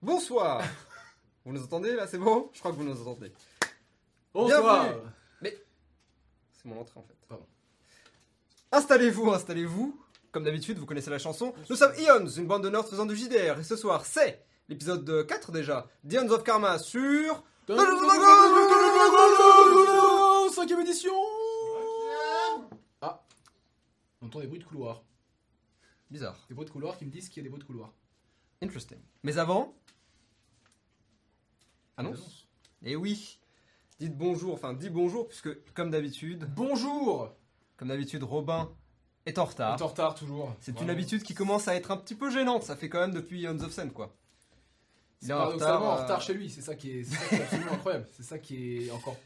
Bonsoir Vous nous entendez là, c'est bon? Je crois que vous nous entendez. Bonsoir. Bienvenue. C'est mon entrée en fait. Pardon. Installez-vous, installez-vous. Comme d'habitude, vous connaissez la chanson. Nous sommes Ions, une bande de nerds faisant du JDR. Et ce soir, c'est l'épisode 4 déjà. The of Karma sur... Cinquième édition Ah On entend des bruits de couloir. Bizarre. Des bruits de couloir qui me disent qu'il y a des bruits de couloir. Interesting. Mais avant... Annonce Et oui Dites bonjour, enfin dis bonjour, puisque comme d'habitude, Bonjour comme d'habitude, Robin est en retard. est en retard toujours. C'est une Vraiment. habitude qui commence à être un petit peu gênante. Ça fait quand même depuis Ions of Sen, quoi. Il C'est est en paradoxalement retard, en retard euh, chez lui. C'est ça qui est, c'est ça qui est absolument incroyable. C'est ça qui est encore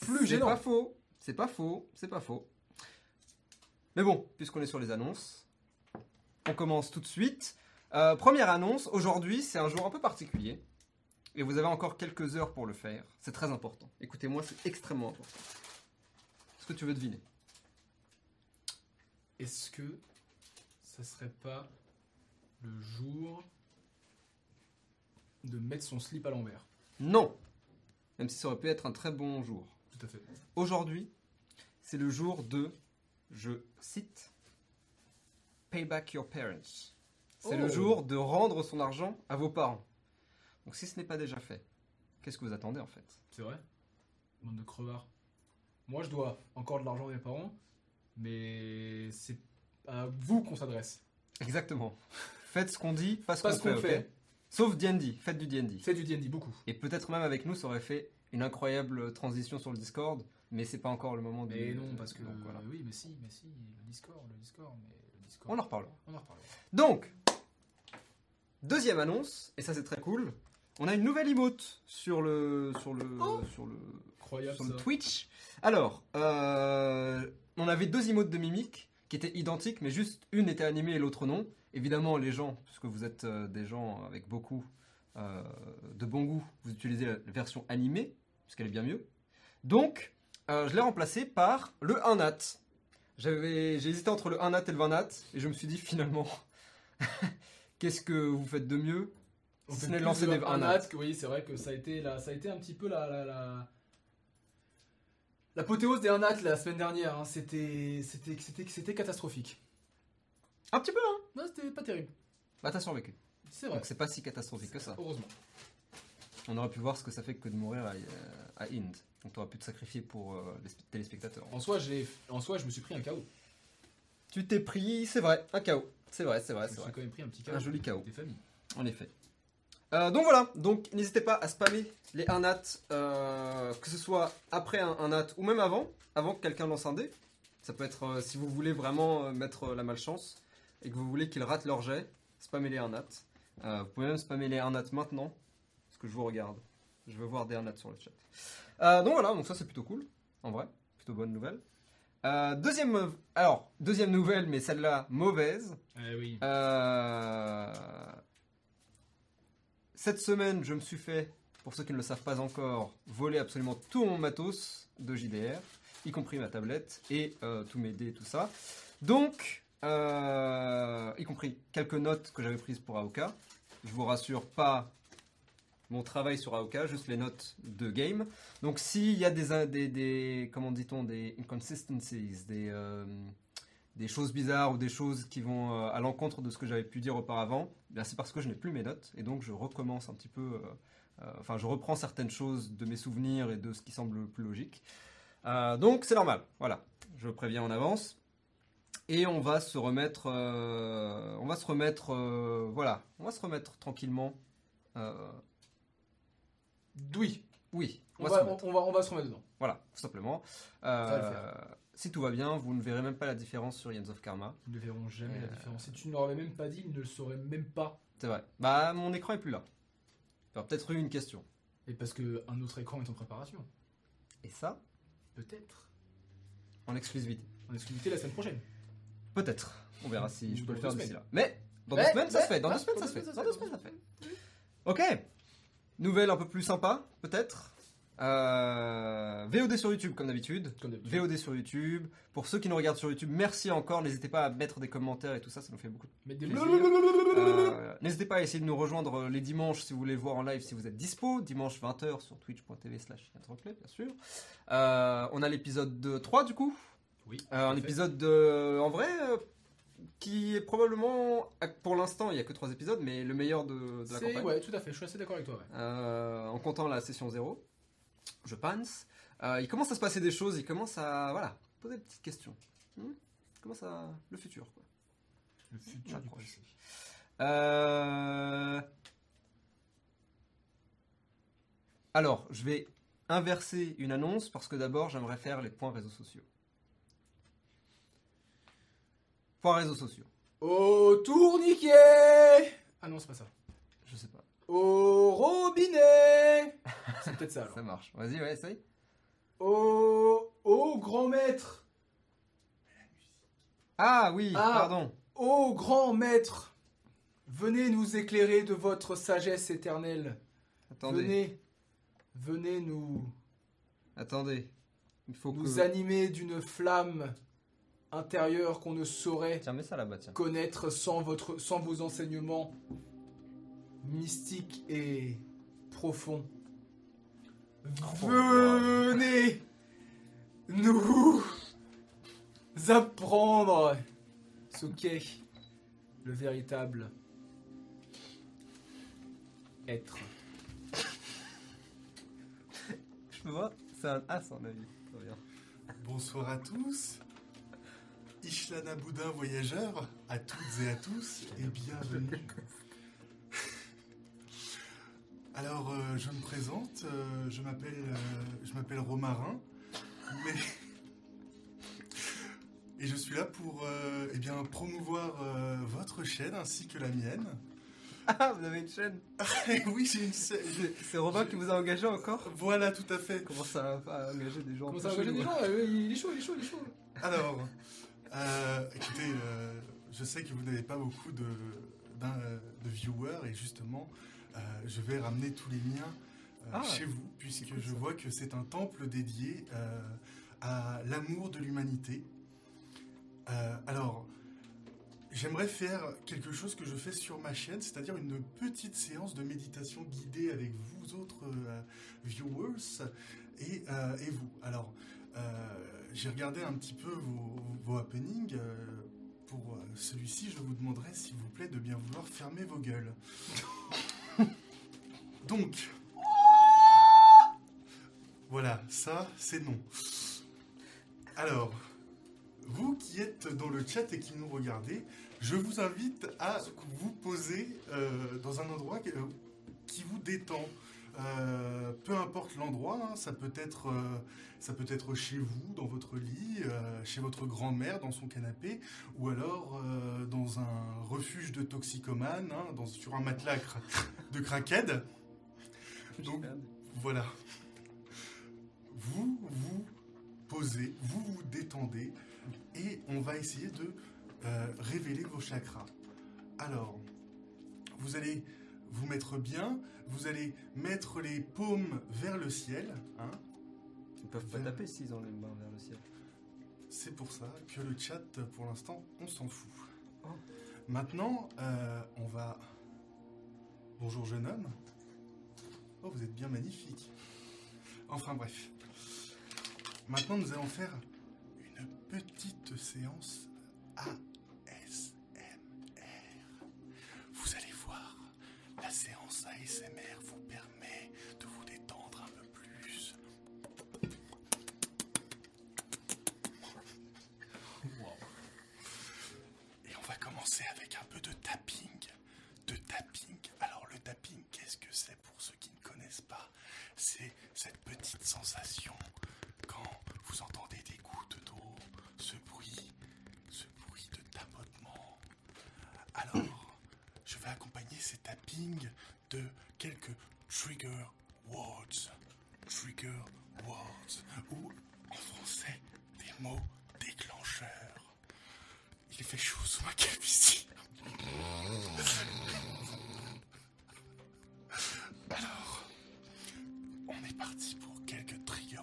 plus C'est gênant. pas faux, c'est pas faux, c'est pas faux. Mais bon, puisqu'on est sur les annonces, on commence tout de suite. Euh, première annonce, aujourd'hui c'est un jour un peu particulier. Et vous avez encore quelques heures pour le faire. C'est très important. Écoutez-moi, c'est extrêmement important. Est-ce que tu veux deviner? Est-ce que ça serait pas le jour de mettre son slip à l'envers? Non Même si ça aurait pu être un très bon jour. Tout à fait. Aujourd'hui, c'est le jour de, je cite, Pay back your parents. C'est Oh. le jour de rendre son argent à vos parents. Donc si ce n'est pas déjà fait, qu'est-ce que vous attendez en fait? C'est vrai? Bande de crevards. Moi, je dois encore de l'argent à mes parents, mais c'est à vous qu'on s'adresse. Exactement. Faites ce qu'on dit, pas ce qu'on fait. Sauf D&D, faites du D&D. C'est du D&D, beaucoup. Et peut-être même avec nous, ça aurait fait une incroyable transition sur le Discord, mais c'est pas encore le moment de... Mais non, parce que... donc, voilà. Oui, mais si, mais si, le Discord, le Discord, mais le Discord... On en reparlera. On en reparlera. Donc, deuxième annonce, et ça c'est très cool, on a une nouvelle emote sur le, sur le, Oh sur le, Incroyable, sur le. Twitch. Alors, euh, on avait deux emotes de mimique qui étaient identiques, mais juste une était animée et l'autre non. Évidemment, les gens, puisque vous êtes euh, des gens avec beaucoup euh, de bon goût, vous utilisez la version animée, puisqu'elle est bien mieux. Donc, euh, je l'ai remplacé par le 1 nat. J'avais, j'ai hésité entre le 1 nat et le 20 nat, et je me suis dit finalement, qu'est-ce que vous faites de mieux On si fait ce n'est de lancer de des un 1 nat nat que- Oui, c'est vrai que ça a été, la, ça a été un petit peu la... la, la... L'apothéose des 1 nat la semaine dernière, hein. c'était, c'était, c'était, c'était catastrophique. Un petit peu, hein Non, c'était pas terrible. Bah t'as survécu. C'est vrai. Donc c'est pas si catastrophique que ça. Heureusement. On aurait pu voir ce que ça fait que de mourir à, à Inde. Donc t'aurais pu te sacrifier pour euh, les sp- téléspectateurs. En soi, j'ai, en soi, je me suis pris un KO. Tu t'es pris, c'est vrai, un chaos. C'est vrai, c'est vrai, c'est quand même pris un petit KO. Un joli chaos. Des familles. En effet. Euh, donc voilà, donc n'hésitez pas à spammer les 1 nat, euh, que ce soit après un 1 nat ou même avant, avant que quelqu'un lance un dé. Ça peut être euh, si vous voulez vraiment mettre la malchance et que vous voulez qu'ils ratent leur jet, spammez les 1 nat. Vous pouvez même spammer les 1 nat maintenant, parce que je vous regarde. Je veux voir des 1 nat sur le chat. Donc voilà, donc ça c'est plutôt cool, en vrai, plutôt bonne nouvelle. Euh, deuxième, alors deuxième nouvelle, mais celle-là mauvaise. Eh oui. Euh, Cette semaine, je me suis fait, pour ceux qui ne le savent pas encore, voler absolument tout mon matos de JDR, y compris ma tablette et euh, tous mes dés, tout ça. Donc, y compris quelques notes que j'avais prises pour Aoka. Je vous rassure, pas mon travail sur Aoka, juste les notes de game. Donc, s'il y a des, des, des comment dit-on, des inconsistencies, des, euh, des choses bizarres ou des choses qui vont euh, à l'encontre de ce que j'avais pu dire auparavant, ben, c'est parce que je n'ai plus mes notes et donc je recommence un petit peu. euh, Enfin, je reprends certaines choses de mes souvenirs et de ce qui semble le plus logique. Donc, c'est normal. Voilà, je préviens en avance. Et on va se remettre. on va se remettre. voilà, on va se remettre tranquillement. Euh, Oui. oui, on, On va, on, on va, on va se remettre dedans. Voilà, tout simplement. Euh, si tout va bien, vous ne verrez même pas la différence sur Yands of Karma. Ils ne verront jamais Euh. la différence. Si tu ne leur avais même pas dit, ils ne le sauraient même pas. C'est vrai. Bah, mon écran est plus là. Il y peut-être eu une question. Et parce qu'un autre écran est en préparation. Et ça, Peut-être. en exclusivité. En exclusivité la semaine prochaine. Peut-être. On verra si je peux le faire d'ici semaines. là. Mais dans deux semaines, ça se fait. Dans deux semaines, dans ça se fait. semaines, Dans deux se semaines, ça se fait. Ok. Nouvelle un peu plus sympa, peut-être. Euh, VOD sur YouTube, comme d'habitude. VOD sur YouTube. Pour ceux qui nous regardent sur YouTube, merci encore. N'hésitez pas à mettre des commentaires et tout ça, ça nous fait beaucoup de plaisir. Euh, N'hésitez pas à essayer de nous rejoindre euh, les dimanches si vous voulez le voir en live, si vous êtes dispo. Dimanche 20h sur twitch.tv slash bien sûr. Euh, on a l'épisode de 3 du coup. Oui. Un fait. épisode de, en vrai qui est probablement, pour l'instant, il n'y a que 3 épisodes, mais le meilleur de, de la campagne. Ouais, tout à fait. Je suis assez d'accord avec toi. ouais. Euh, en comptant la session 0, je pense. Euh, il commence à se passer des choses, il commence à voilà, poser des petites questions. Hmm Comment ça. Le futur, quoi. Le futur du passé. Euh, Alors, je vais inverser une annonce parce que d'abord, j'aimerais faire les points réseaux sociaux. Points réseaux sociaux. Au tourniquet Ah non, c'est pas ça. Je sais pas. Au robinet C'est peut-être ça alors. Ça marche. Vas-y, ouais, essaye. Au, au grand maître Ah oui, Ah. pardon. Ô grand maître, venez nous éclairer de votre sagesse éternelle. Attendez. Venez, venez nous, Attendez. Il faut nous que. animer d'une flamme intérieure qu'on ne saurait Tiens, mets ça là-bas, tiens. connaître sans, votre, sans vos enseignements mystiques et profonds. Venez nous apprendre ce qu'est le véritable être. Je peux voir C'est un as en avis. Très bien. Bonsoir à tous. Ishlana Boudin voyageur, à toutes et à tous, et bienvenue. Alors, euh, je me présente, euh, je m'appelle euh, je m'appelle Romarin, mais... Et je suis là pour euh, eh bien, promouvoir euh, votre chaîne ainsi que la mienne. Ah, vous avez une chaîne oui, j'ai une chaîne. C'est Robin qui vous a engagé encore? Voilà, tout à fait. Comment ça va engager des gens Comment ça va des gens? euh, Il est chaud, il est chaud, il est chaud. Alors, euh, écoutez, euh, je sais que vous n'avez pas beaucoup de, de viewers et justement, euh, je vais ramener tous les miens euh, Ah, chez vous puisque cool, je vois que c'est un temple dédié euh, à l'amour de l'humanité. Euh, alors, j'aimerais faire quelque chose que je fais sur ma chaîne, c'est-à-dire une petite séance de méditation guidée avec vous autres euh, viewers et, euh, et vous. Alors, euh, j'ai regardé un petit peu vos, vos happenings. euh, pour euh, celui-ci, je vous demanderai, s'il vous plaît, de bien vouloir fermer vos gueules. Donc, voilà, ça, c'est non. Alors, vous qui êtes dans le chat et qui nous regardez, je vous invite à vous poser euh, dans un endroit qui vous détend. Euh, peu importe l'endroit, hein, ça peut être euh, ça peut être chez vous, dans votre lit, euh, chez votre grand-mère, dans son canapé, ou alors dans un refuge de toxicomanes, hein, dans, sur un matelas cra- de craquettes. Donc voilà. Vous vous posez, vous vous détendez, et on va essayer de révéler vos chakras. Alors, vous allez vous mettre bien, vous allez mettre les paumes vers le ciel, hein, Ils peuvent pas taper s'ils ont les mains vers le ciel. C'est pour ça que le chat, pour l'instant, on s'en fout. Oh. Maintenant, euh, on va. Bonjour jeune homme. Oh, vous êtes bien magnifique. Enfin bref. Maintenant, nous allons faire une petite séance ASMR. Cette petite sensation quand vous entendez des gouttes d'eau, ce bruit, ce bruit de tapotement. Alors, je vais accompagner ces tappings de quelques trigger words. Trigger words. Ou en français, des mots déclencheurs. Il fait chaud sous ma calvitie. On est parti pour quelques trigger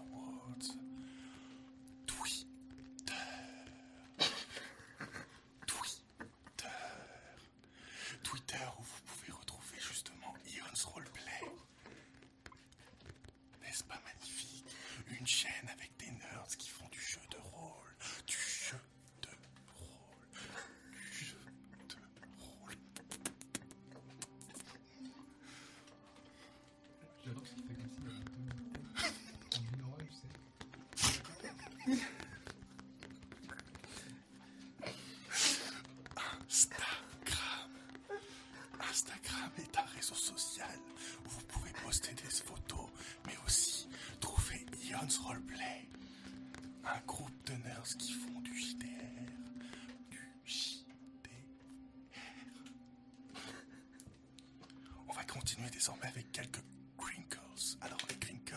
qui font du JDR. Du JDR. On va continuer désormais avec quelques crinkles. Alors les crinkles,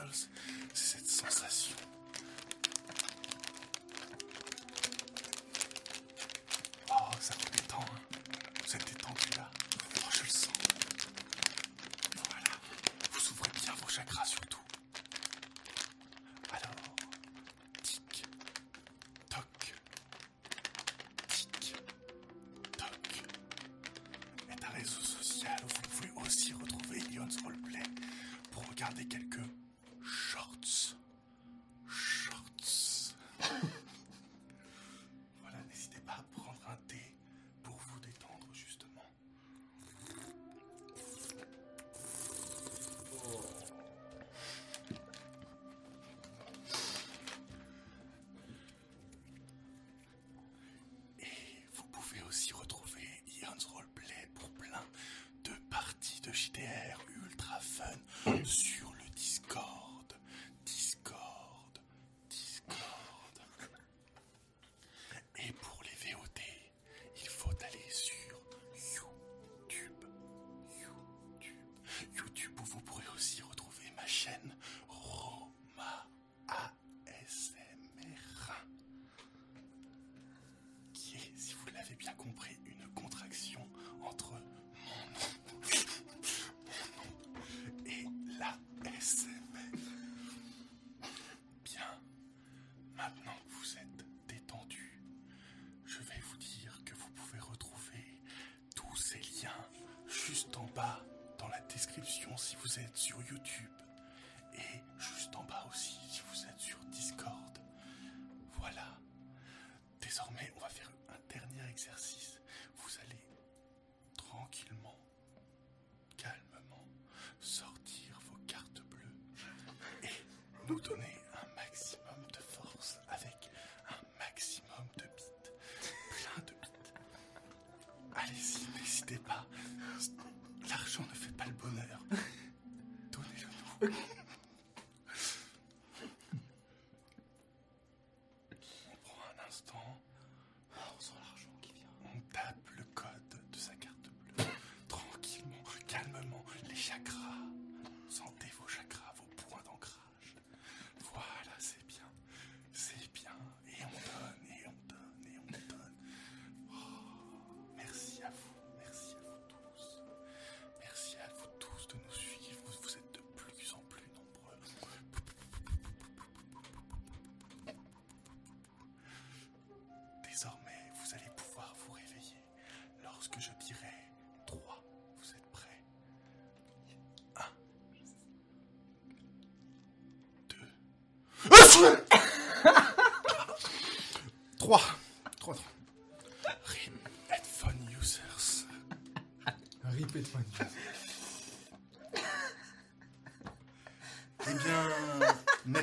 c'est cette sensation pour regarder quelques si vous êtes sur YouTube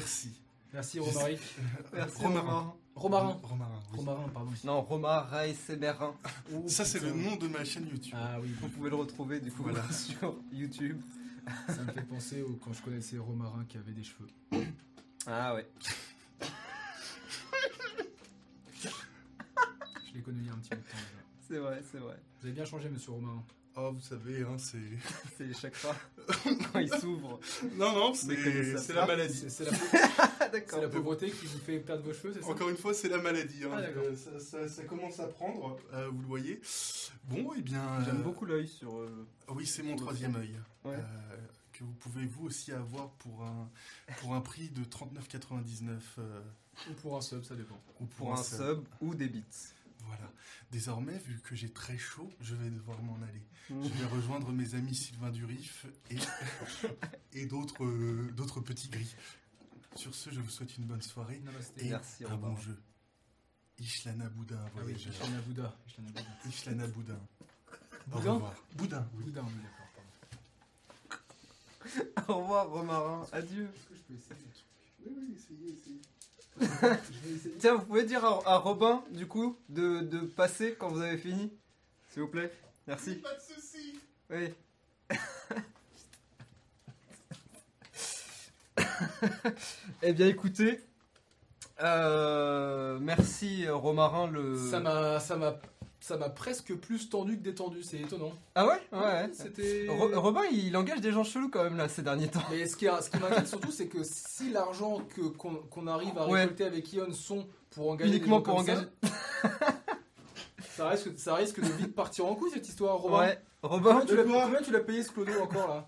merci. Merci Romaric. Merci Romarin. Romarin. Romarin. oui. Romarin, pardon. Non, Romar ASMR1. Oh, Ça, c'est le nom de ma chaîne YouTube. Ah oui, Vous pouvez le retrouver du coup Voilà. sur YouTube. ça me fait penser au, quand je connaissais Romarin qui avait des cheveux. Ah ouais. Je l'ai connu il y a un petit peu de temps déjà. C'est vrai, c'est vrai. Vous avez bien changé, monsieur Romarin. Oh, vous savez, hein, c'est. C'est les chakras quand ils s'ouvrent. Non, non, c'est la maladie. C'est la, Ah pauvreté qui vous fait perdre vos cheveux, c'est ça? Encore une fois, c'est la maladie. hein. Ah. Euh, ça, ça- ça commence à prendre, euh, vous le voyez. Bon, eh bien. J'aime euh, beaucoup l'œil sur. Oui, c'est mon troisième œil. Ouais. Que vous pouvez vous aussi avoir pour un, pour un prix de 39,99 euh, Ou pour un sub, ça dépend. ou Pour un sub ou des bits. Voilà. Désormais, vu que j'ai très chaud, je vais devoir m'en aller. Je vais rejoindre mes amis Sylvain Durif et, et d'autres euh, d'autres petits gris. Sur ce, je vous souhaite une bonne soirée Namasté. et Merci, un bon jeu. Ishlana Boudin, Ah oui. Ishlana Bouddha. Ishlana Bouddha. Ishlana Boudin. Au Boudin revoir. Boudin, oui. Bouddha, oui, d'accord. pardon. Au revoir, Romarin. Adieu. Est-ce que je peux essayer un truc? Oui, oui, essayez, essayez. Tiens, vous pouvez dire à, à Robin, du coup, de, de passer quand vous avez fini S'il vous plaît. Merci. Pas de soucis. Oui. eh bien, écoutez. euh, merci, euh, Romarin. Le... Ça m'a, ça m'a, ça m'a presque plus tendu que détendu. C'est étonnant. Ah ouais Ouais. C'était. Ro- Robin, il engage des gens chelous quand même là ces derniers temps. Mais ce qui, ce qui m'inquiète surtout, c'est que si l'argent que qu'on qu'on arrive à Ouais. récolter avec Ion sont pour engager des gens pour comme ça, engager. ça, risque, ça risque de vite partir en couille cette histoire, Robin. Ouais. Robin, Combien tu l'as- combien tu l'as payé ce clodo encore là?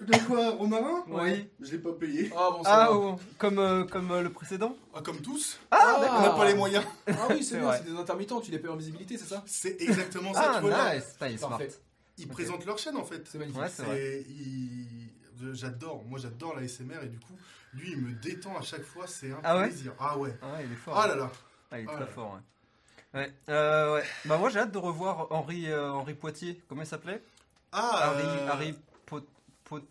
De quoi, Romarin Oui. Je l'ai pas payé. Ah bon, ça Ah, va. oh, comme, euh, comme euh, le précédent Ah, comme tous Ah, On n'a pas les moyens. Ah oui, c'est C'est bien, vrai. c'est des intermittents, tu les payes en visibilité, c'est ça? C'est exactement ça. Ah, tu vois, là. nice. Putain, il est smart. Parfait. Ils Ok. présentent leur chaîne en fait. C'est magnifique. Ouais, c'est vrai. C'est- il- J'adore, moi j'adore la SMR et du coup, lui il me détend à chaque fois, c'est un Ah ouais? plaisir. Ah ouais. Ah, il est fort. Ah là là. Ah, il est Ah très là. fort, ouais. Ouais. Euh, ouais. Bah, moi, j'ai hâte de revoir Henri, euh, Henri Poitier. Comment il s'appelait? Ah, Harry, euh, Harry Pot-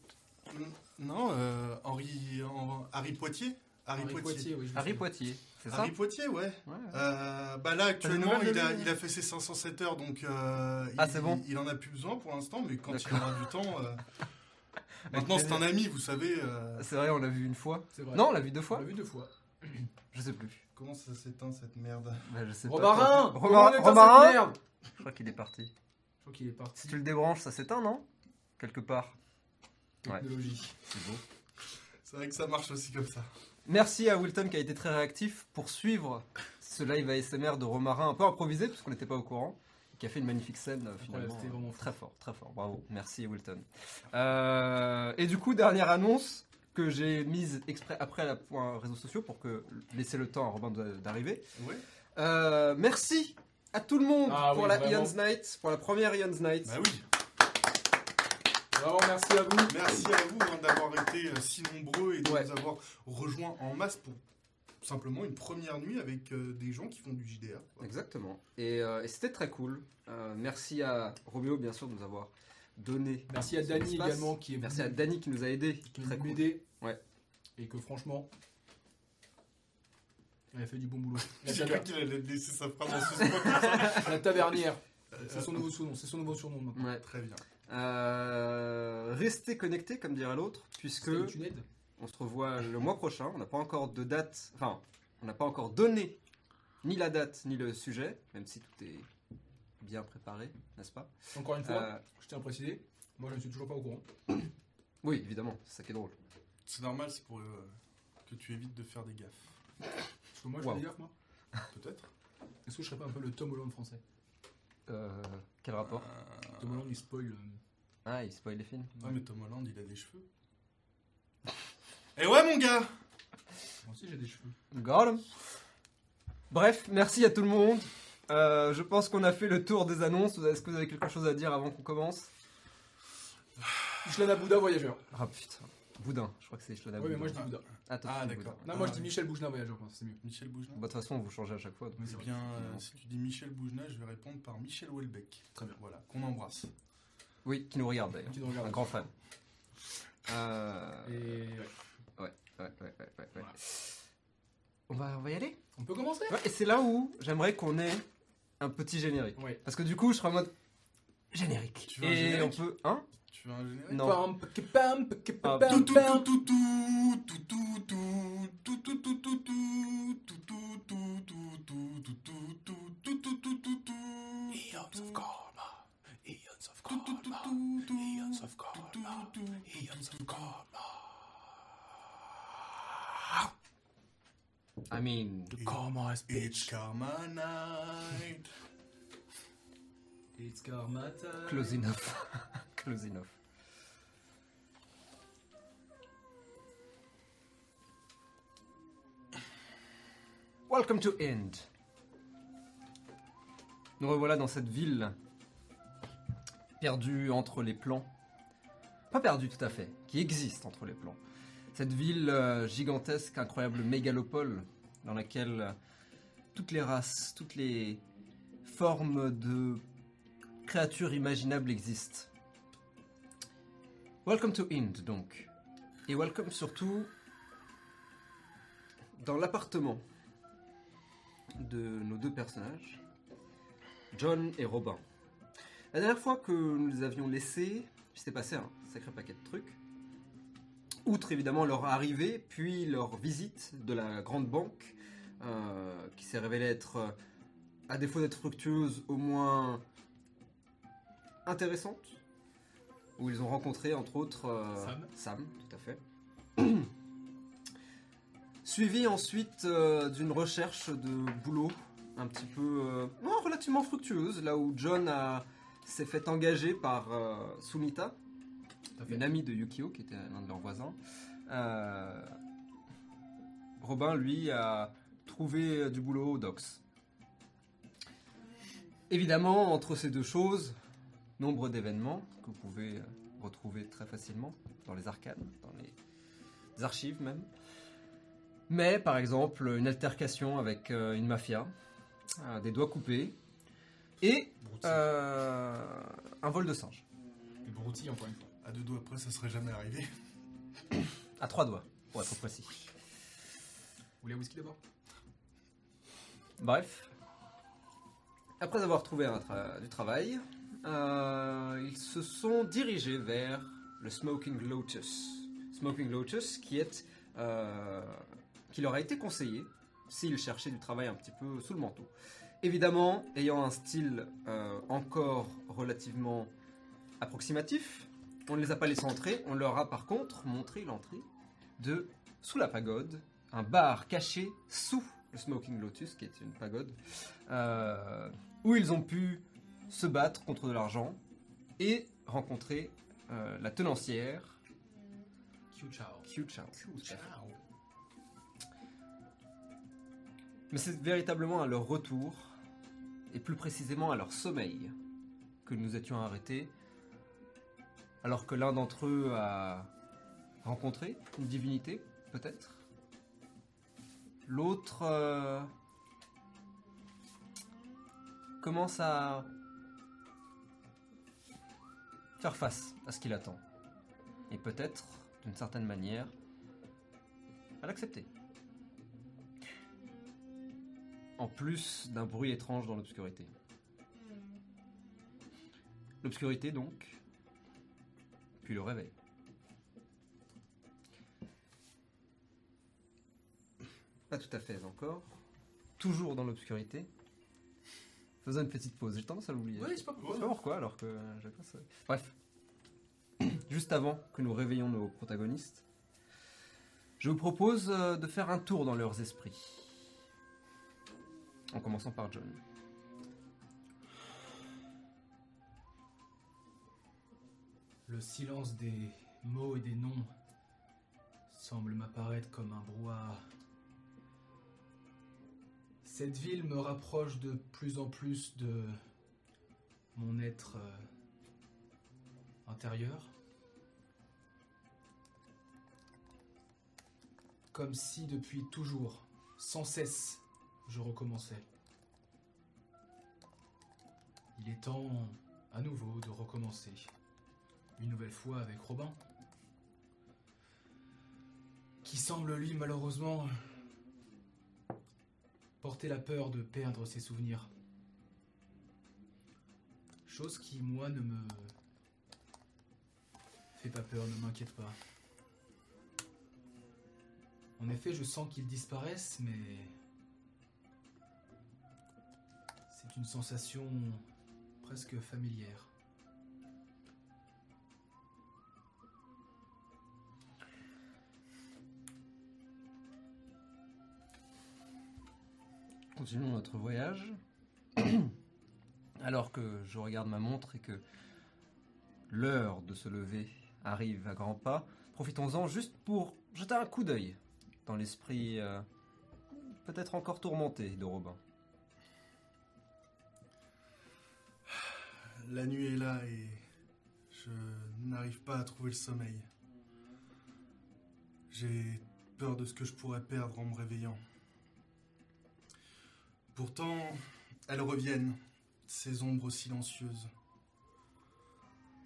Non, euh, Henri, en- Harry Poitier Harry, Harry Poitier. Poitier, oui. Harry. Poitier, c'est ça? Harry Poitier, ouais. Ouais, ouais. Euh, bah là actuellement il a, il a fait ses 507 heures donc euh, Ah, il, c'est bon. il en a plus besoin pour l'instant mais quand il aura du temps euh, maintenant c'est un ami vous savez euh, C'est vrai, on l'a vu une fois. Vrai. Non, on l'a vu deux on fois. l'a vu deux fois. Je sais plus. comment ça s'éteint cette merde? Bah, je sais Romarin pas. Romarin, on Romarin merde? Je crois qu'il est parti. Je crois qu'il est parti. Si tu le débranches, ça s'éteint, non? Quelque part. Technologie. C'est beau. c'est vrai que ça marche aussi comme ça Merci à Wilton qui a été très réactif pour suivre ce live ASMR de Romarin un peu improvisé parce qu'on n'était pas au courant. Qui a fait une magnifique scène euh, finalement. c'était vraiment fou. très fort, très fort. Bravo. Merci Wilton. Euh, et du coup, dernière annonce que j'ai mise exprès après la point réseaux sociaux pour que laisser le temps à Robin d'arriver. Euh, merci à tout le monde Ah pour oui, la vraiment. Ion's Night, pour la première Ion's Night. bah oui Vraiment, merci à vous. merci à vous hein, d'avoir été euh, si nombreux et de Ouais. nous avoir rejoints en masse pour simplement une première nuit avec euh, des gens qui font du JDR quoi. Exactement. Et, euh, et c'était très cool. Euh, merci à Roméo, bien sûr, de nous avoir donné. Merci à Dany également qui est Merci à Dany qui nous a aidés. qui Très nous cool. aidé. Ouais. Et que franchement, elle a fait du bon boulot. La, j'ai cru qu'il allait laisser sa phrase en suspens la tavernière. C'est son nouveau surnom. C'est son nouveau surnom maintenant. Ouais. très bien Euh, restez connectés, comme dirait l'autre, puisque on se revoit le mois prochain. On n'a pas encore de date, enfin, on n'a pas encore donné ni la date ni le sujet, même si tout est bien préparé, n'est-ce pas? Encore une fois, Euh, je tiens à préciser, moi je ne suis toujours pas au courant. Oui, évidemment, c'est ça qui est drôle. c'est normal c'est pour euh, que tu évites de faire des gaffes Parce que moi je Wow. fais des gaffes, moi. peut-être Est-ce que je serais pas un peu le Tom Holland français? Euh, quel rapport Tom Holland il spoil. euh, Ah, il spoil les films. Ouais, mais Tom Holland, il a des cheveux. Et ouais, mon gars Moi aussi j'ai des cheveux. 'em. Bref, merci à tout le monde. Euh, je pense qu'on a fait le tour des annonces. Est-ce que vous avez quelque chose à dire avant qu'on commence? Ishlana Bouddha voyageur. Ah putain, Boudin, je crois que c'est Ishlana Oui, mais moi je Boudin. dis Bouddha. Ah, toi, Ah, dis d'accord. Boudin. Non, moi Ah, je dis oui. Michel Boujna voyageur, c'est mieux. Michel Boujna Bah, De toute façon, vous changez à chaque fois. Eh c'est bien, euh, si tu dis Michel Boujna, je vais répondre par Michel Houellebecq. Très bien. Voilà, qu'on embrasse. Oui, qui nous regarde d'ailleurs. Qui nous regarde. Un grand fan. Euh, Et ouais. ouais, ouais, ouais, ouais, ouais. Voilà. On, va, on va y aller? On peut commencer? Ouais, Et c'est là où j'aimerais qu'on ait un petit générique. Ouais. Parce que du coup, je serai en mode générique. Tu veux un Et générique? on peut. Hein? Tu veux un générique Non. Of karma. Eons of karma. Eons of karma. Eons of karma. I mean, the karma is bitch. It's karma night. It's karma time. Close enough. Welcome to End. Nous revoilà dans cette ville perdue entre les plans. Pas perdue tout à fait, qui existe entre les plans. Cette ville euh, gigantesque, incroyable mégalopole dans laquelle euh, toutes les races, toutes les formes de créatures imaginables existent. Welcome to Ind donc. Et welcome surtout dans l'appartement de nos deux personnages, John et Robin. La dernière fois que nous les avions laissés, il s'était passé un sacré paquet de trucs. Outre évidemment leur arrivée, puis leur visite de la grande banque, euh, qui s'est révélée être, à défaut d'être fructueuse, au moins intéressante, où ils ont rencontré entre autres euh, Sam. Sam, tout à fait. Suivi ensuite euh, d'une recherche de boulot un petit peu euh, oh, relativement fructueuse, là où John a- s'est fait engager par Sumita, une amie de Yukio qui était l'un de leurs voisins. Robin, lui, a trouvé du boulot au Docks. Évidemment, entre ces deux choses, nombre d'événements que vous pouvez euh, retrouver très facilement dans les arcanes, dans les archives même. Mais par exemple, une altercation avec euh, une mafia, euh, des doigts coupés et euh, un vol de singe. Les broutilles, encore une fois. À deux doigts après, ça serait jamais arrivé. À trois doigts, pour être précis. Vous voulez un whisky d'abord? Bref. Après avoir trouvé un tra- du travail, euh, ils se sont dirigés vers le Smoking Lotus. Smoking Lotus euh, qui leur a été conseillé s'ils cherchaient du travail un petit peu sous le manteau. Évidemment, ayant un style euh, encore relativement approximatif, on ne les a pas laissés entrer, on leur a par contre montré l'entrée de Sous la pagode, un bar caché sous le Smoking Lotus, qui est une pagode, où ils ont pu se battre contre de l'argent et rencontrer euh, la tenancière Chao. Chao. Mais c'est véritablement à leur retour, et plus précisément à leur sommeil, que nous étions arrêtés, alors que l'un d'entre eux a rencontré une divinité, peut-être. L'autre euh, commence à faire face à ce qu'il attend. Et peut-être, d'une certaine manière, à l'accepter. En plus d'un bruit étrange dans l'obscurité. L'obscurité donc, puis le réveil. Pas tout à fait encore. Toujours dans l'obscurité. Faisons une petite pause. J'ai tendance à l'oublier. Oui, c'est pas Je sais pas pourquoi, alors que j'ai pas ça. Bref. Juste avant que nous réveillons nos protagonistes, je vous propose euh, de faire un tour dans leurs esprits. En commençant par John. Le silence des mots et des noms semble m'apparaître comme un brouhaha. Cette ville me rapproche de plus en plus de mon être euh, intérieur. Comme si depuis toujours, sans cesse, je recommençais. Il est temps à nouveau de recommencer une nouvelle fois avec Robin, qui semble lui malheureusement porter la peur de perdre ses souvenirs. Chose qui, moi, ne me fait pas peur, ne m'inquiète pas. En effet, je sens qu'ils disparaissent, mais c'est une sensation presque familière. Continuons notre voyage. Alors que je regarde ma montre et que l'heure de se lever arrive à grands pas, profitons-en juste pour jeter un coup d'œil dans l'esprit euh, peut-être encore tourmenté de Robin. La nuit est là et je n'arrive pas à trouver le sommeil. J'ai peur de ce que je pourrais perdre en me réveillant. Pourtant, elles reviennent, ces ombres silencieuses.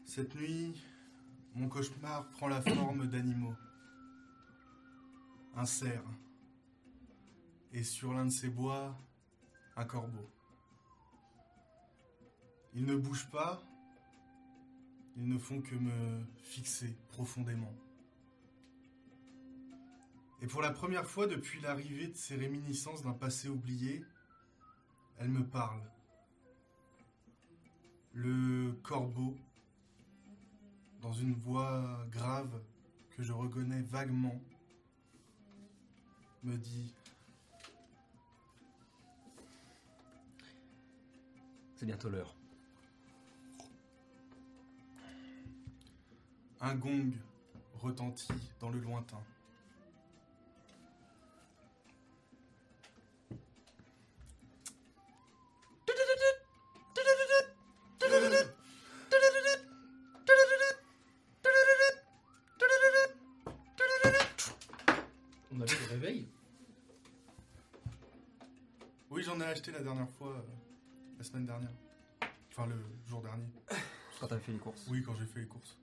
Cette nuit, mon cauchemar prend la forme d'animaux. Un cerf. Et sur l'un de ces bois, un corbeau. Ils ne bougent pas, ils ne font que me fixer profondément. Et pour la première fois depuis l'arrivée de ces réminiscences d'un passé oublié, elle me parle. Le corbeau, dans une voix grave que je reconnais vaguement, me dit C'est bientôt l'heure. Un gong retentit dans le lointain. La dernière fois, euh, la semaine dernière. Enfin, le jour dernier. Quand t'as fait les courses. Oui, quand j'ai fait les courses.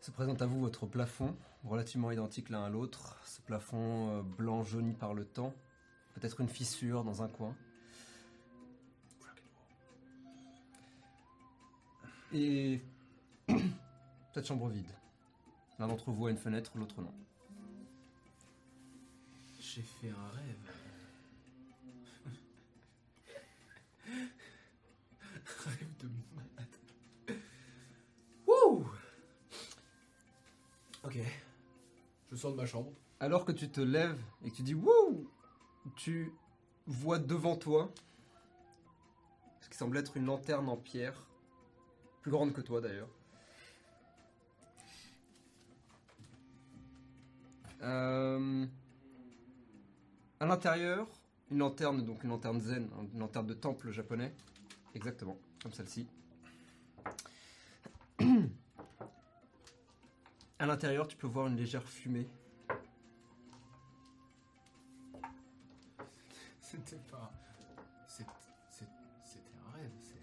Se présente à vous votre plafond, relativement identique l'un à l'autre. Ce plafond euh, blanc jauni par le temps. Peut-être une fissure dans un coin. Et cette chambre vide. L'un d'entre vous a une fenêtre, l'autre non. J'ai fait un rêve. rêve de malade. Wouh Ok. Je sors de ma chambre. Alors que tu te lèves et que tu dis wouh, tu vois devant toi ce qui semble être une lanterne en pierre, plus grande que toi d'ailleurs. Euh, à l'intérieur, une lanterne, donc une lanterne zen, hein, une lanterne de temple japonais, exactement, comme celle-ci. À l'intérieur, tu peux voir une légère fumée C'était pas. C'était un rêve. C'est.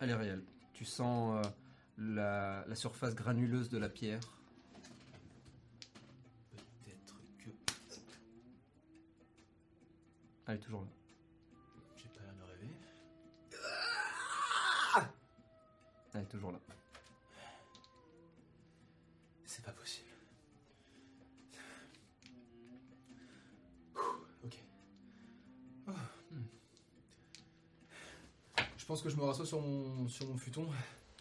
Elle est réelle. Tu sens euh, la, la surface granuleuse de la pierre. Peut-être que. Elle est toujours là. J'ai pas l'air de rêver. Elle est toujours là. Me rassois sur mon, sur mon futon.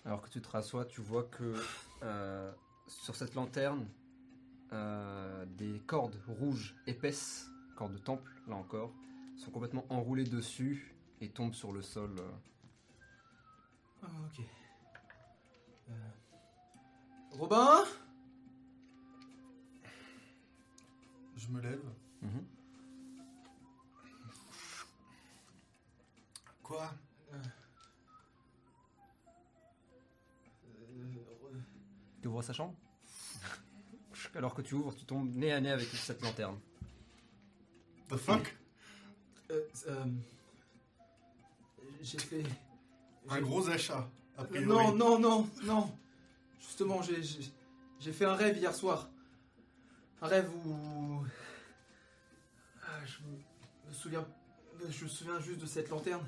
Alors que tu te rassois, tu vois que euh, sur cette lanterne, euh, des cordes rouges épaisses, cordes de temple, là encore, sont complètement enroulées dessus et tombent sur le sol. euh. Ah, ok. Euh, Robin? Je me lève. Mhm. Quoi? Ouvres sa chambre Alors que tu ouvres, tu tombes nez à nez avec cette lanterne. The fuck? Euh, euh, J'ai fait. Un gros achat, a Euh, priori. Non, non, non, non. Justement, j'ai- fait un rêve hier soir. Un rêve où. Ah, je me souviens. Je me souviens juste de cette lanterne.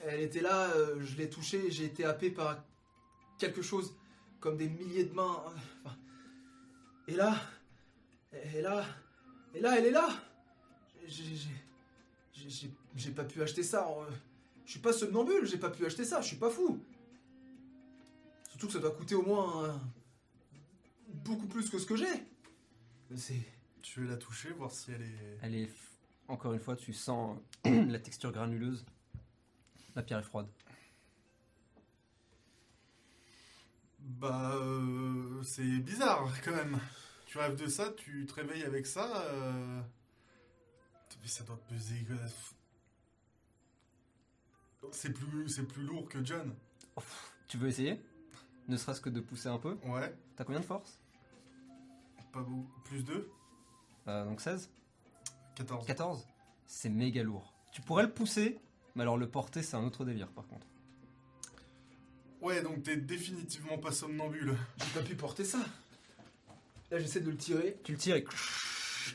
Elle était là, je l'ai touchée et j'ai été happé par quelque chose comme des milliers de mains. Enfin, et là. Et là. Et là, elle est là J'ai- j'ai- j'ai- j'ai- J'ai pas pu acheter ça. Je suis pas somnambule, j'ai pas pu acheter ça, je suis pas fou. Surtout que ça doit coûter au moins euh, beaucoup plus que ce que j'ai. C'est. Tu veux la toucher, voir si elle est. Elle est. Encore une fois, tu sens la texture granuleuse. La pierre est froide. Bah, euh, c'est bizarre quand même. Tu rêves de ça, tu te réveilles avec ça. euh, Mais ça doit peser. C'est plus, c'est plus lourd que John. Tu veux essayer? Ne serait-ce que de pousser un peu? Ouais, T'as combien de force? Pas beaucoup. Plus 2 Euh, Donc 16 14. 14 C'est méga lourd. Tu pourrais le pousser, mais alors le porter, c'est un autre délire par contre. Ouais, donc t'es définitivement pas somnambule. J'ai pas pu porter ça. Là, j'essaie de le tirer. Tu le tires et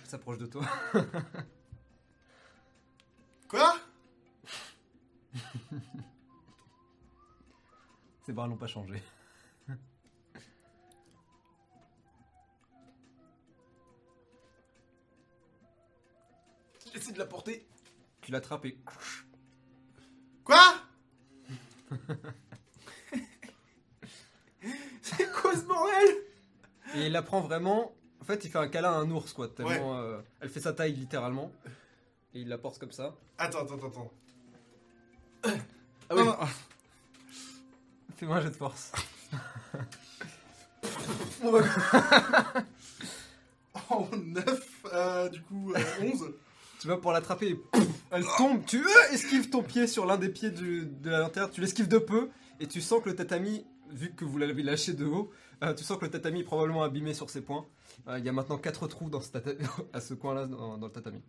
ça s'approche de toi. Quoi? Ses bras n'ont pas changé. J'essaie de la porter. Tu l'attrapes et Quoi C'est quoi ce bordel Et il la prend vraiment. En fait, il fait un câlin à un ours, quoi. Tellement. euh, elle fait sa taille littéralement. Et il la porte comme ça. Attends, attends, attends. Ah oui. Non. Fais-moi un jet de force. Oh, 9, euh, du coup, euh, 11. Tu vas pour l'attraper et elle tombe. Tu euh, esquives ton pied sur l'un des pieds du- de la lanterne. Tu l'esquives de peu. Et tu sens que le tatami, vu que vous l'avez lâché de haut, euh, tu sens que le tatami est probablement abîmé sur ses points. Euh, Il y a maintenant 4 trous dans ce tatami, à ce coin-là dans, dans le tatami.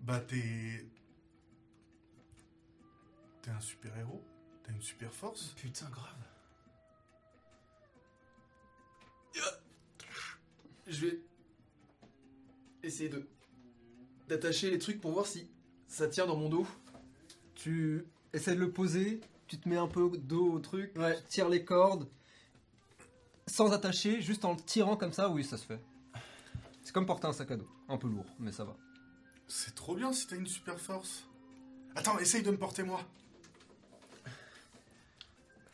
Bah, t'es. T'es un super héros T'as une super force Putain, grave. Je vais essayer de d'attacher les trucs pour voir si ça tient dans mon dos. Tu essaies de le poser, tu te mets un peu dos au truc, Ouais. tu tires les cordes, sans attacher, juste en le tirant comme ça, oui, ça se fait. C'est comme porter un sac à dos, un peu lourd, mais ça va. C'est trop bien si t'as une super force. Attends, essaye de me porter moi.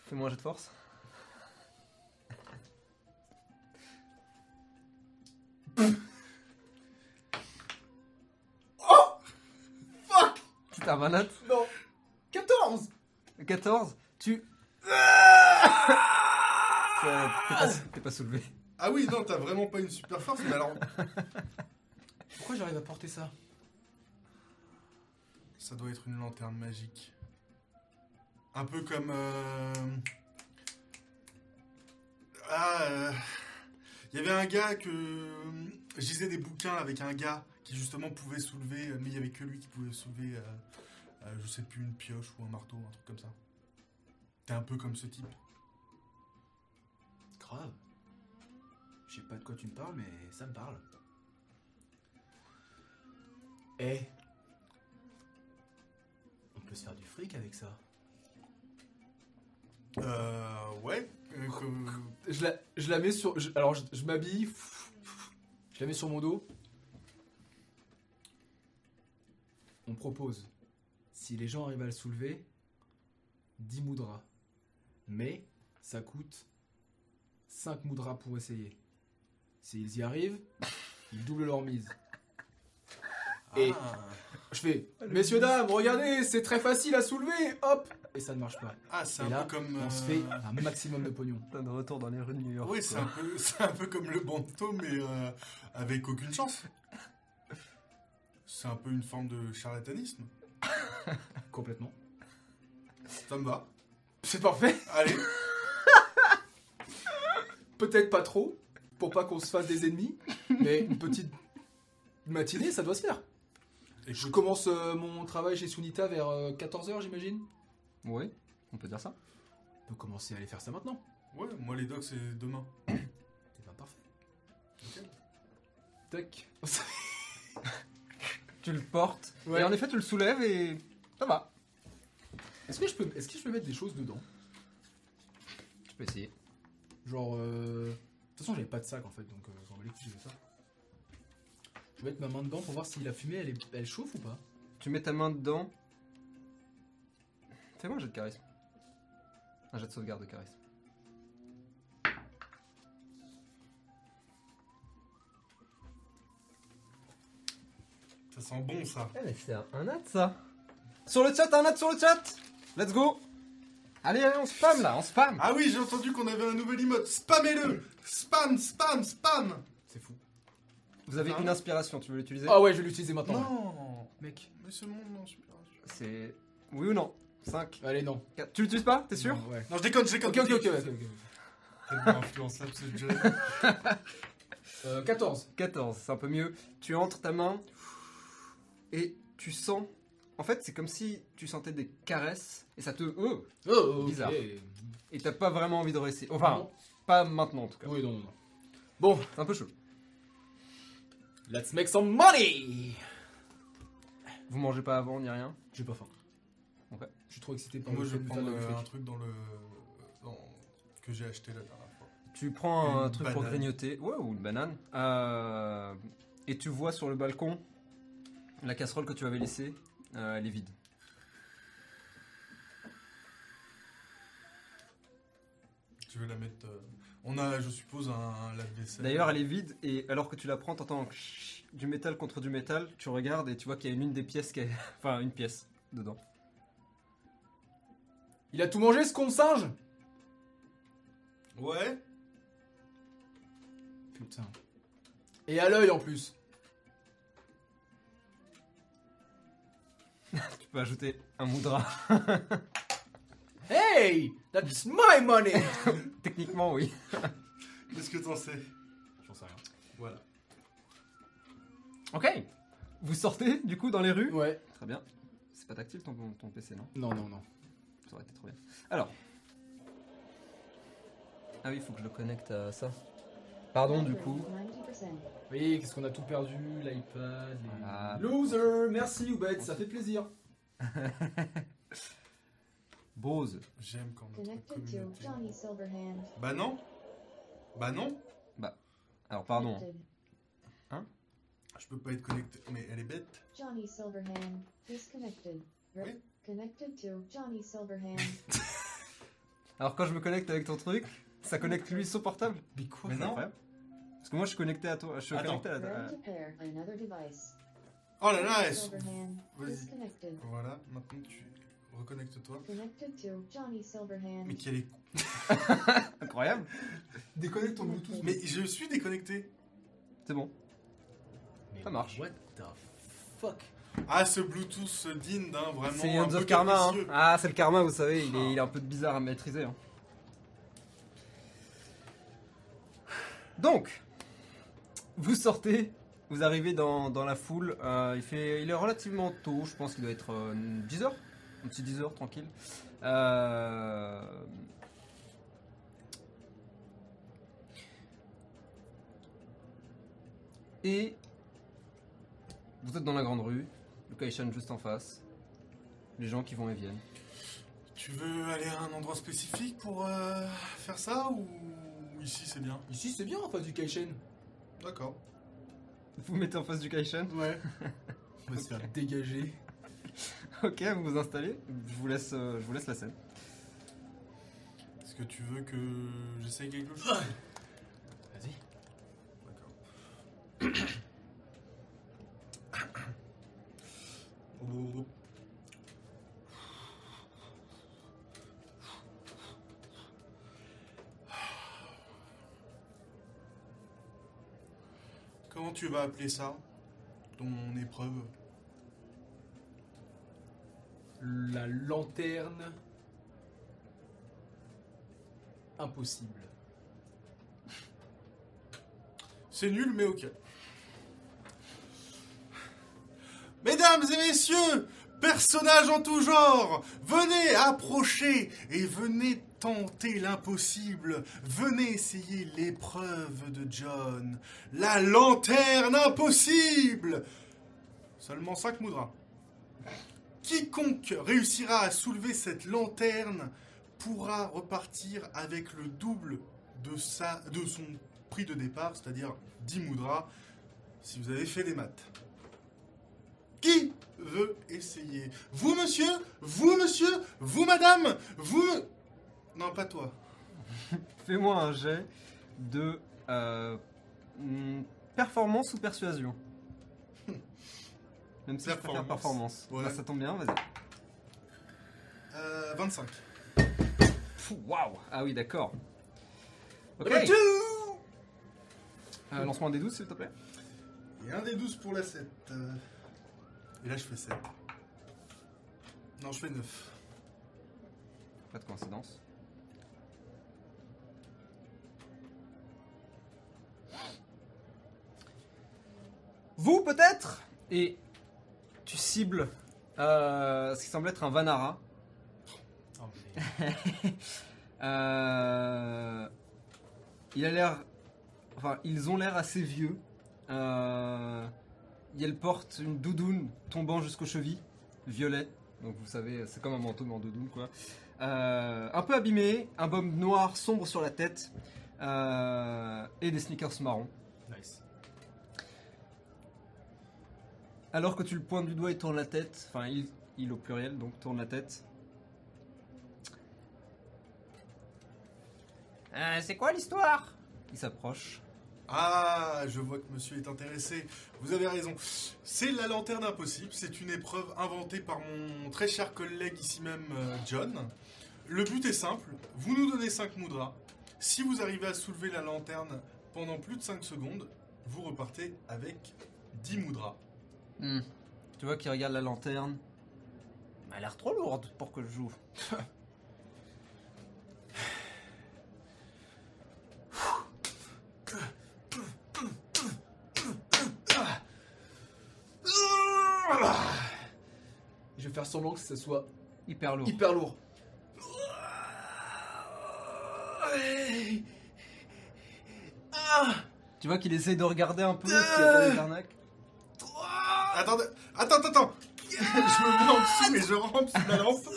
Fais-moi un jet de force. Fuck C'est un 29. Non 14 14, tu. Ça- T'es pas, t'es pas soulevé. Ah oui, non, t'as vraiment pas une super force, mais alors. Pourquoi j'arrive à porter ça? Ça doit être une lanterne magique. Un peu comme. euh, Ah. Il y avait un gars que. Je lisais des bouquins avec un gars qui justement pouvait soulever, mais il y avait que lui qui pouvait soulever, euh, euh, je sais plus, une pioche ou un marteau, un truc comme ça. T'es un peu comme ce type. Grave. Je sais pas de quoi tu me parles, mais ça me parle. Eh. On peut se faire du fric avec ça. Euh. Ouais. euh, Je la, je la mets sur. je- alors, je, je m'habille. Je la mets sur mon dos. On propose. Si les gens arrivent à le soulever, 10 moudras. Mais ça coûte 5 moudras pour essayer. S'ils y arrivent, ils doublent leur mise. Et- Ah. Je fais, messieurs, dames, regardez, c'est très facile à soulever, hop Et ça ne marche pas. Ah, c'est un là, peu comme. On se euh, fait un maximum de pognon. T'as de retour dans les rues de New York. Oui, c'est quoi. un, peu, c'est un peu comme le banto, mais euh, avec aucune chance. C'est un peu une forme de charlatanisme. Complètement. Ça me va. C'est parfait. Allez. Peut-être pas trop, pour pas qu'on se fasse des ennemis, mais une petite matinée, ça doit se faire. Je Écoute, commence euh, mon travail chez Sunita vers 14h, j'imagine. Oui, on peut dire ça. On peut commencer à aller faire ça maintenant. ouais, moi les docs c'est demain. C'est bien parfait. Ok. Tac. Tu le portes, Ouais. et en effet, tu le soulèves et ça va. Est-ce que, je peux, est-ce que je peux mettre des choses dedans? Tu peux essayer. Genre. euh, De toute façon, j'avais pas de sac en fait, donc euh, j'en voulais que j'ai ça. Je vais mettre ma main dedans pour voir si la fumée elle, est- elle chauffe ou pas. Tu mets ta main dedans, Fais-moi un jet de charisme. Un jet de sauvegarde de charisme. Ça sent bon ça. Eh mais c'est un, un nat ça Sur le chat, un nat sur le chat Let's go Allez, allez, on spam là, on spam Ah oui, j'ai entendu qu'on avait un nouvel emote. Spammez-le Spam, spam, spam C'est fou. Vous avez Ah. une inspiration, tu veux l'utiliser? Ah ouais, je vais l'utiliser maintenant. Non Mec. Mais ce monde, non, super. C'est... Oui ou non? 5, Allez, non. 4... Tu l'utilises pas? T'es sûr? Non, Ouais. Non, je déconne, je déconne. Ok, ok, ok, ok. ok. Tellement influençable ce jeu. Euh, 14. 14, c'est un peu mieux. Tu entres ta main et tu sens... En fait, c'est comme si tu sentais des caresses et ça te... Oh Oh, ok. Bizarre. Et t'as pas vraiment envie de réussir. Enfin, Non. pas maintenant en tout cas. Oui, non, non, non. Bon, C'est un peu chaud. let's make some money Vous mangez pas avant ni rien? J'ai pas faim. Ok. Je suis trop excité par Moi, le je vais prendre de euh, un fric. truc dans le. dans- que j'ai acheté la dernière fois. Tu prends un Une truc pour banane. grignoter, ouais, ou une banane, euh, et tu vois sur le balcon la casserole que tu avais laissée, euh, elle est vide. Tu veux la mettre. euh, On a, je suppose, un lave-vaisselle. D'ailleurs, elle est vide, et alors que tu la prends, t'entends chut du métal contre du métal, tu regardes et tu vois qu'il y a une, une des pièces qui est... Enfin, une pièce dedans. Il a tout mangé, ce con de singe Ouais Putain. Et à l'œil en plus. Tu peux ajouter un moudra. Hey That's my money Techniquement, oui. Qu'est-ce que t'en sais? J'en sais rien. Voilà. Ok. Vous sortez, du coup, dans les rues? Ouais. Très bien. C'est pas tactile ton, ton PC, non? Non, non, non. Ça aurait été trop bien. Alors. Ah oui, il faut que je le connecte à ça. Pardon, du coup. 90%. Oui, qu'est-ce qu'on a tout perdu L'iPad, les... Voilà. Loser Merci Oubed, ça fait plaisir. Bose. J'aime quand notre Connected to communauté. Johnny Silverhand. Bah non Bah non Alors, pardon. Connected. Je peux pas être connecté. Mais elle est bête. Johnny Silverhand. Disconnected. Connected to Johnny Silverhand. Alors, quand je me connecte avec ton truc, ça connecte lui son portable Mais quoi Mais non. incroyable. Parce que moi, je suis connecté à toi. Je suis Attends. connecté à. Oh là là. Vas-y. Voilà, maintenant tu reconnectes-toi. Connected to Johnny Silverhand. Mais quel est. Incroyable. Déconnecte ton Bluetooth. Mais je suis déconnecté. C'est bon. Ça marche. What the fuck? Ah, ce Bluetooth digne d'un vraiment. C'est un Hands of Karma. hein. Ah, c'est le karma, vous savez. Il est, il est un peu bizarre à maîtriser. hein. Donc, vous sortez. Vous arrivez dans, la foule. euh, il, est relativement tôt. Je pense qu'il doit être 10h. Un petit 10h, tranquille. Euh, Et vous êtes dans la grande rue, le Kaishan juste en face, les gens qui vont et viennent. Tu veux aller à un endroit spécifique pour euh, faire ça ou ici c'est bien Ici c'est bien en face du Kaishen. D'accord. Vous vous mettez en face du Kaishan, Ouais. On va se faire dégager. ok, vous vous installez, je vous laisse, euh, je vous laisse la scène. Est-ce que tu veux que j'essaye quelque chose? Vas-y. D'accord. Comment tu vas appeler ça? Ton épreuve? La lanterne. Impossible. C'est nul, mais ok. Mesdames et messieurs, personnages en tout genre, venez approcher et venez tenter l'impossible. Venez essayer l'épreuve de John, la lanterne impossible. Seulement 5 moudras. Quiconque réussira à soulever cette lanterne pourra repartir avec le double de son prix de départ, c'est-à-dire 10 moudras, si vous avez fait les maths. Qui veut essayer? Vous, monsieur? Vous, monsieur? Vous, madame? Vous... Non, pas toi. Fais-moi un jet de euh, hmm, performance ou persuasion. Même si je préfère Performance. performance. Ouais. Bah, ça tombe bien, vas-y. Euh, 25. Pfff, Waouh Ah oui, d'accord. Ok. Euh, Lance-moi un des 12, s'il te plaît. Et un des 12 pour la 7. euh. Et là, je fais 7. Non, je fais 9. Pas de coïncidence. Vous, peut-être? Et tu cibles euh, ce qui semble être un Vanara. Euh, il a l'air. Enfin, ils ont l'air assez vieux. Euh, elle porte une doudoune tombant jusqu'aux chevilles, violet. Donc vous savez, c'est comme un manteau mais en doudoune quoi. Euh, un peu abîmé, un baume noir sombre sur la tête et des sneakers marrons. Alors que tu le pointes du doigt, il tourne la tête. Enfin, il, il au pluriel, donc tourne la tête. Euh, c'est quoi l'histoire? Il s'approche. Ah, je vois que monsieur est intéressé. Vous avez raison. C'est la lanterne impossible. C'est une épreuve inventée par mon très cher collègue ici même, euh, John. Le but est simple. Vous nous donnez 5 moudras. Si vous arrivez à soulever la lanterne pendant plus de 5 secondes, vous repartez avec 10 moudras. Hmm. Tu vois qu'il regarde la lanterne. Elle a l'air trop lourde pour que je joue. Je vais faire semblant que ce soit Hyper lourd. hyper lourd. Tu vois qu'il essaye de regarder un peu s'il y a pas des arnaques? Attends, attends, attends. je me mets en dessous et je rampe sous la lampe.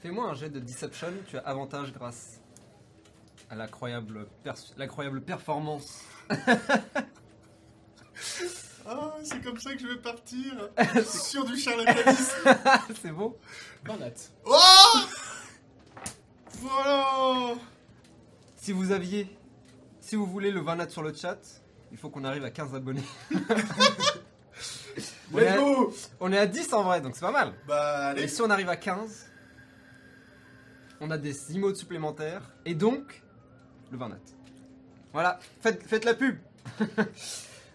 Fais-moi un jet de Deception, tu as avantage grâce à l'incroyable performance. Ah, c'est comme ça que je vais partir. Sur du charlatanisme. C'est beau Barnat. Oh Voilà Si vous aviez. Si vous voulez le 20 nat sur le chat, il faut qu'on arrive à 15 abonnés. on, est à, on est à 10 en vrai, donc c'est pas mal. Bah, Et si on arrive à 15, on a des emotes supplémentaires. Et donc, le 20 nat. Voilà, faites, faites la pub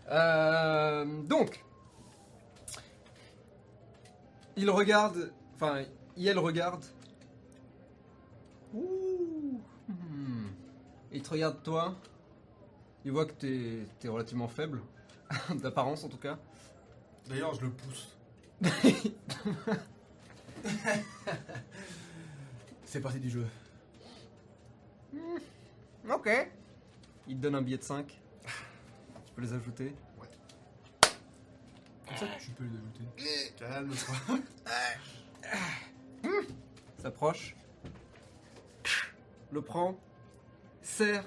Euh, Donc, il regarde. Enfin, elle regarde. Ouh. Hmm. Il te regarde toi. Il voit que t'es es relativement faible. D'apparence en tout cas. D'ailleurs, je le pousse. C'est parti du jeu. Ok. Il te donne un billet de 5. Tu peux les ajouter. Comme ça, tu peux les ajouter. Calme-toi. S'approche. Le prend. Serre.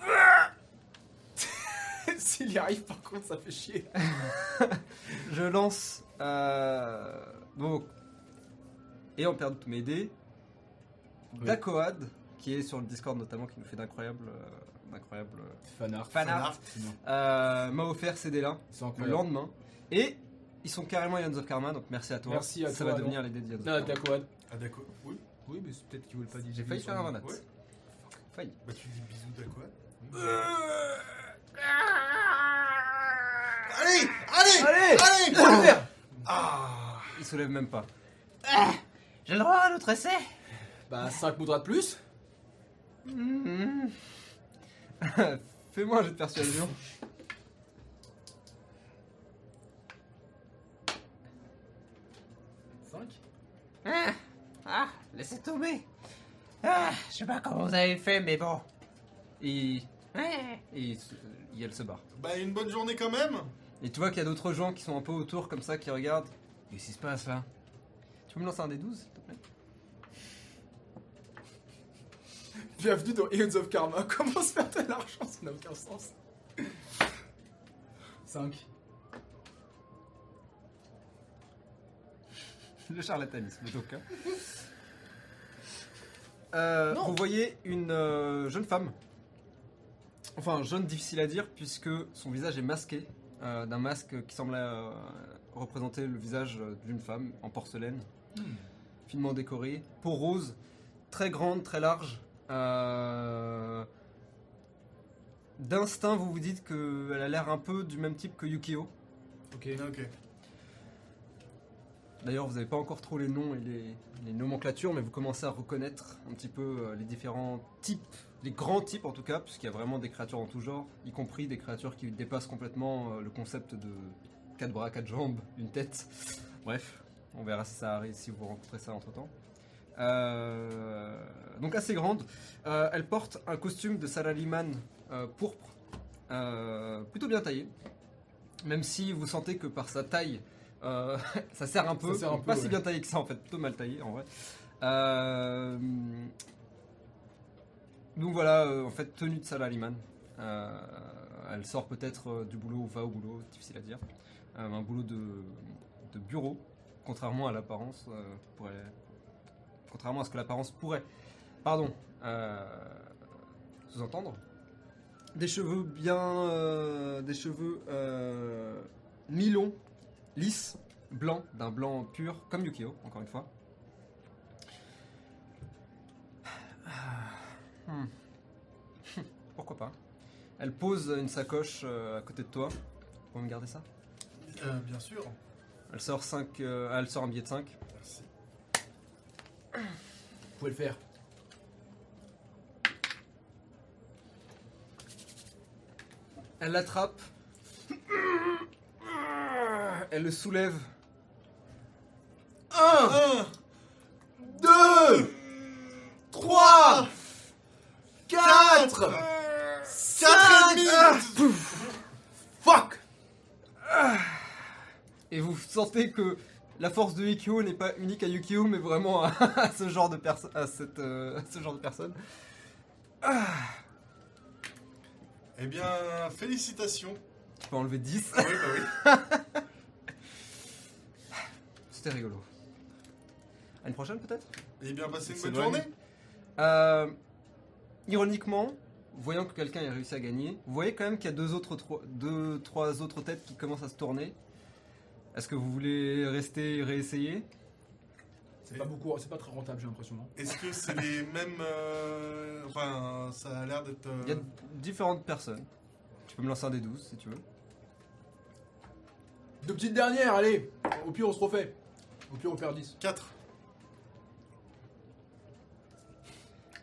S'il y arrive, par contre, ça fait chier. Je lance. Euh, donc. Et en perdant tous mes dés. Oui. Dakoad, qui est sur le Discord notamment, qui nous fait d'incroyables. euh, d'incroyables. Fanart. Fanart. Euh, m'a offert ces dés-là le lendemain. Et ils sont carrément Ions of Karma, donc merci à toi. Merci à Ça toi, va devenir les dés d'Ions of Non, Karma. d'accord. Ah. Oui. Oui, mais c'est peut-être qu'ils veulent pas dire. J'ai failli faire un 20 nat. Ouais. Failli. Bah, tu dis bisous d'aqua. Allez Allez Allez Allez Allez Faut le faire Ah Il soulève même pas. J'ai le droit à un autre essai Bah, 5 moudras de plus. Mhm. Fais-moi un jet de persuasion. Ah, ah, laissez tomber. Ah, je sais pas comment vous avez fait, mais bon. Et, et elle se barre. Bah, une bonne journée quand même Et tu vois qu'il y a d'autres gens qui sont un peu autour comme ça, qui regardent. Qu'est-ce qui se passe là? Tu peux me lancer un des 12 s'il te plaît? Bienvenue dans Eons of Karma. Comment se faire de l'argent? Ça n'a aucun sens. 5. Le charlatanisme, donc. hein. Euh, Non. vous voyez une euh, jeune femme. Enfin, jeune, difficile à dire, puisque son visage est masqué euh, d'un masque qui semble euh, représenter le visage d'une femme en porcelaine, finement décorée, peau rose, très grande, très large. Euh, D'instinct, vous vous dites qu'elle a l'air un peu du même type que Yukio. Ok. Ok. D'ailleurs, vous n'avez pas encore trop les noms et les, nomenclatures, mais vous commencez à reconnaître un petit peu euh, les différents types, les grands types en tout cas, puisqu'il y a vraiment des créatures en tout genre, y compris des créatures qui dépassent complètement euh, le concept de quatre bras, quatre jambes, une tête. Bref, on verra si ça arrive, si vous rencontrez ça entre temps. donc assez grande. Euh, elle porte un costume de salariman euh, pourpre, euh, plutôt bien taillé. Même si vous sentez que par sa taille, euh, ça sert un peu, Ça sert un pas peu, si ouais. bien taillé que ça en fait, plutôt mal taillé en vrai. Euh, donc voilà, euh, en fait, tenue de salariman. Euh, elle sort peut-être du boulot ou va au boulot, difficile à dire. Un boulot de, de bureau, contrairement à l'apparence, pourrait- contrairement à ce que l'apparence pourrait, pardon, sous-entendre. Des cheveux bien, des cheveux mi-longs, lisses, blancs, d'un blanc pur, comme Yukio, encore une fois. Hmm. Pourquoi pas Elle pose une sacoche euh, à côté de toi. Vous pouvez me garder ça Euh, bien sûr. Elle sort 5, elle sort un billet de 5. Merci. Vous pouvez le faire. Elle l'attrape. Elle le soulève. 1, 2, 3, 4, 5, Fuck Et vous sentez que la force de Yukio n'est pas unique à Yukio, mais vraiment à, à ce genre de personne, à, cette, euh, à ce genre de personne. Eh bien, félicitations. Tu peux enlever 10. Oui, bah oui. C'était rigolo. À une prochaine peut-être? Eh bien, passez une bonne journée. Euh, ironiquement, voyant que quelqu'un a réussi à gagner, vous voyez quand même qu'il y a deux, autres, trois, deux, trois autres têtes qui commencent à se tourner. Est-ce que vous voulez rester et réessayer? C'est pas beaucoup, c'est pas très rentable, j'ai l'impression. non? Est-ce que c'est les mêmes. euh, Enfin, ça a l'air d'être. euh, Il y a différentes personnes. Tu peux me lancer un des 12 si tu veux. Deux petites dernières, allez Au pire, on se refait. Au pire, on perd 10. 4.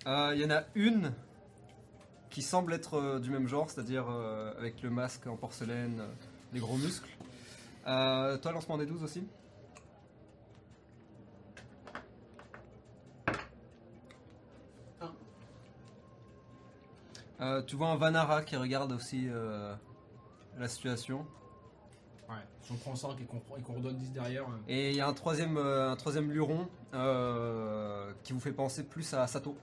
Euh, Il y en a une qui semble être euh, du même genre, c'est-à-dire euh, avec le masque en porcelaine, euh, les gros muscles. Euh, toi, lancement des 12 aussi Un. Euh, tu vois un Vanara qui regarde aussi euh, la situation. Ouais. Si on prend 5 et qu'on redonne 10 derrière. euh, Et il y a un troisième, euh, un troisième luron euh, qui vous fait penser plus à Sato.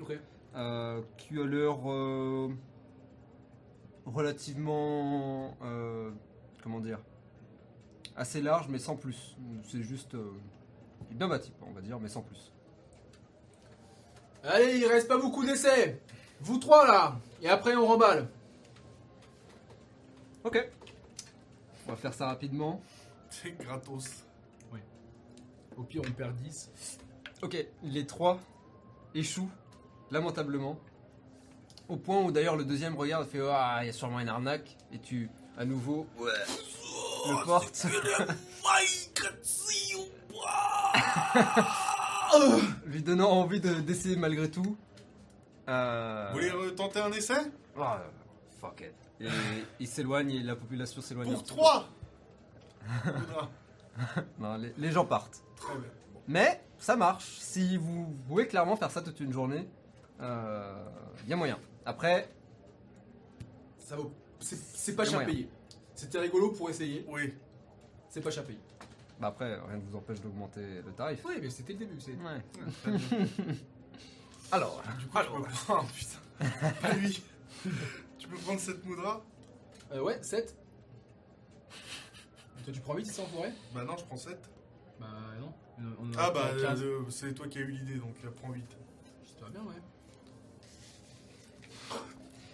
Ok. euh, qui a l'air euh, relativement, comment dire, assez large, mais sans plus. C'est juste il est bien bâti, on va dire, mais sans plus. Allez, il reste pas beaucoup d'essais Vous trois là Et après, on remballe. Ok. On va faire ça rapidement. C'est gratos. Au pire, on perd 10. Ok, les trois échouent lamentablement. Au point où d'ailleurs le deuxième regarde et fait Ah, il y a sûrement une arnaque. Et tu, à nouveau, le portes. lui donnant envie de- d'essayer malgré tout. Euh, Vous voulez tenter un essai? Ah, fuck it. Et il s'éloigne et la population s'éloigne. Pour petit 3 peu. Non, les, les gens partent. Très bien. Mais ça marche. Si vous pouvez clairement faire ça toute une journée, il y a moyen. Après, Ça vaut. C'est c'est pas Y a cher moyen. payé. C'était rigolo pour essayer. Oui. C'est pas cher payé. bah après, rien ne vous empêche d'augmenter le tarif. Oui, mais c'était le début. c'est- Ouais. Alors, Du coup, je peux prendre. putain. Pas lui. Tu peux prendre cette moudra Euh, ouais, 7. Toi, tu prends 8 sans forêt Bah non, je prends 7. Bah non. On Ah a bah, 15. euh, c'est toi qui as eu l'idée, donc euh, prends 8. J'espère bien, ouais.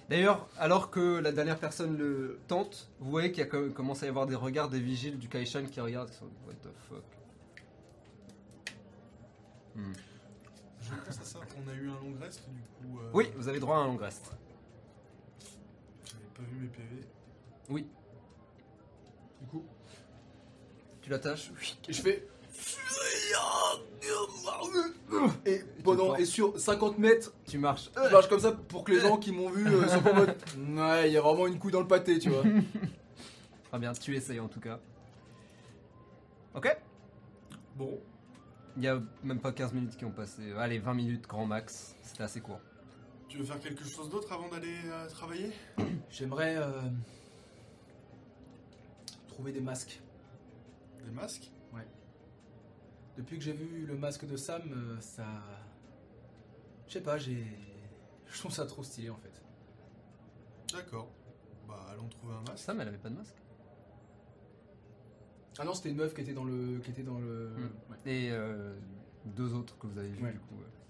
D'ailleurs, alors que la dernière personne le tente, vous voyez qu'il y a co- commence à y avoir des regards des vigiles du Kaishan qui regardent. qui sont, What the fuck. Hmm. Je pense à ça, on a eu un long reste, du coup... euh, Oui, vous avez droit à un long rest. Pas vu mes PV. Du coup. Tu l'attaches Oui. Et je fais. Et pendant et sur 50 mètres, Tu marches. je marche comme ça pour que les gens qui m'ont vu euh, soient pas en mode. Ouais, il y a vraiment une couille dans le pâté, tu vois. Très bien, tu essayes en tout cas. Ok. Bon, Il y a même pas 15 minutes qui ont passé. Allez, 20 minutes grand max. C'était assez court. Tu veux faire quelque chose d'autre avant d'aller euh, travailler? J'aimerais. euh, trouver des masques. Des masques? Depuis que j'ai vu le masque de Sam, euh, ça. Je sais pas, j'ai. Je trouve ça trop stylé en fait. D'accord. Bah, allons trouver un masque. Sam, elle avait pas de masque? Ah non, c'était une meuf qui était dans le. qui était dans le. Hmm. ouais. Et euh, deux autres que vous avez vus Ouais. du coup. ouais.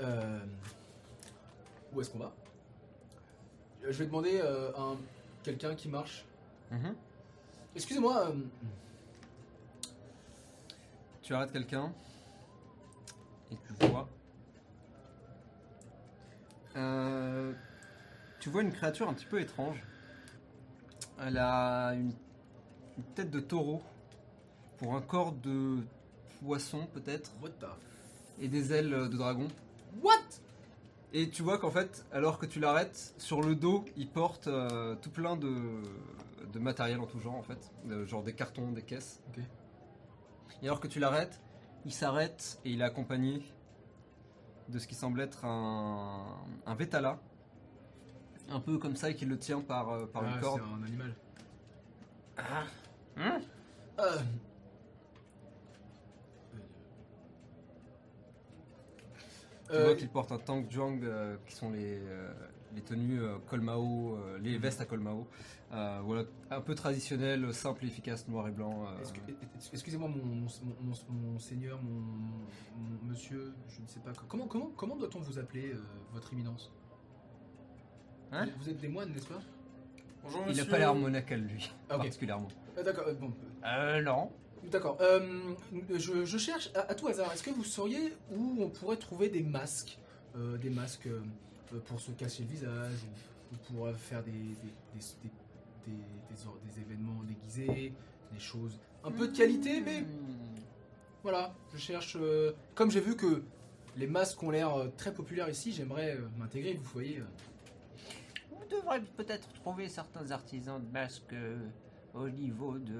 Euh, Où est-ce qu'on va Euh, Je vais demander euh, à un- quelqu'un qui marche. Mhm. Excusez-moi, euh, Tu arrêtes quelqu'un et tu vois. Euh, tu vois une créature un petit peu étrange. Elle a une, une tête de taureau pour un corps de poisson peut-être what the et des ailes de dragon. What? Et tu vois qu'en fait, alors que tu l'arrêtes, sur le dos, il porte euh, tout plein de, de matériel en tout genre en fait, Euh, genre des cartons, des caisses. Ok. Et alors que tu l'arrêtes, il s'arrête et il est accompagné de ce qui semble être un, un Vétala. Un peu comme ça et qui le tient par, euh, par Ah, une corde. C'est un animal. Hein? Euh, Tu euh, vois qu'il porte un tank jang euh, qui sont les, euh, les tenues euh, euh, les vestes à Kolmao. Euh, voilà, un peu traditionnel, simple et efficace, noir et blanc. euh. Excusez-moi, mon, mon, mon- mon seigneur, mon, mon monsieur, je ne sais pas. Comment, comment, comment doit-on vous appeler, euh, votre éminence? Hein? Vous êtes des moines, n'est-ce pas? Bonjour, Il n'a pas l'air monacal lui, Ah, particulièrement. Ah, D'accord, euh, bon, Euh, non. D'accord. Euh, je, je cherche à, à tout hasard. Est-ce que vous sauriez où on pourrait trouver des masques, euh, des masques euh, pour se cacher le visage ou, ou pour faire des des, événements déguisés, des choses un peu de qualité, mais Hmm. voilà. Je cherche. comme j'ai vu que les masques ont l'air très populaires ici, j'aimerais m'intégrer. Vous voyez. Vous devrez peut-être trouver certains artisans de masques au niveau de.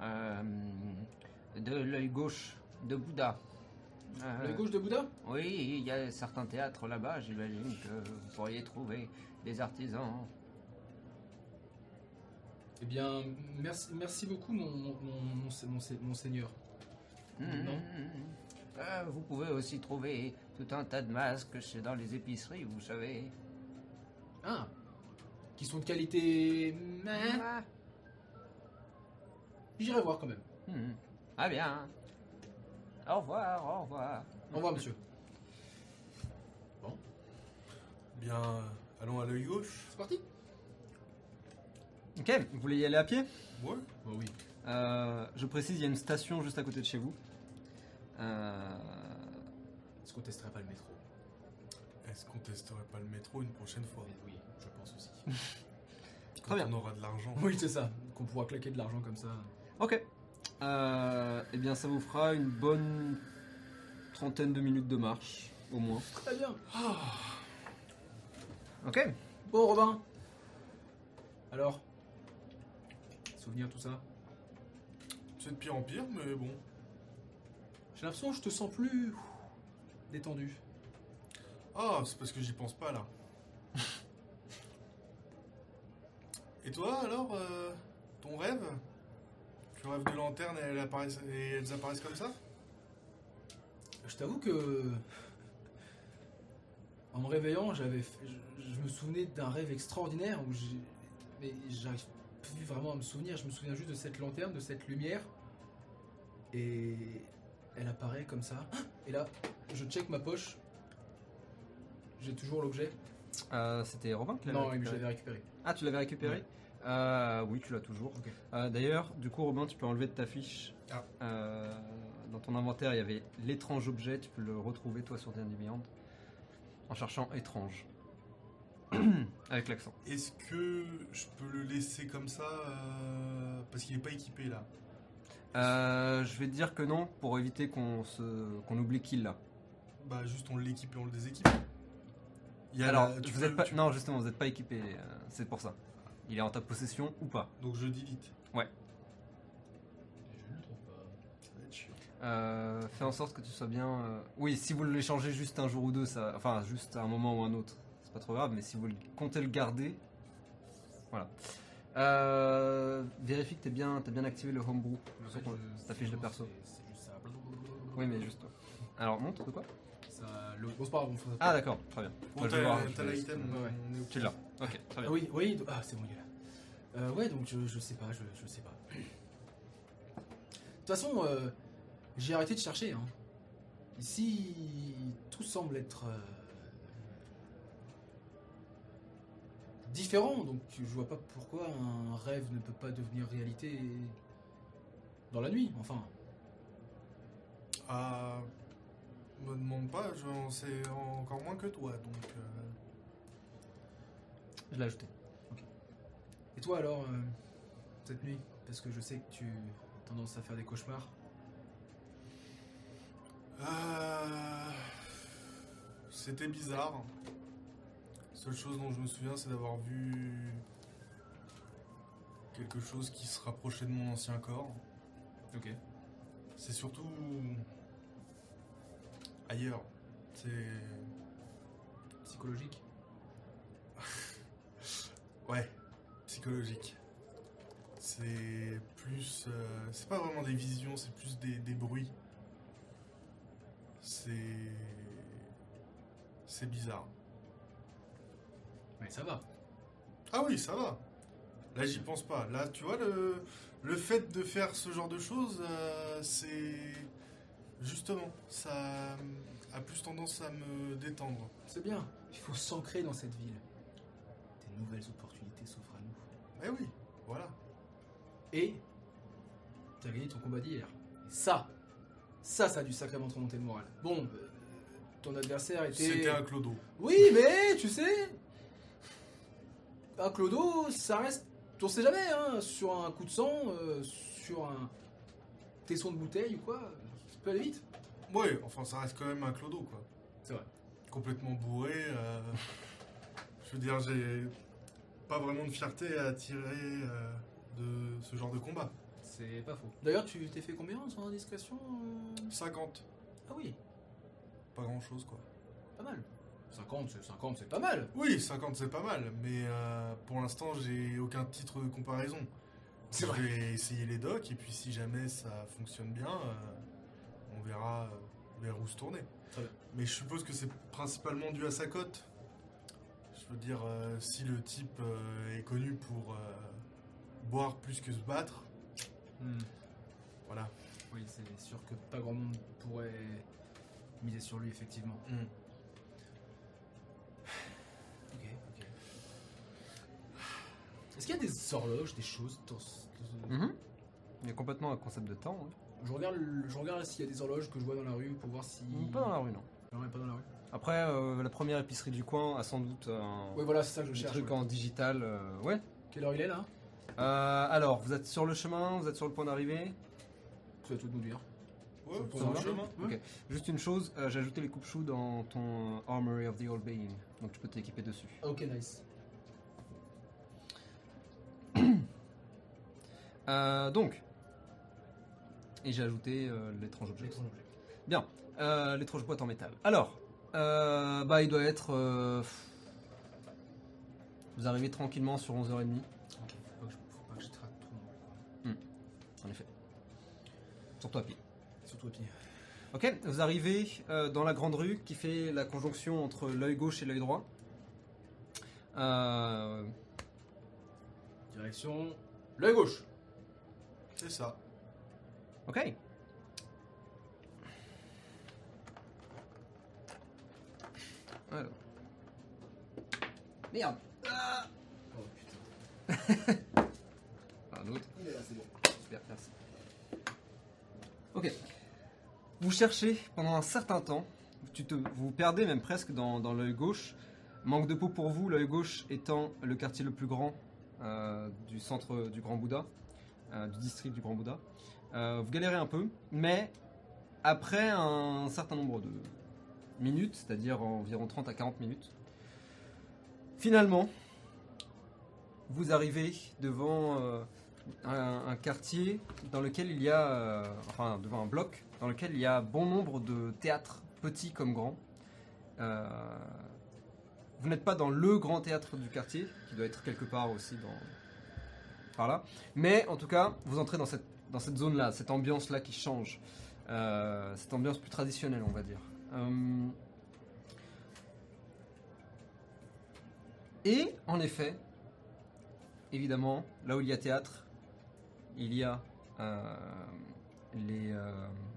Euh, de l'œil gauche de Bouddha. Euh, La gauche de Bouddha. Oui, il y a certains théâtres là-bas, j'imagine que vous pourriez trouver des artisans. Eh bien, merci, merci beaucoup, mon, mon, mon, mon- mon- mon seigneur. Non. Euh, vous pouvez aussi trouver tout un tas de masques chez- dans les épiceries, vous savez. Ah, qui sont de qualité. meh. Ah. J'irai voir quand même. Mhm. Ah bien. Au revoir, au revoir. Au revoir, monsieur. Bien, euh, allons à l'œil gauche. C'est parti Ok, vous voulez y aller à pied? Ouais. Bah oui. Euh, Je précise, il y a une station juste à côté de chez vous. Euh, Est-ce qu'on testerait pas le métro? Est-ce qu'on testerait pas le métro une prochaine fois? Oui, je pense aussi. Quand bien. on aura de l'argent. oui, c'est ça. Qu'on pourra claquer de l'argent comme ça. Ok. Euh, eh bien, ça vous fera une bonne trentaine de minutes de marche, au moins. Très bien. Ok. Bon, Robin. Alors Souvenir, tout ça C'est de pire en pire, mais bon. J'ai l'impression que je te sens plus détendu. Ah, c'est parce que j'y pense pas là. Et toi alors, euh, ton rêve? Tu rêves de lanterne et elles apparaissent, et elles apparaissent comme ça? Je t'avoue que. En me réveillant, j'avais, je, je me souvenais d'un rêve extraordinaire où j'ai. Mais j'arrive plus vraiment à me souvenir. Je me souviens juste de cette lanterne, de cette lumière. Et. Elle apparaît comme ça. Et là, je check ma poche. J'ai toujours l'objet. Euh, C'était Robin qui l'avait Non, mais je récupéré. l'avais récupéré. Ah, tu l'avais récupéré? Ouais. Euh, Oui, tu l'as toujours. Euh, D'ailleurs, du coup, Robin, tu peux enlever de ta fiche. Ah. Euh, dans ton inventaire, il y avait l'étrange objet. Tu peux le retrouver, toi, sur D&D Beyond, en cherchant étrange. Avec l'accent. Est-ce que je peux le laisser comme ça euh, Parce qu'il n'est pas équipé là? Euh, je vais te dire que non, pour éviter qu'on se... qu'on oublie qu'il l'a. Bah juste on l'équipe et on le déséquipe. Il y a Alors, la- tu vous peux- êtes pas... tu- Non, justement, vous n'êtes pas équipé. C'est pour ça. Il est en ta possession ou pas. Donc je delete. Je ne le trouve pas. Ça va être chiant. Euh, fais en sorte que tu sois bien. euh, Oui, si vous l'échangez juste un jour ou deux, ça... enfin juste à un moment ou un autre, c'est pas trop grave. Mais si vous le- comptez le garder, voilà. Euh, vérifie que t'es bien, t'as bien activé le homebrew sur ton- ta fiche de perso. C'est juste ça. Oui, mais juste toi. Alors montre de quoi Ça, le... Ah d'accord, très bien. Bon, Moi, je vais t'as voir, je t'as vais- l'item, Ouais, ouais. on est au Tu l'as. Ok, très bien. Ah oui, oui, ah c'est bon, il est là. Euh, ouais, donc je, je sais pas, je, je sais pas. De toute façon, euh, j'ai arrêté de chercher. Hein. Ici, tout semble être euh, différent, donc je vois pas pourquoi un rêve ne peut pas devenir réalité dans la nuit, enfin. Ah, me demande pas, j'en sais encore moins que toi, donc. euh, Je l'ai ajouté. Et toi alors, euh, cette nuit Parce que je sais que tu as tendance à faire des cauchemars. euh, C'était bizarre. Seule chose dont je me souviens, c'est d'avoir vu quelque chose qui se rapprochait de mon ancien corps. Ok. C'est surtout ailleurs. C'est Psychologique Ouais, psychologique. C'est plus. euh, c'est pas vraiment des visions, c'est plus des, des bruits. C'est. C'est bizarre. Mais ça va. Ah oui, ça va. Là, j'y pense pas. Là, tu vois, le, le fait de faire ce genre de choses, euh, c'est. Justement, ça a plus tendance à me détendre. C'est bien. Il faut s'ancrer dans cette ville. Des nouvelles opportunités s'offrent à nous. Eh oui, voilà. Et t'as gagné ton combat d'hier. Et ça, ça, ça a dû sacrément te remonter le moral. Bon, euh, ton adversaire était. C'était un clodo. Oui, mais tu sais, un clodo, ça reste. On sait jamais, hein. Sur un coup de sang, euh, sur un tesson de bouteille ou quoi, ça peut aller vite. Ouais, enfin, ça reste quand même un clodo, quoi. C'est vrai. complètement bourré. euh, je veux dire, j'ai pas vraiment de fierté à tirer euh, de ce genre de combat. C'est pas faux. D'ailleurs, tu t'es fait combien sans indiscrétion euh? 50, Ah oui, pas grand chose quoi. pas mal. 50, c'est 50, c'est pas mal. Oui, 50 c'est pas mal, mais euh, pour l'instant j'ai aucun titre de comparaison. C'est je vrai. vais essayer les docs et puis si jamais ça fonctionne bien, euh, on verra euh, vers où se tourner. Très bien. Mais je suppose que c'est principalement dû à sa cote. Je veux dire, euh, si le type euh, est connu pour euh, boire plus que se battre, voilà. Oui, c'est sûr que pas grand monde pourrait miser sur lui, effectivement. Hmm. Ok, ok. Est-ce qu'il y a des horloges, des choses dans ce- dans ce- Mhm. Il y a complètement un concept de temps. hein. Je regarde, je regarde s'il y a des horloges que je vois dans la rue pour voir si. Pas dans la rue, non. Non, mais pas dans la rue. Après, euh, la première épicerie du coin a sans doute un Ouais, voilà, c'est ça que je des cherche. truc ouais. en digital. euh, ouais. Quelle heure il est là? Euh, alors, vous êtes sur le chemin, vous êtes sur le point d'arriver? Tu vas tout nous dire. Ouais, le de chemin. Ouais. Ok. Juste une chose, euh, j'ai ajouté les coupe-choux dans ton euh, Armory of the Old Being. Donc tu peux t'équiper dessus. Ok, nice. Euh, donc. Et j'ai ajouté euh, l'étrange objet. Bien. Euh, l'étrange boîte en métal. Alors. euh, bah, il doit être. Vous arrivez tranquillement sur 11h30. Ok, faut pas que je, faut pas que je traque trop non plus. quoi. En effet. Surtout à pied. Surtout à pied. Ok, vous arrivez euh, dans la grande rue qui fait la conjonction entre l'œil gauche et l'œil droit. Euh, Direction. L'œil gauche. C'est ça. Ok. Alors. Merde. Oh putain. Un autre. Il est là, c'est bon. Super, merci. Ok. Vous cherchez pendant un certain temps. Tu te, vous vous perdez même presque dans, dans l'œil gauche. Manque de peau pour vous, l'œil gauche étant le quartier le plus grand euh, du centre du Grand Bouddha, euh, du district du Grand Bouddha. Euh, vous galérez un peu, mais après un certain nombre de minutes, c'est-à-dire environ 30 à 40 minutes, finalement, vous arrivez devant euh, un, quartier dans lequel il y a, euh, enfin devant un bloc, dans lequel il y a bon nombre de théâtres, petits comme grands. Vous n'êtes pas dans le grand théâtre du quartier, qui doit être quelque part aussi dans, par là, mais en tout cas, vous entrez dans cette, dans cette zone-là, cette ambiance-là qui change, Euh, cette ambiance plus traditionnelle, on va dire. Euh, et en effet, évidemment, là où il y a théâtre, il y a euh, les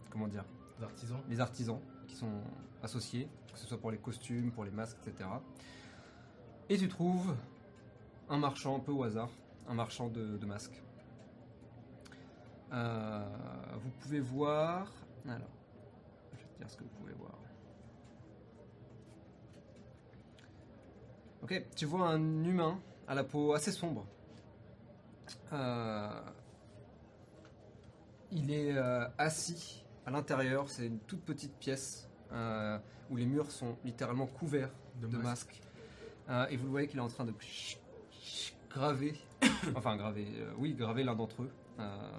comment dire Les artisans. les artisans qui sont associés, que ce soit pour les costumes, pour les masques, etc. Et tu trouves un marchand un peu au hasard, un marchand de, de masques. Euh, vous pouvez voir. Alors, je vais te dire ce que vous pouvez voir. Ok, tu vois un humain à la peau assez sombre. Euh, il est euh, assis à l'intérieur, c'est une toute petite pièce où les murs sont littéralement couverts de, De masques. Et vous le voyez qu'il est en train de graver, enfin graver, oui, graver l'un d'entre eux. Euh,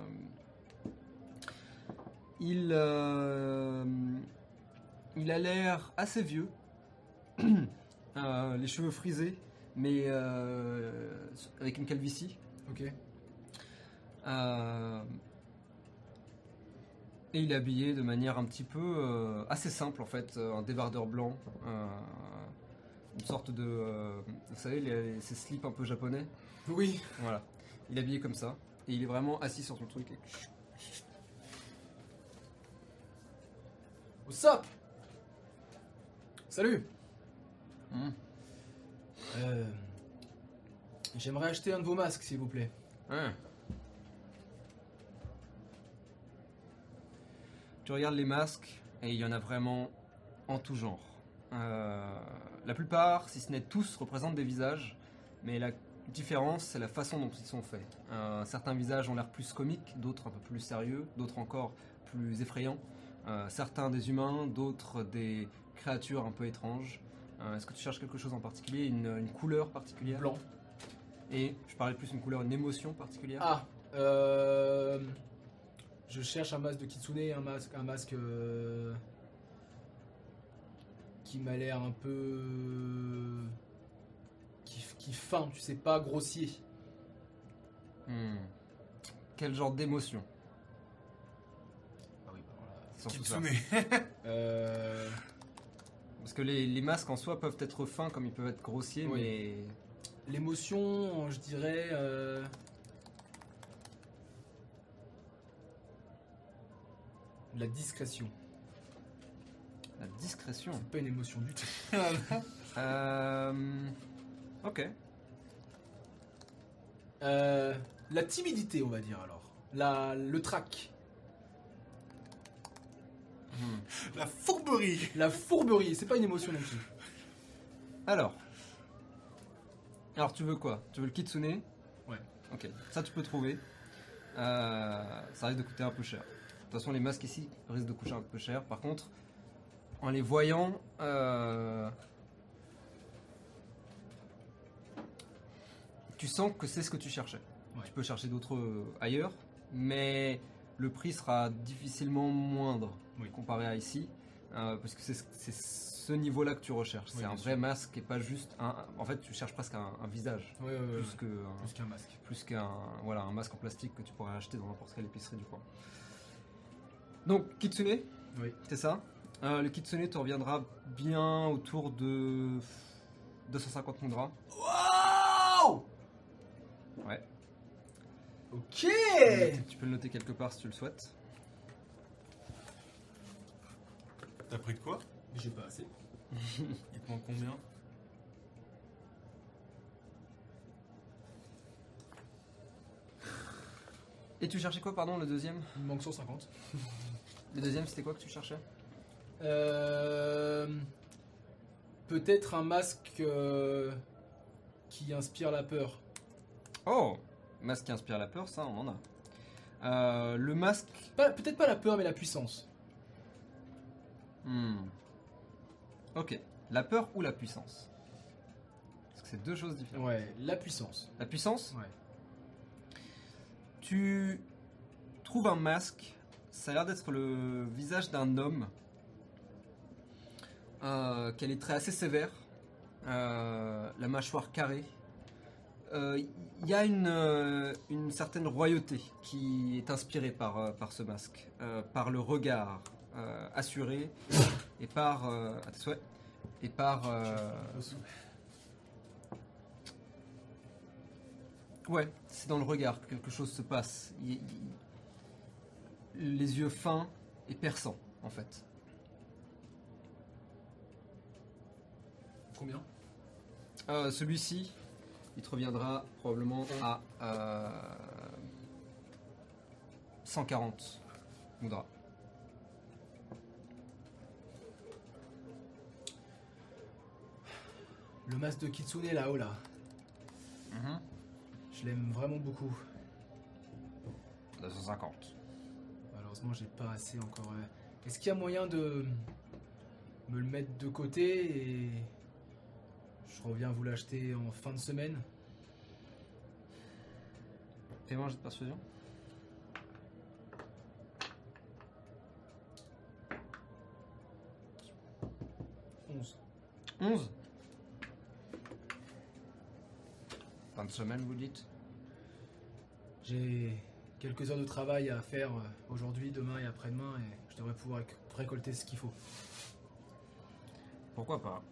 il, euh, il a l'air assez vieux, Euh, les cheveux frisés, mais euh, avec une calvitie. Ok. Et il est habillé de manière un petit peu assez simple en fait, un débardeur blanc, une sorte de, vous savez, les, ces slips un peu japonais. Oui. Voilà, il est habillé comme ça et il est vraiment assis sur son truc. et- What's up Salut Hmm. Euh, J'aimerais acheter un de vos masques, s'il vous plaît. Ouais. Tu regardes les masques et il y en a vraiment en tout genre. Euh, la plupart, si ce n'est tous, représentent des visages, mais la différence, c'est la façon dont ils sont faits. Euh, certains visages ont l'air plus comiques, d'autres un peu plus sérieux, d'autres encore plus effrayants. Euh, certains des humains, d'autres des créatures un peu étranges. Euh, Est-ce que tu cherches quelque chose en particulier, une, une couleur particulière Blanc. Et je parlais plus d'une couleur, une émotion particulière Ah, euh, je cherche un masque de kitsune, un masque, un masque qui m'a l'air un peu qui, qui feint, tu sais pas grossier. Hmm. Quel genre d'émotion? Kitsune. Euh, Parce que les, les masques en soi peuvent être fins comme ils peuvent être grossiers, Oui. mais L'émotion, je dirais. euh, La discrétion. la discrétion. C'est pas une émotion du tout. Euh, Ok. Euh, la timidité, on va dire alors. La, le trac. Hmm. La fourberie. La fourberie, c'est pas une émotion non plus. Alors. Alors tu veux quoi? Tu veux le kitsune? Ouais. Ok. Ça tu peux trouver. Euh, ça risque de coûter un peu cher. De toute façon les masques ici risquent de coûter un peu cher. Par contre, en les voyant, euh, tu sens que c'est ce que tu cherchais. Ouais. Tu peux chercher d'autres euh, ailleurs, mais le prix sera difficilement moindre Oui. comparé à ici, euh, parce que c'est ce niveau-là que tu recherches. Oui, c'est un vrai sûr. masque et pas juste un. En fait, tu cherches presque un, un visage, ouais, plus qu'un masque. plus qu'un voilà un masque en plastique que tu pourrais acheter dans n'importe quelle épicerie du coin. Donc Kitsune, Oui. C'est ça Euh, Le kitsune te reviendra bien autour de 250 mudras. Wow Ouais. Ok Tu peux le noter quelque part si tu le souhaites. T'as pris de quoi? J'ai pas assez. Il te manque combien? Et tu cherchais quoi, pardon, le deuxième? Il me manque 150. Le deuxième, c'était quoi que tu cherchais? Euh, Peut-être un masque euh, qui inspire la peur. Oh Masque qui inspire la peur, ça, on en a. Euh, le masque. Peut-être pas la peur, mais la puissance. Hmm. Ok. La peur ou la puissance? Parce que c'est deux choses différentes. Ouais, la puissance. La puissance? Ouais. Tu trouves un masque. Ça a l'air d'être le visage d'un homme. Euh, qui a les traits assez sévères. Euh, la mâchoire carrée. Euh, Il y a une, euh, une certaine royauté qui est inspirée par, par ce masque. Par le regard euh, assuré. Et par. euh, à tes souhaits. Et par. euh, Ouais, c'est dans le regard que quelque chose se passe. Il- il- Les yeux fins et perçants, en fait. Combien? Euh, Celui-ci, il te reviendra probablement à euh, 140 moudras. Le masque de Kitsune là-haut là. Je l'aime vraiment beaucoup. 250. Malheureusement, j'ai pas assez encore. euh. Est-ce qu'il y a moyen de me le mettre de côté et je reviens vous l'acheter en fin de semaine? Fais-moi un jet de persuasion. 11. 11 Fin de semaine, vous dites? J'ai quelques heures de travail à faire euh, aujourd'hui, demain et après-demain et je devrais pouvoir réc- récolter ce qu'il faut. Pourquoi pas?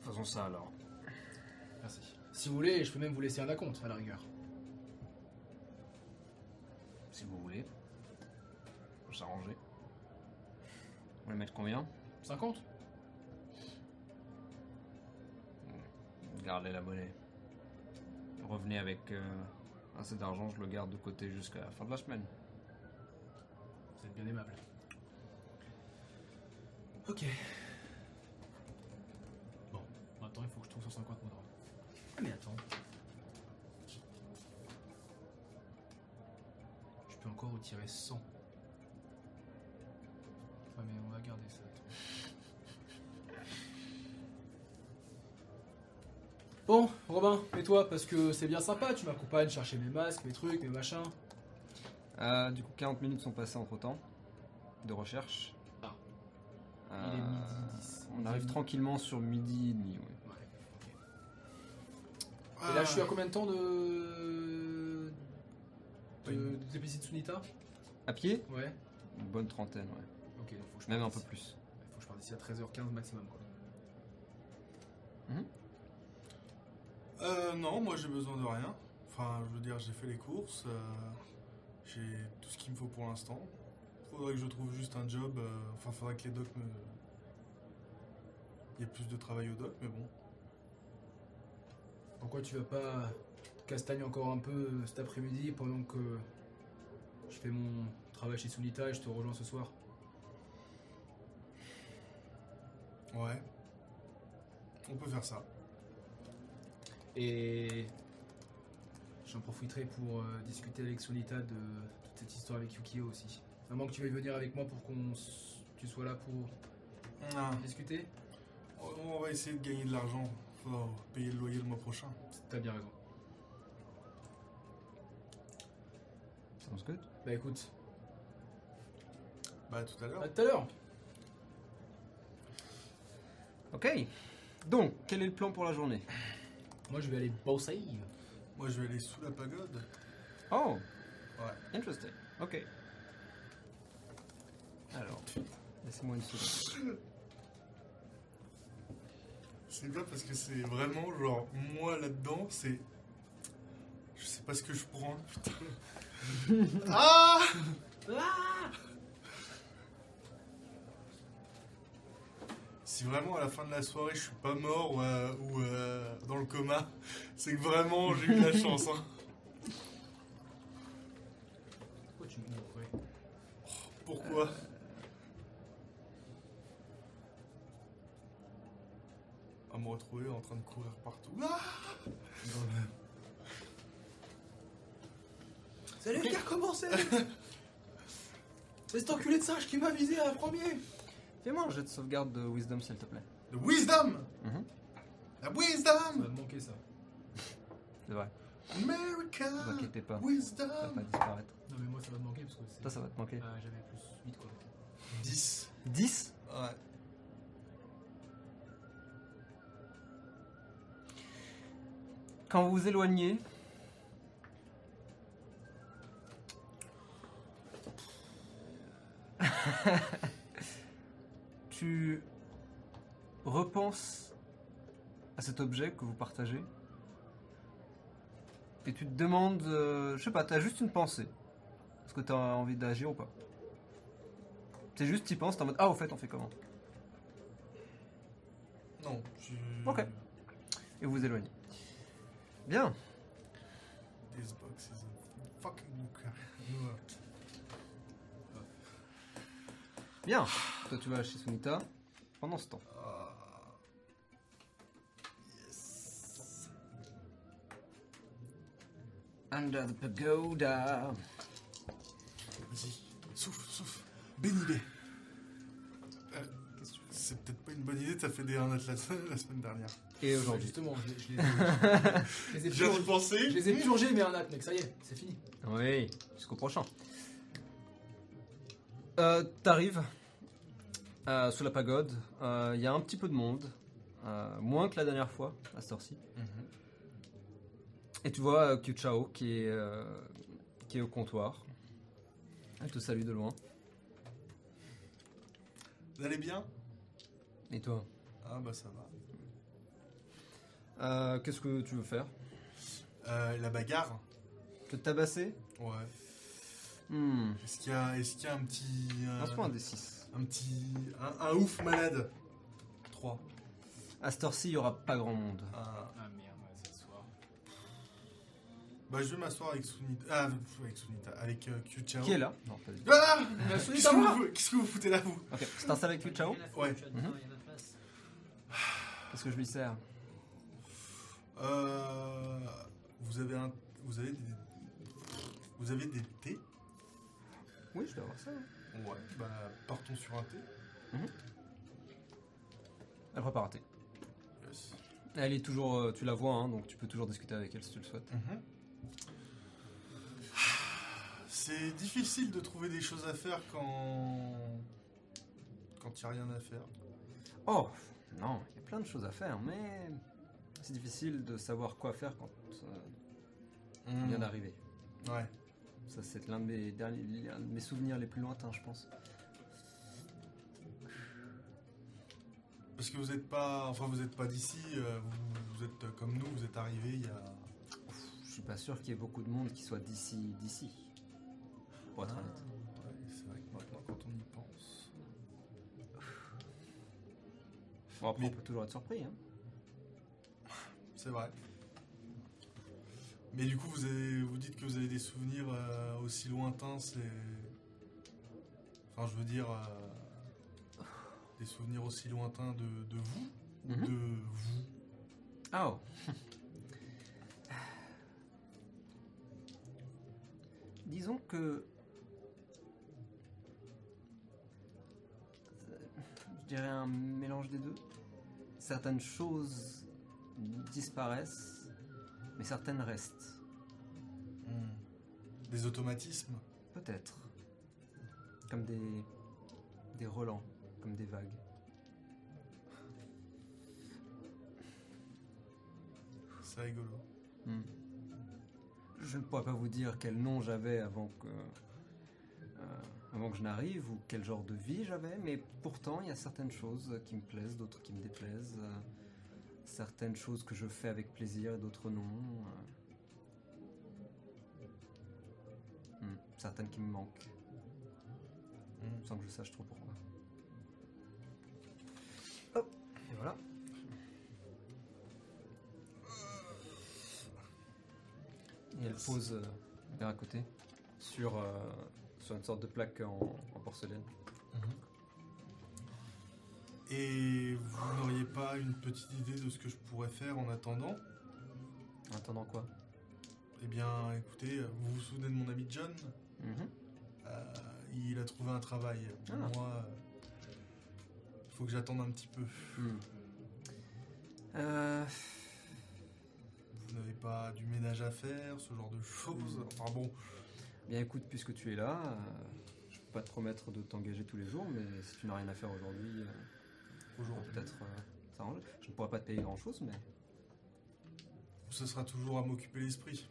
Faisons ça alors. Merci. Si vous voulez, je peux même vous laisser un acompte à la rigueur. Si vous voulez. Faut s'arranger. Vous voulez mettre combien? 50 Gardez la monnaie. Revenez avec euh, assez d'argent, je le garde de côté jusqu'à la fin de la semaine. Vous êtes bien aimable. Ok. Bon, maintenant il faut que je trouve 150 moudras. Ah mais attends. Je peux encore retirer 100. Ouais mais on va garder ça. Bon, Robin, et toi Parce que c'est bien sympa, tu m'accompagnes chercher mes masques, mes trucs, mes machins. Euh, du coup, 40 minutes sont passées entre temps de recherche. Ah. Euh, Il est midi 10. On arrive tranquillement sur midi et demi. ouais. Ouais, ok. Et là, je suis à combien de temps de. de. de déficit Sunita? À pied? Ouais. Une bonne trentaine, ouais. Ok, donc faut que je Même un peu plus. Faut que je parte d'ici à 13h15 maximum, quoi. Euh, non, moi j'ai besoin de rien. Enfin, je veux dire, j'ai fait les courses. euh, j'ai tout ce qu'il me faut pour l'instant. Faudrait que je trouve juste un job. euh, enfin, faudrait que les docs me. Il y ait plus de travail au doc, mais bon. Pourquoi tu vas pas castagne encore un peu cet après-midi pendant que je fais mon travail chez Sunita et je te rejoins ce soir? Ouais. On peut faire ça. Et j'en profiterai pour euh, discuter avec Sunita de toute cette histoire avec Yukio aussi. À moins que tu veuilles venir avec moi pour qu'on s- tu sois là pour Ah, discuter on va essayer de gagner de l'argent. Faut payer le loyer le mois prochain. T'as bien raison. Sounds good. Bah écoute, Bah, tout à l'heure. à tout à l'heure Ok. Donc, quel est le plan pour la journée? Moi je vais aller bosser. Moi, je vais aller sous la pagode. Oh Ouais. Interesting. Ok. Alors, Laissez-moi une seconde. C'est bien parce que c'est vraiment genre moi là-dedans, c'est. Je sais pas ce que je prends. Putain. ah Si vraiment à la fin de la soirée je suis pas mort ou, euh, ou, euh, dans le coma, c'est que vraiment j'ai eu de la chance. Hein. Pourquoi tu me montrais Pourquoi? À me retrouver en train de courir partout. Ah C'est lui qui a recommencé C'est cet enculé de singe qui m'a visé à premier Fais-moi un jet de sauvegarde de Wisdom, s'il te plaît. Le wisdom Mhm. La Ça va wisdom me manquer ça. C'est vrai, America ne vous inquiétez pas. Ça va Wisdom pas disparaître. Non mais moi ça va me manquer parce que c'est... Toi, ça va te manquer. Ah, j'avais plus 8 quoi. 10. 10 Ouais. Quand vous vous éloignez, tu repenses à cet objet que vous partagez et tu te demandes, euh, je sais pas, t'as juste une pensée. Est-ce que t'as envie d'agir ou pas? C'est juste, t'y penses, t'es en mode, ah au fait, on fait comment? Non, je... Ok. Et vous vous éloignez. Bien. This box is a fucking. Bien. Toi, tu vas chez Sunita pendant ce temps. Ah. Yes. Under the pagoda. Vas-y, souffle, souffle. Bénis-les. Euh, c'est peut-être pas une bonne idée, t'as fait des 1 la, la semaine dernière. Et aujourd'hui. justement, je, les- je les ai, je les ai J'ai purgés- pensé. je les ai purgés mais un at mec, ça y est, c'est fini. Oui, jusqu'au prochain. Euh, T'arrives euh, sous la pagode. Il y a un petit peu de monde. euh, moins que la dernière fois, à cette heure-ci. Et tu vois euh, Kyu Chao qui est, euh, qui est au comptoir. Elle te salue de loin. Vous allez bien? Et toi? Ah bah ça va. Euh, Qu'est-ce que tu veux faire? Euh, la bagarre Te tabasser? Ouais. Hmm. Est-ce qu'il y, a- est-ce qu'il y a un petit. euh, Lance-moi un des 6. un petit. Un, un ouf malade 3. À cette heure-ci, il n'y aura pas grand monde. Ah. Ah merde, c'est ce soir. Bah je vais m'asseoir avec Sunita. Ah, avec Sunita. Avec euh, Kyu Chao. Qui est là? Non, pas du tout. Ah Mais Qu'est-ce Sunita, que, vous, qu'est-ce que vous foutez là, vous? Ok, c'est installé avec Kyu Chao Ouais. Mhm. Qu'est-ce que je lui sers? Euh, vous avez un. Vous avez des. Vous avez des thés? Oui, je dois avoir ça. hein. Ouais. Bah partons sur un thé. Elle prépare un thé. Yes. Elle est toujours, euh, tu la vois, hein, donc tu peux toujours discuter avec elle si tu le souhaites. Mhm. C'est difficile de trouver des choses à faire quand. quand il n'y a rien à faire. Oh, non, il y a plein de choses à faire, mais c'est difficile de savoir quoi faire quand euh, on vient d'arriver. Ouais. Ça, c'est l'un de mes derniers, l'un de mes souvenirs les plus lointains, je pense. Parce que vous n'êtes pas. Enfin, vous n'êtes pas d'ici, euh, vous, vous êtes comme nous, vous êtes arrivés il y a. Je suis pas sûr qu'il y ait beaucoup de monde qui soit d'ici, d'ici. Pour être Ah, honnête. ouais, c'est vrai que maintenant, quand on y pense. Bon, après, Mais- on peut toujours être surpris. Hein. C'est vrai. Mais du coup, vous, avez, vous dites que vous avez des souvenirs euh, aussi lointains, c'est. Enfin, je veux dire. euh, des souvenirs aussi lointains de, de vous ou Mhm. De vous? Ah, oh. Disons que. Je dirais un mélange des deux. Certaines choses disparaissent, mais certaines restent. Des automatismes? Peut-être. Comme des. des relents, comme des vagues. C'est rigolo. Hmm. Je ne pourrais pas vous dire quel nom j'avais avant que. euh, avant que je n'arrive ou quel genre de vie j'avais, mais pourtant il y a certaines choses qui me plaisent, d'autres qui me déplaisent, euh, certaines choses que je fais avec plaisir et d'autres non. euh. Hmm, Certaines qui me manquent, Hmm. sans que je sache trop pourquoi. Hop, et voilà. Et elle pose euh, vers à côté sur, euh, sur une sorte de plaque en, en porcelaine. Et vous n'auriez pas une petite idée de ce que je pourrais faire en attendant? En attendant quoi? Eh bien, écoutez, vous vous souvenez de mon ami John? Mhm. Euh, Il a trouvé un travail. Ah. Moi, il faut que j'attende un petit peu. Hmm. Euh, Vous n'avez pas du ménage à faire, ce genre de choses. Enfin bon, bien écoute, puisque tu es là, euh, je peux pas te promettre de t'engager tous les jours, mais si tu n'as rien à faire aujourd'hui, euh, aujourd'hui, peut-être euh, s'arranger. Je ne pourrais pas te payer grand chose, mais. ce sera toujours à m'occuper l'esprit.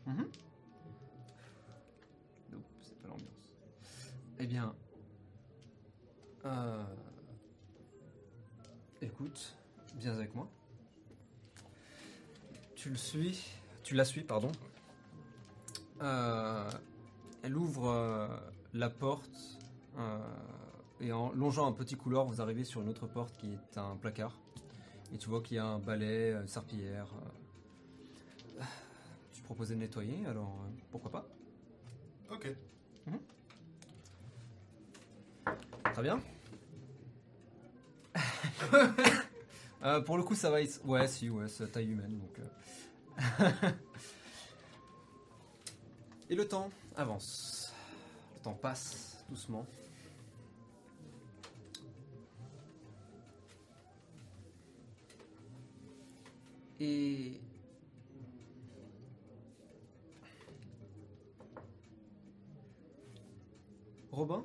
Non, c'est pas l'ambiance. Eh bien. euh, Écoute, viens avec moi. Tu le suis. Tu la suis, pardon. Euh, elle ouvre euh, la porte. euh, et en longeant un petit couloir, vous arrivez sur une autre porte qui est un placard. Et tu vois qu'il y a un balai, une serpillière. euh, tu proposais de nettoyer, alors euh, pourquoi pas? Ok. Très bien. Euh, pour le coup, ça va. être- Ouais, si, ouais, c'est taille humaine, donc. euh. Et le temps avance. Le temps passe doucement. Et Robin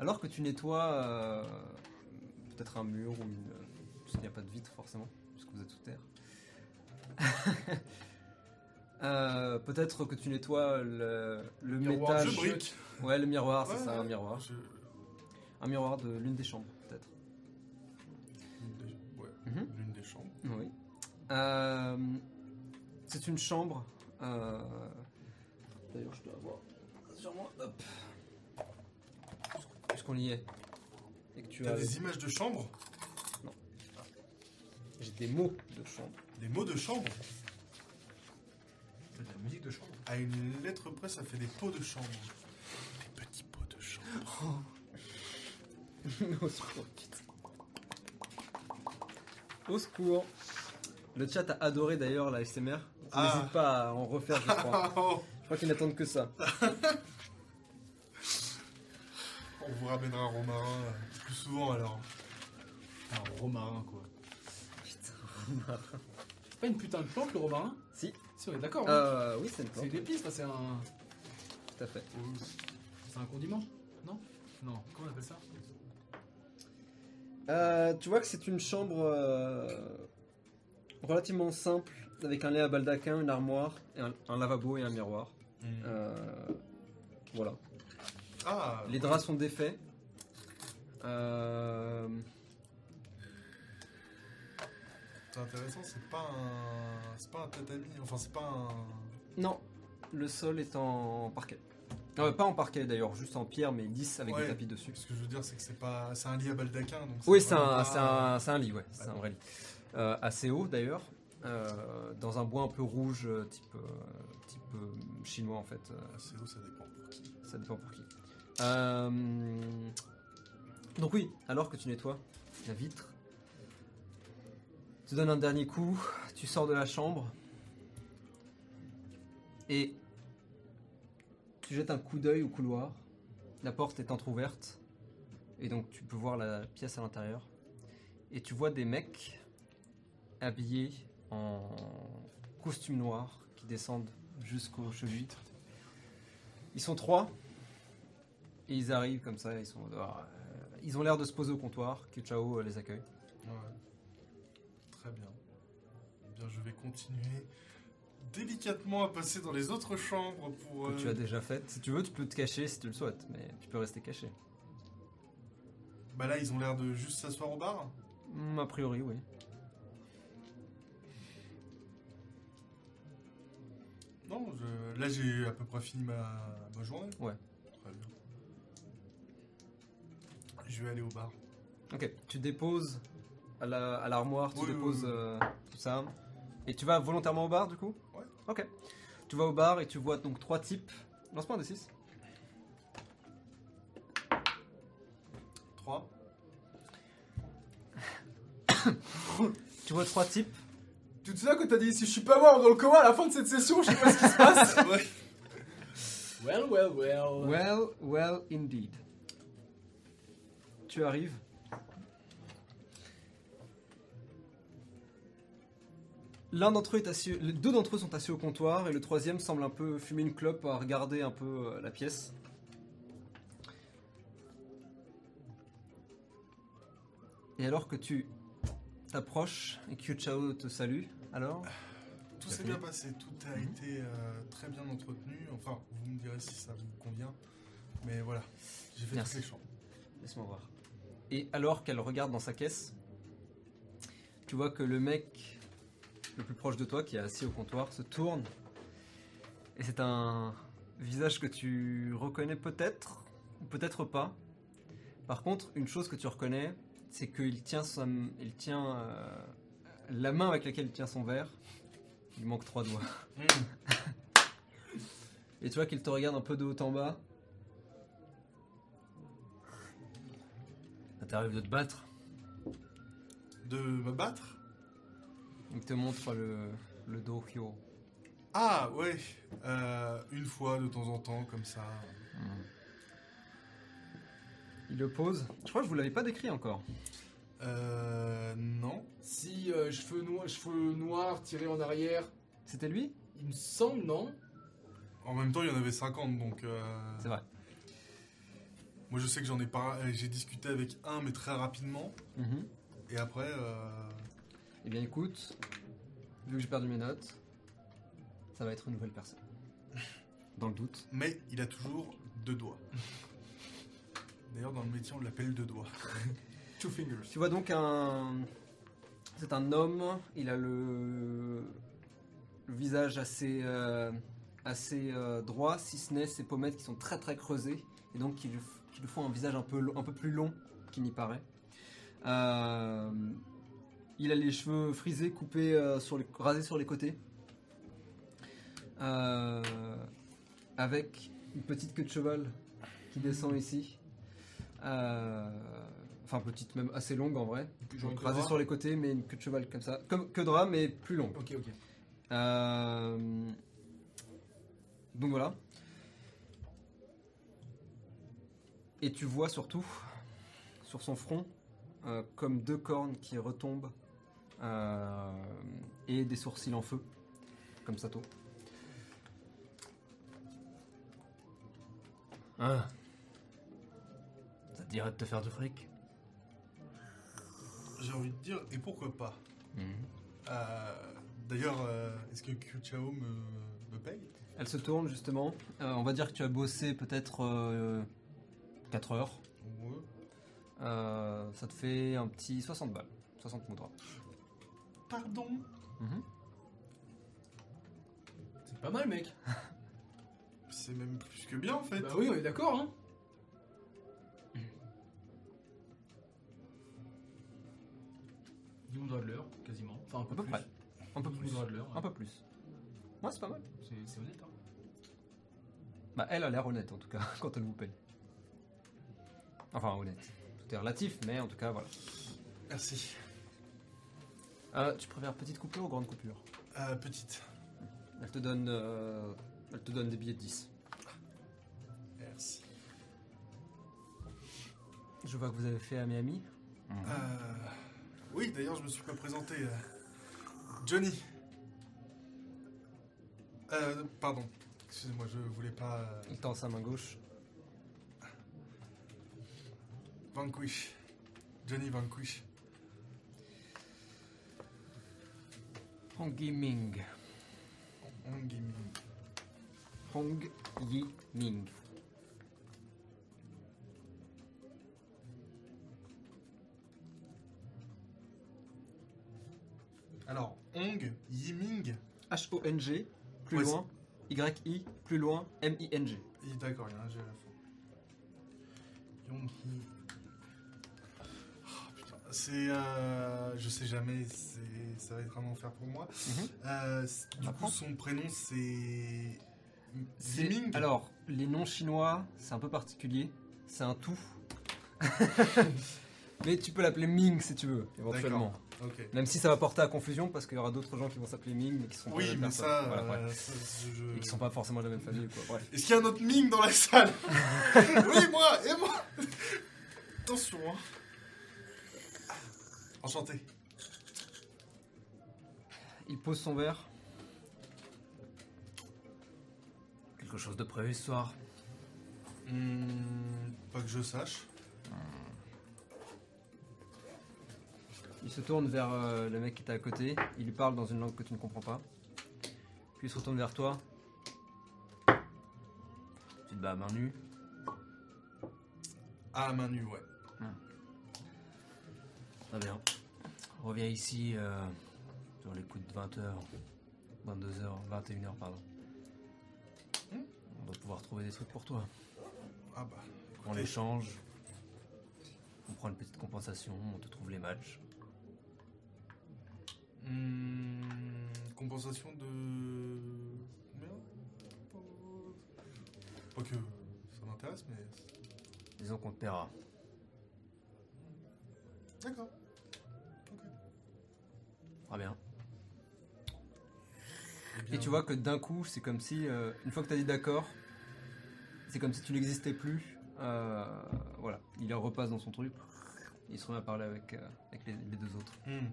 Alors que tu nettoies euh, peut-être un mur ou une. Parce qu'il n'y a pas de vitre forcément, puisque vous êtes sous terre. Euh, peut-être que tu nettoies le, le Miroir, métage. je brique. Ouais, le miroir, c'est Ouais, ça, un miroir. Je- Un miroir de l'une des chambres, peut-être. Oui. Euh, c'est une chambre. euh, D'ailleurs, je dois avoir sur moi. Hop. Puisqu'on y est? Et que tu as des images de chambre? J'ai des mots de chambre. Des mots de chambre? De la musique de chambre? À une lettre près, ça fait des pots de chambre. Des petits pots de chambre. Au secours. Au secours. Le chat a adoré d'ailleurs la SMR. Ah. N'hésite pas à en refaire, je crois. Oh, je crois qu'ils n'attendent que ça. on vous ramènera un romarin euh, plus souvent alors. Un romarin, quoi. C'est pas une putain de plante, le romarin Si. Si, on est d'accord. hein. Euh, oui, c'est une C'est plante. une épice, c'est un... Tout à fait. C'est un condiment Non? Non, comment on appelle ça? Euh, tu vois que c'est une chambre euh, relativement simple, avec un lit à baldaquin, une armoire, et un, un lavabo et un miroir. Euh, voilà. Ah, Les draps sont défaits. C'est intéressant, c'est pas un. C'est pas un tatami, enfin c'est pas un. non, le sol est en parquet. Euh, pas en parquet d'ailleurs, juste en pierre, mais lisse avec Ouais. des tapis dessus. Ce que je veux dire, c'est que c'est pas. C'est un lit à baldaquin, donc. Oui, c'est un, pas- c'est un, c'est un lit, ouais, c'est un vrai lit. Euh, assez haut d'ailleurs, euh, dans un bois un peu rouge, euh, type, type chinois en fait. Assez haut, ça dépend pour qui. Ça dépend pour qui. Euh, Donc oui, alors que tu nettoies la vitre, tu donnes un dernier coup, tu sors de la chambre et tu jettes un coup d'œil au couloir. La porte est entr'ouverte et donc tu peux voir la pièce à l'intérieur. Et tu vois des mecs habillés en costume noir qui descendent jusqu'aux chevilles. Ils sont trois. Et ils arrivent comme ça, ils. Euh, ont l'air de se poser au comptoir. Kichao euh, les accueille. Très bien. Eh bien, je vais continuer délicatement à passer dans les autres chambres pour. que euh, tu as déjà faite. Si tu veux, tu peux te cacher si tu le souhaites, mais tu peux rester caché. Bah là, ils ont l'air de juste s'asseoir au bar. Hmm, a priori, oui. Non, je- là j'ai à peu près fini ma, ma journée. Ouais. Très bien. Je vais aller au bar. Ok, tu déposes à la- à l'armoire, tu Oui, déposes oui. euh, tout ça. Et tu vas volontairement au bar du coup? Ok. Tu vas au bar et tu vois donc trois types. Lance-moi un des 6. 3. Tu vois trois types. Tu te souviens quand t'as dit si je suis pas mort dans le coma à la fin de cette session, je sais pas ce qui se passe ouais. Well, well, well. Well, well indeed. Tu arrives. L'un d'entre eux est assis, les deux d'entre eux sont assis au comptoir et le troisième semble un peu fumer une clope à regarder un peu euh, la pièce. Et alors que tu t'approches et que Chao te salue, alors? Tout s'est bien passé, tout a été euh, très bien entretenu. Enfin, vous me direz si ça vous convient. Mais voilà, j'ai fait Merci. toutes les. Laisse-moi voir. Et alors qu'elle regarde dans sa caisse, tu vois que le mec le plus proche de toi, qui est assis au comptoir, se tourne. Et c'est un visage que tu reconnais peut-être, ou peut-être pas. Par contre, une chose que tu reconnais, c'est qu'il tient, il tient euh, la main avec laquelle il tient son verre. Il manque trois doigts. Et tu vois qu'il te regarde un peu de haut en bas. Ça t'arrive de te battre? De me battre? Il te montre le, le dohyo. Ah, ouais. euh, une fois de temps en temps, comme ça. Il le pose. Je crois que je vous l'avais pas décrit encore. Euh. Non. Si euh, cheveux, noirs, cheveux noirs tirés en arrière, C'était lui? Il me semble, non En même temps, il y en avait 50, donc. euh, C'est vrai. Moi, je sais que j'en ai pas. J'ai discuté avec un, mais très rapidement. Mhm. Et après. euh, Eh bien écoute, vu que j'ai perdu mes notes, ça va être une nouvelle personne. Dans le doute. Mais il a toujours deux doigts. D'ailleurs, dans le métier, on l'appelle deux doigts. Two fingers. Tu vois donc un... C'est un homme, il a le, le visage assez, euh, assez euh, droit, si ce n'est ses pommettes qui sont très très creusées, et donc qui lui, f- qui lui font un visage un peu, un peu plus long qu'il n'y paraît. Euh, il a les cheveux frisés, coupés, euh, sur les, rasés sur les côtés, Euh, avec une petite queue de cheval qui descend ici. Euh, enfin, petite, même assez longue en vrai. Genre une Donc, rasée sur les côtés, mais une queue de cheval comme ça. Comme queue de rat, mais plus longue. Ok, ok. Donc voilà. Et tu vois surtout, sur son front, euh, comme deux cornes qui retombent et des sourcils en feu, comme Sato. Ah. Ça te dirait de te faire du fric? J'ai envie de dire, et pourquoi pas? Mhm. Euh, D'ailleurs, euh, est-ce que Kyuchao me, me paye? Elle se tourne justement. Euh, on va dire que tu as bossé peut-être 4 heures. Ouais. Euh, ça te fait un petit 60 balles. 60 moudras. Pardon C'est pas mal, mec. C'est même plus que bien en fait. Bah oui, on est d'accord, hein. Dix moudras de l'heure, quasiment. Enfin, un peu, peu plus. près. Un peu plus. de l'heure. Un peu plus. Ouais, c'est pas mal. C'est c'est honnête, hein. Bah, elle a l'air honnête en tout cas quand elle vous paye. Enfin, honnête. Tout est relatif, mais en tout cas, voilà. Merci. Euh, tu préfères petite coupure ou grande coupure Euh, petite. Elle te donne, euh, elle te donne des billets de 10. Merci. Je vois que vous avez fait à Miami. Euh, oui, d'ailleurs, je me suis pas présenté. Johnny. Euh, pardon. Excusez-moi, je voulais pas. Il tend sa main gauche. Vanquish. Johnny Vanquish. En gaming. Hong Gaming. Hong Yi Ming. Alors, Hong Yiming. H-O-N-G, plus Ouais, loin. Y-I, plus loin. M-I-N-G. D'accord, il y a un G à la fin. C'est. Euh, je sais jamais, ça va être un enfer pour moi. Mhm. Euh, du coup, son prénom c'est. C'est- Yiming Alors, les noms chinois, c'est un peu particulier. C'est un tout. Mais tu peux l'appeler Ming si tu veux, éventuellement. Même si ça va porter à confusion parce qu'il y aura d'autres gens qui vont s'appeler Ming mais qui sont Oui, mais ça. Voilà, euh, ça, je- Et qui sont pas forcément de la même famille. Est-ce qu'il y a un autre Ming dans la salle? Oui, moi Et moi Attention, hein. Enchanté. Il pose son verre. Quelque chose de prévu ce soir Hmm, pas que je sache. Il se tourne vers euh, le mec qui était à côté. Il lui parle dans une langue que tu ne comprends pas. Puis il se retourne vers toi. Tu te bats à main nue. À main nue, ouais. Très bien. Reviens ici euh, sur les coups de 20h. 22h, 21h, pardon. Hmm? On doit pouvoir trouver des trucs pour toi. Ah bah. On les change. On prend une petite compensation, on te trouve les matchs. hmm, compensation de. Combien Pas que ça m'intéresse, mais. Disons qu'on te paiera. D'accord. Très bien. Eh Et bien, tu vois que d'un coup, c'est comme si, euh, une fois que tu as dit d'accord, c'est comme si tu n'existais plus. Euh, voilà, il repasse dans son truc. Il se remet à parler avec, euh, avec les, les deux autres. hmm.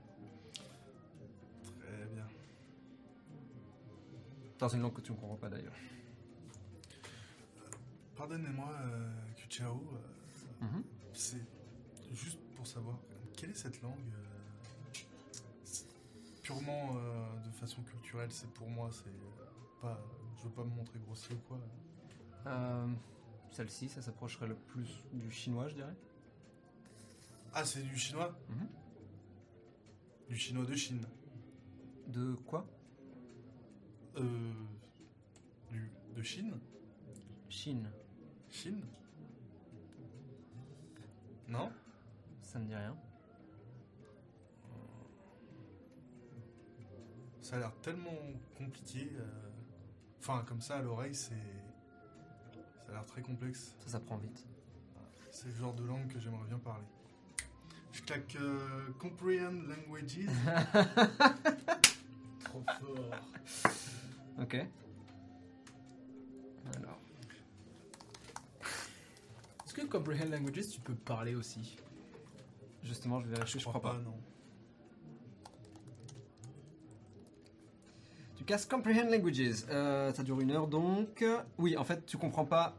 Très bien. Dans une langue que tu ne comprends pas d'ailleurs. Pardonnez-moi, Kuchao. Mhm. C'est juste pour savoir, quelle est cette langue Purement euh, de façon culturelle, c'est pour moi, c'est euh, pas. Je veux pas me montrer grossier ou quoi. Euh, Celle-ci, ça s'approcherait le plus du chinois, je dirais. Ah, c'est du chinois? Mhm. Du chinois de Chine. De quoi? Euh. Du, de Chine Chine. Chine? Non? Ça ne dit rien. Ça a l'air tellement compliqué. euh, Enfin, comme ça à l'oreille, c'est. Ça a l'air très complexe. Ça s'apprend vite. C'est le genre de langue que j'aimerais bien parler. Je claque euh, Comprehend Languages. Trop fort. Ok. Alors. Est-ce que Comprehend Languages, tu peux parler aussi? Justement, je vais vérifier, je, crois pas. non. Comprehend Languages. Euh, ça dure une heure donc. Oui, en fait, tu comprends pas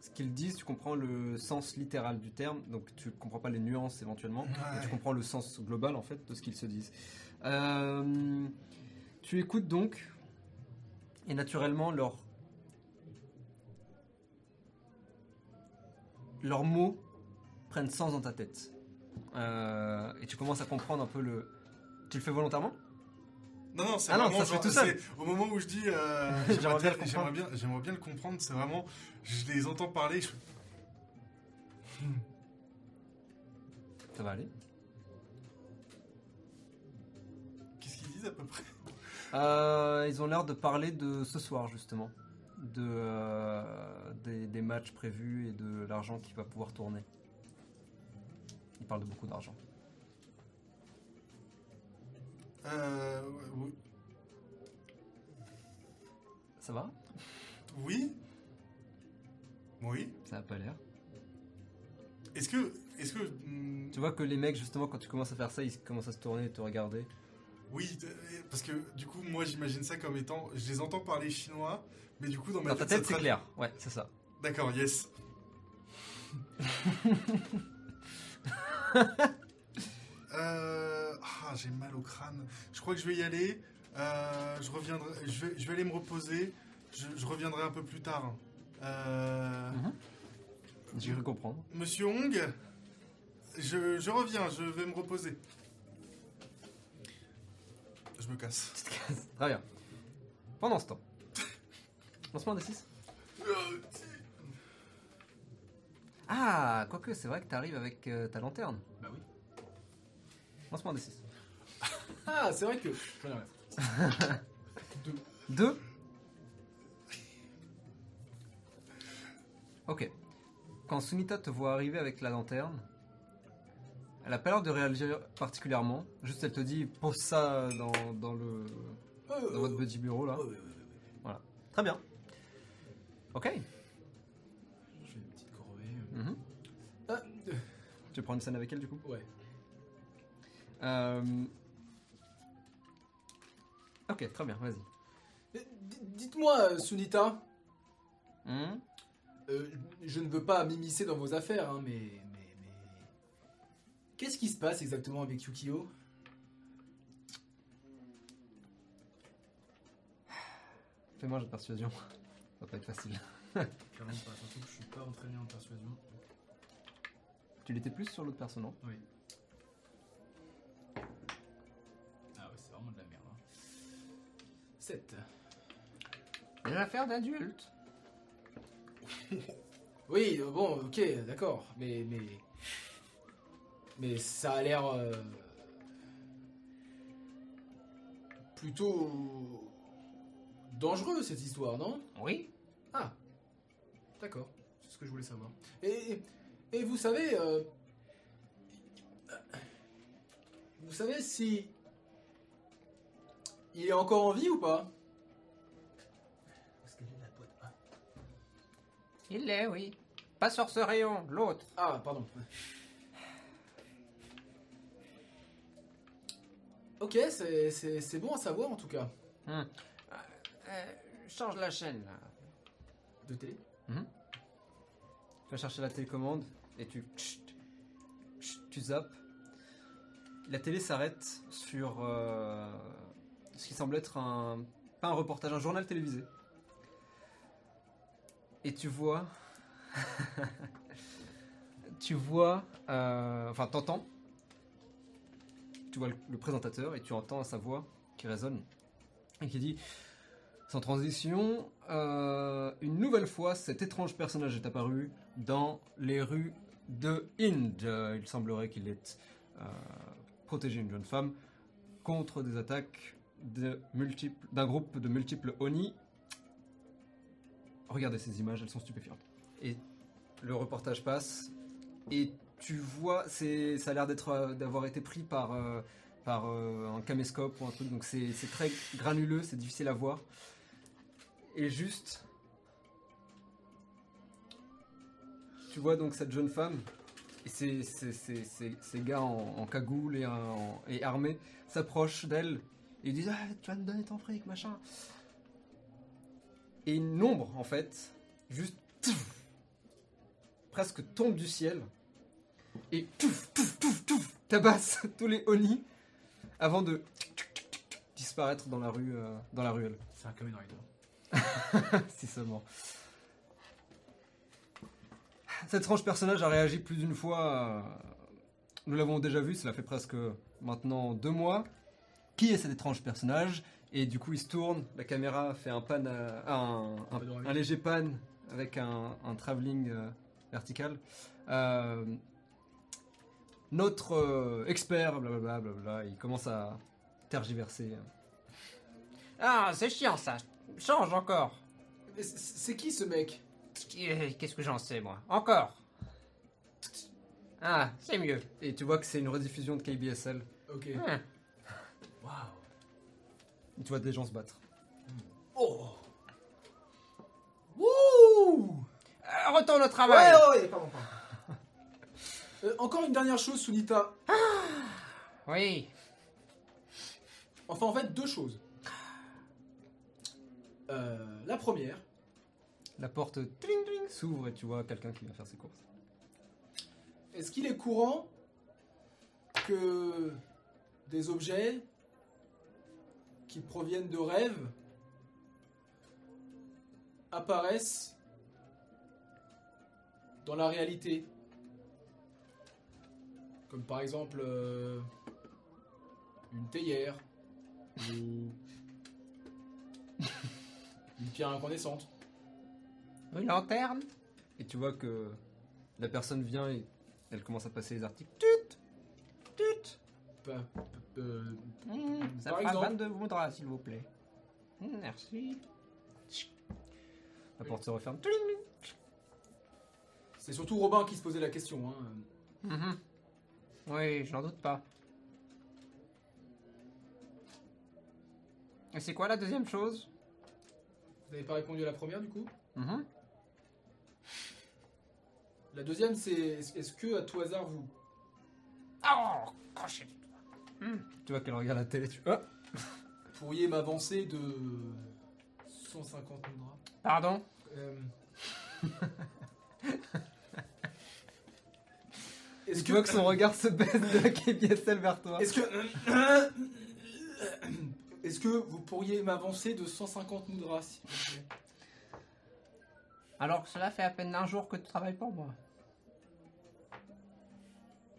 ce qu'ils disent, tu comprends le sens littéral du terme, donc tu comprends pas les nuances éventuellement, mais tu Ouais. comprends le sens global en fait de ce qu'ils se disent. Euh, tu écoutes donc, et naturellement, leurs leurs mots prennent sens dans ta tête. Euh, et tu commences à comprendre un peu le. Tu le fais volontairement? Non, non, c'est Ah non, vraiment fait genre- tout seul. Au moment où je dis. euh, J'aimerais bien bien, le j'aimerais bien, j'aimerais bien le comprendre, c'est vraiment. Je les entends parler. je- Ça va aller. Qu'est-ce qu'ils disent à peu près? Euh, ils ont l'air de parler de ce soir justement, de euh, des, des matchs prévus et de l'argent qui va pouvoir tourner. Ils parlent de beaucoup d'argent. Euh. oui- Ça va? Oui Oui Ça a pas l'air. Est-ce que. Est-ce que. hmm, Tu vois que les mecs justement quand tu commences à faire ça, ils commencent à se tourner et te regarder. Oui, euh, parce que du coup, moi j'imagine ça comme étant. Je les entends parler chinois, mais du coup, dans ma Dans ta ça tête c'est clair. Ouais, c'est ça. D'accord, yes. euh... Ah, j'ai mal au crâne. Je crois que je vais y aller. Euh, je reviendrai. Je vais, je vais aller me reposer. Je, je reviendrai un peu plus tard. Euh, J'ai cru comprendre. Monsieur Hong, je, je reviens. Je vais me reposer. Je me casse. Très bien. Pendant ce temps. Lancement des 6 Ah, quoique, c'est vrai que t'arrives avec euh, ta lanterne. Bah oui. Lancement des 6. Ah, c'est vrai que. Rien. 2 Ok. Quand Sunita te voit arriver avec la lanterne, elle a pas l'air de réagir particulièrement. Juste, elle te dit pose ça dans, dans le, dans votre petit bureau là. Ouais. Très bien. Ok. Je fais une petite corvée. Mhm. Ah, euh, Tu prends une scène avec elle du coup? Ouais. Euh, Ok, très bien, vas-y. D- Dites-moi, euh, Sunita, Mhm. euh, je ne veux pas m'immiscer dans vos affaires, hein, mais, mais, mais... Qu'est-ce qui se passe exactement avec Yukio? Fais-moi un jeu de persuasion. Ça va pas être facile. Clairement pas, surtout que je suis pas entraîné en persuasion. Tu l'étais plus sur l'autre perso, non? Oui. 7. Des affaires d'adultes. Oui, bon, ok, d'accord, mais, mais... Mais ça a l'air... euh, plutôt... dangereux, cette histoire, non? Oui. Ah, d'accord, c'est ce que je voulais savoir. Et, et vous savez, euh, vous savez si il est encore en vie ou pas? Parce qu'elle est la boîte. Ah, Il l'est, oui. Pas sur ce rayon, l'autre. Ah, pardon. Ok, c'est- c'est c'est bon à savoir en tout cas. Euh, change la chaîne, là. De télé Tu vas chercher la télécommande et tu. Tu zappes. La télé s'arrête sur euh, ce qui semble être un. Pas un reportage, un journal télévisé. Et tu vois. tu vois. euh, enfin, t'entends. Tu vois le, présentateur et tu entends sa voix qui résonne et qui dit Sans transition, euh, une nouvelle fois, cet étrange personnage est apparu dans les rues de Inde. Il semblerait qu'il ait euh, protégé une jeune femme contre des attaques d'un groupe de multiples Oni. Regardez ces images, elles sont stupéfiantes. Et le reportage passe et tu vois, ça a l'air euh, d'avoir été pris par, euh, par euh, un caméscope ou un truc, donc c'est, très granuleux, c'est difficile à voir. Et juste, tu vois donc cette jeune femme et ces, gars en, cagoule et, armés s'approchent d'elle ils disent ah, tu vas me donner ton fric machin et une ombre en fait juste presque tombe du ciel et touf, touf, touf, touf, tabasse tous les Oni avant de disparaître dans la rue euh, dans la ruelle C'est un Kamen Rider. si seulement. Cet étrange personnage a réagi plus d'une fois. euh, Nous l'avons déjà vu, cela fait presque maintenant deux mois. Qui est cet étrange personnage Et du coup, il se tourne, la caméra fait un pan, à- un, léger pan avec un, un travelling euh, vertical. Euh, notre euh, expert, blablabla, blablabla, il commence à tergiverser. Ah, c'est chiant, ça. Change encore. C'est qui ce mec? Euh, Qu'est-ce que j'en sais, moi? Encore. Ah, c'est mieux. Et tu vois que c'est une rediffusion de KBSL. Ok. Hum. Waouh. Tu vois des gens se battre. Oh Wouh Euh, retourne au travail. ouais, ouais, pardon, pardon. Euh, encore une dernière chose, Sunita. Oui. Enfin, en fait, deux choses. Euh, la première, La porte tling, tling, s'ouvre et tu vois quelqu'un qui vient faire ses courses. est-ce qu'il est courant que des objets qui proviennent de rêves apparaissent dans la réalité. Comme par exemple euh, une théière ou une pierre incandescente. Une lanterne Et tu vois que la personne vient et elle commence à passer les articles Tut Pas- euh, Hmm, Ça Par fera exemple 22 moudras, s'il vous plaît. Hmm, merci. La porte se referme. c'est surtout Robin qui se posait la question. hein. Mhm. Oui, je n'en doute pas. Et c'est quoi la deuxième chose? Vous n'avez pas répondu à la première du coup? Mhm. La deuxième c'est est-ce est-ce que à tout hasard vous Oh, crochet. Tu vois qu'elle regarde la télé. Tu... Ah pourriez m'avancer de 150 moudras Pardon? Euh, Est-ce tu vois que son regard se baisse de la KBSL vers toi. Est-ce que. Est-ce que vous pourriez m'avancer de 150 moudras s'il vous plaît? Alors que cela fait à peine un jour que tu travailles pour moi.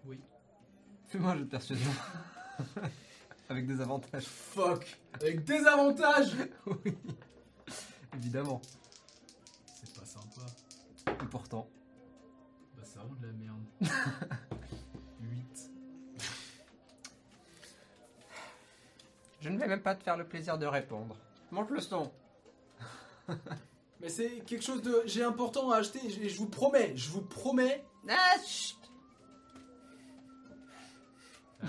Oui. Fais-moi un jeu de persuasion. Avec des avantages. Fuck Avec des avantages oui. Évidemment. C'est pas sympa. Et pourtant. Bah, c'est vraiment de la merde. 8. Je ne vais même pas te faire le plaisir de répondre. Monte le son. Mais c'est quelque chose de. J'ai important à acheter, et je vous promets, je vous promets. Ah, chut.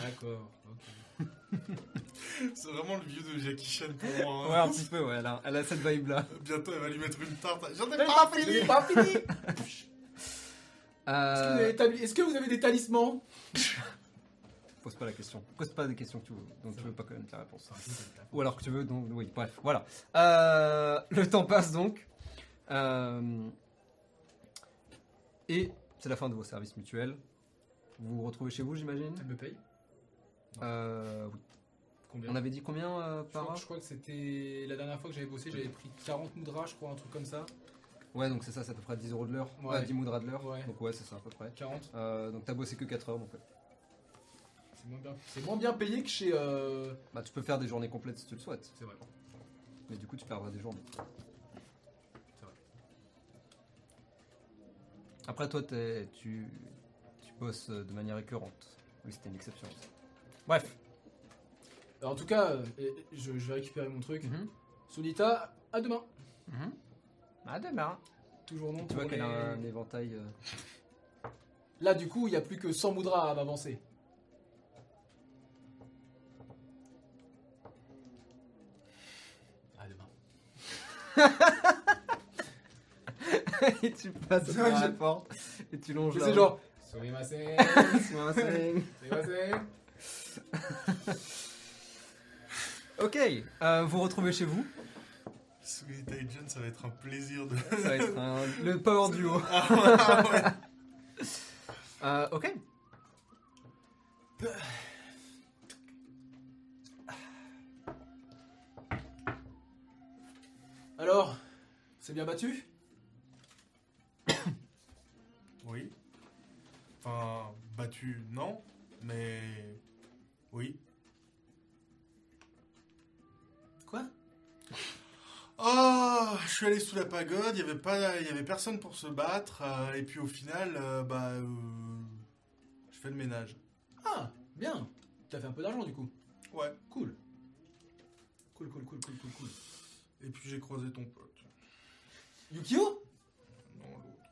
D'accord, ok. C'est vraiment le vieux de Jackie Chan pour moi. hein. Ouais, un petit peu, ouais. Elle a, elle a cette vibe-là. Bientôt, elle va lui mettre une tarte. J'en ai pas Je fini pas fini Est-ce que, vous Euh, est-ce que vous avez des talismans? Pose pas la question. Pose pas des questions que tu veux, dont tu veux pas connaître la réponse. Ou alors que tu veux, donc oui, bref, voilà. Euh, le temps passe donc. Euh, et c'est la fin de vos services mutuels. Vous vous retrouvez chez vous, j'imagine? Elle me paye euh, oui. Combien On avait dit combien euh, je par crois, heure je crois que c'était la dernière fois que j'avais bossé, j'avais pris 40 moudras, je crois, un truc comme ça. Ouais, donc c'est ça, c'est à peu près 10 euros de l'heure. Ouais. Ouais, 10 moudras de l'heure. Ouais. Donc ouais, c'est ça à peu près. 40. Euh, donc t'as bossé que 4 heures, donc ouais. C'est moins bien. C'est moins bien payé que chez. euh, Bah, tu peux faire des journées complètes si tu le souhaites. C'est vrai. Mais du coup, tu perdras des journées. C'est vrai. Après, toi, tu, tu bosses de manière récurrente. Oui, c'était une exception. Bref. Alors, en tout cas, euh, je, je vais récupérer mon truc. Mhm. Sunita, à demain. Mhm. À demain. Toujours non Tu vois pour qu'elle a les- un éventail. euh, Là, du coup, il n'y a plus que 100 moudras à m'avancer. À demain. et tu passes par la porte et tu longes Mais là. c'est genre. Sumimasen, sumimasen. ok, euh, vous retrouvez chez vous. Sweet Agent, ça va être un plaisir de. Ça va être un- le power duo. Ah ouais. Euh, ok. Alors, c'est bien battu? Oui. Enfin, battu, non. Mais. Oui. Quoi? Oh, je suis allé sous la pagode, il y avait pas, il y avait personne pour se battre, euh, et puis au final, euh, bah, euh, je fais le ménage. Ah, bien. T'as fait un peu d'argent du coup. Ouais. Cool. Cool, cool, cool, cool, cool, cool. Et puis j'ai croisé ton pote. Yukio? Non, l'autre.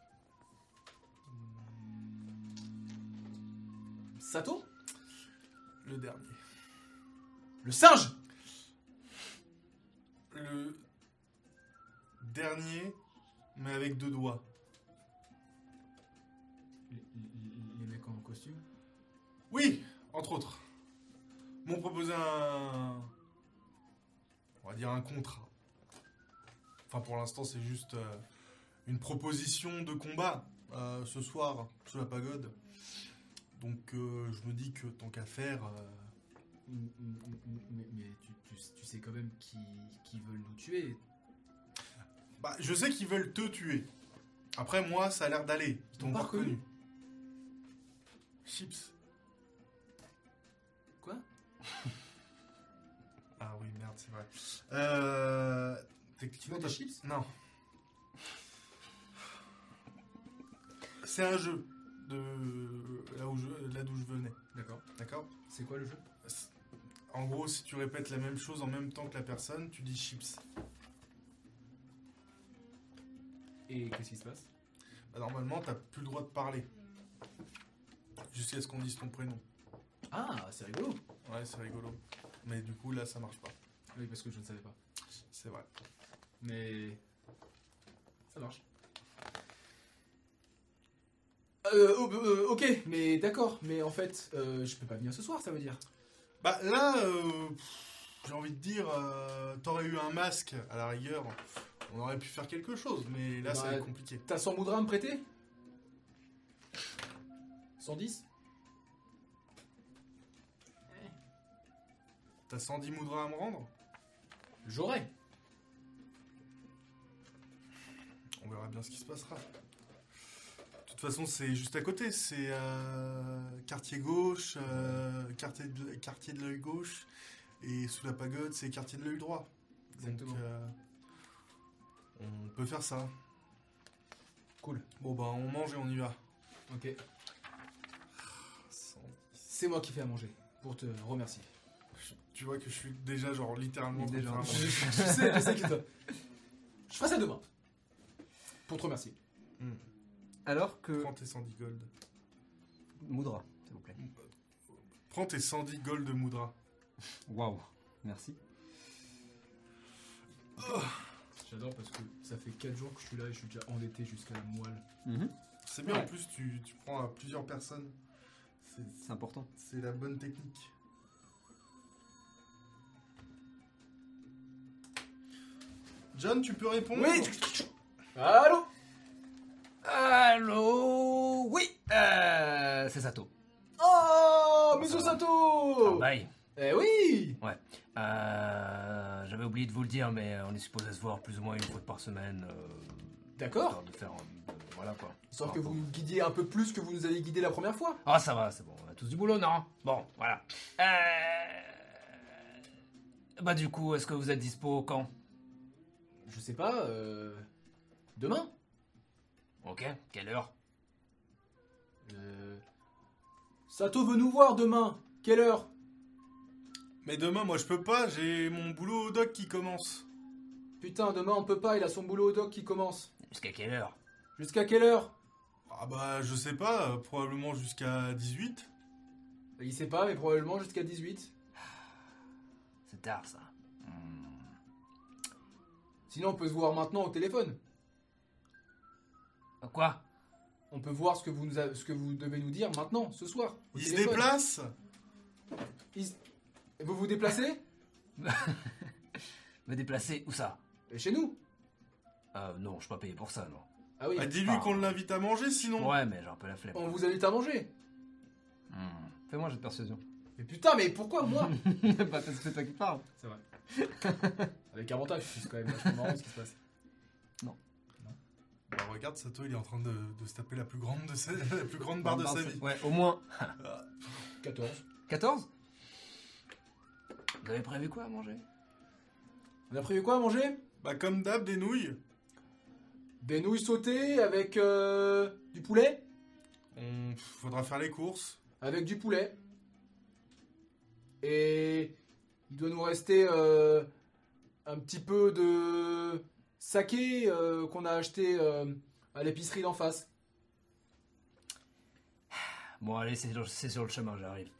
Sato? Le dernier. Le singe Le dernier, mais avec deux doigts. les, mecs en costume? Oui, entre autres. M'ont proposé un. On va dire un contrat. Enfin, pour l'instant, c'est juste euh, une proposition de combat euh, ce soir sous la pagode. Donc, euh, je me dis que tant qu'à faire, euh, Mm, mm, mm, Mais, mais tu, tu- tu sais quand même qui, qui veulent nous tuer. Bah, je sais qu'ils veulent te tuer. Après, moi, ça a l'air d'aller. Ils t'ont pas reconnu. Chips. Quoi? Ah oui, merde, c'est vrai. Euh... Veux des chips? Non. C'est un jeu de là où je, là d'où je venais. D'accord. D'accord? C'est quoi le jeu? En gros, si tu répètes la même chose en même temps que la personne, tu dis chips. Et qu'est-ce qui se passe? Bah, normalement, t'as plus le droit de parler. Jusqu'à ce qu'on dise ton prénom. Ah, c'est rigolo. Ouais, c'est rigolo. Mais du coup, là, ça marche pas. Oui, parce que je ne savais pas. C'est vrai. Mais. Ça marche. Euh, oh, euh, ok, mais d'accord, mais en fait, euh, je peux pas venir ce soir, ça veut dire. Bah là, euh, j'ai envie de dire, euh, t'aurais eu un masque à la rigueur, on aurait pu faire quelque chose, mais là, ça va être compliqué. T'as 100 moudras à me prêter? 110 T'as 110 moudras à me rendre? J'aurais. On verra bien ce qui se passera. De toute façon, c'est juste à côté, c'est euh, quartier gauche, euh, quartier de, quartier de l'œil gauche, et sous la pagode, c'est quartier de l'œil droit. Donc, Exactement. euh, on peut faire ça. Cool. Bon, bah, on mange et on y va. Ok. C'est moi qui fais à manger, pour te remercier. Tu vois que je suis déjà, genre, littéralement... Déjà. je, je sais, je sais que. Je ferai ça demain. Pour te remercier. Alors que. Prends tes 110 gold. Moudra, s'il vous plaît. Prends tes 110 gold de moudra. Waouh, merci. J'adore parce que ça fait 4 jours que je suis là et je suis déjà endetté jusqu'à la moelle. Mhm, C'est bien, Ouais. en plus, tu, tu prends à plusieurs personnes. C'est important. C'est la bonne technique. John, tu peux répondre? Oui Allô? Allô Oui euh, C'est Sato. Oh Miso Sato Bye. Eh oui Euh, J'avais oublié de vous le dire, mais on est supposé se voir plus ou moins une fois par semaine. euh, D'accord. histoire de faire. euh, voilà quoi. Sauf que vous nous guidiez un peu plus que vous nous avez guidé la première fois. Ah, ça va, c'est bon. On a tous du boulot, non? Bon, voilà. Bah, du coup, est-ce que vous êtes dispo quand? Je sais pas. Demain Ok, quelle heure? Euh... Sato veut nous voir demain. Quelle heure? Mais demain, moi, je peux pas. J'ai mon boulot au doc qui commence. Putain, demain on peut pas, il a son boulot au doc qui commence. Jusqu'à quelle heure? Jusqu'à quelle heure? Ah bah, je sais pas. euh, probablement jusqu'à 18. Il sait pas, mais probablement jusqu'à 18. C'est tard, ça. Hmm. Sinon on peut se voir maintenant au téléphone. Quoi? On peut voir ce que vous, nous a- ce que vous devez nous dire maintenant, ce soir. au Il se téléphone. déplace Il se- Et Vous vous déplacez? Me déplacer Où ça? Et Chez nous euh, Non, je suis pas payé pour ça, non. Ah oui, Bah, Dis-lui qu'on l'invite à manger, sinon. Ouais, mais j'ai un peu la flemme. on vous invite à manger. Hmm. Fais-moi un jet de persuasion. Mais putain, mais pourquoi moi? Pas parce que c'est toi qui parles. C'est vrai. Avec avantage, c'est quand même vachement marrant ce qui se passe. Bah, regarde, Sato, il est en train de, de se taper la plus grande, de sa, la plus grande barre de sa vie. Ouais, au moins 14. 14 Vous avez prévu quoi à manger? On a prévu quoi à manger? Bah, comme d'hab, des nouilles. Des nouilles sautées avec euh, du poulet? On faudra faire les courses. Avec du poulet. Et il doit nous rester euh, un petit peu de saké euh, qu'on a acheté euh, à l'épicerie d'en face. Bon, allez, c'est c'est sur le chemin, j'arrive.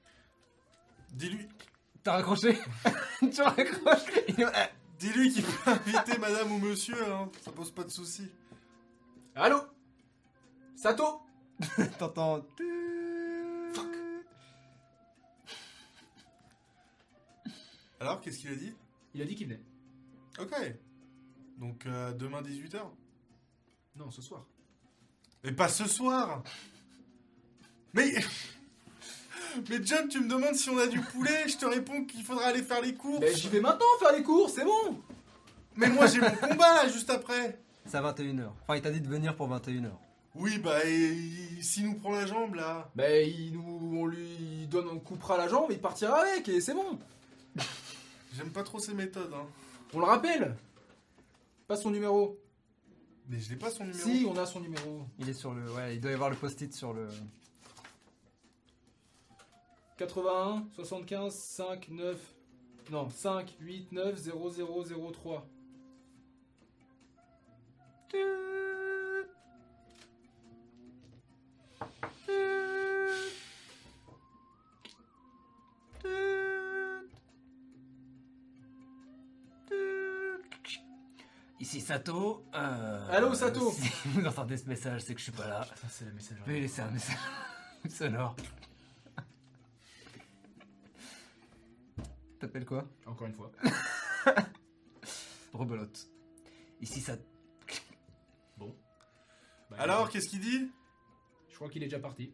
Dis-lui, T'as raccroché Tu raccroches Il eh, dis-lui qu'il peut inviter madame ou monsieur, hein. Ça pose pas de soucis. Allô? Sato? T'entends. Fuck. Alors, qu'est-ce qu'il a dit? Il a dit qu'il venait. Ok. Donc, euh, demain 18h. Non, ce soir. Mais pas ce soir Mais Mais John, tu me demandes si on a du poulet, je te réponds qu'il faudra aller faire les courses. Mais j'y vais maintenant faire les courses, c'est bon Mais moi j'ai mon combat là juste après. C'est à 21h. Enfin, il t'a dit de venir pour 21h. Oui, bah, et, s'il nous prend la jambe là. Ben il nous, on lui donne, on coupera la jambe, il partira avec et c'est bon. J'aime pas trop ces méthodes, hein. On le rappelle Pas son numéro. Mais je n'ai pas son numéro. Si, on a son numéro. Il est sur le. Ouais, il doit y avoir le post-it sur le. 81 75 5 9 non 5 8 9 0 0 0 3 Ici Sato. euh, Allô, Sato Si vous entendez ce message, c'est que je suis pas là. Ça c'est la messagerie. Veuillez laisser un message sonore. T'appelles quoi? Encore une fois. Rebelote. Ici Sato. Bon. Bah, Alors, qu'est-ce qu'il dit? Je crois qu'il est déjà parti.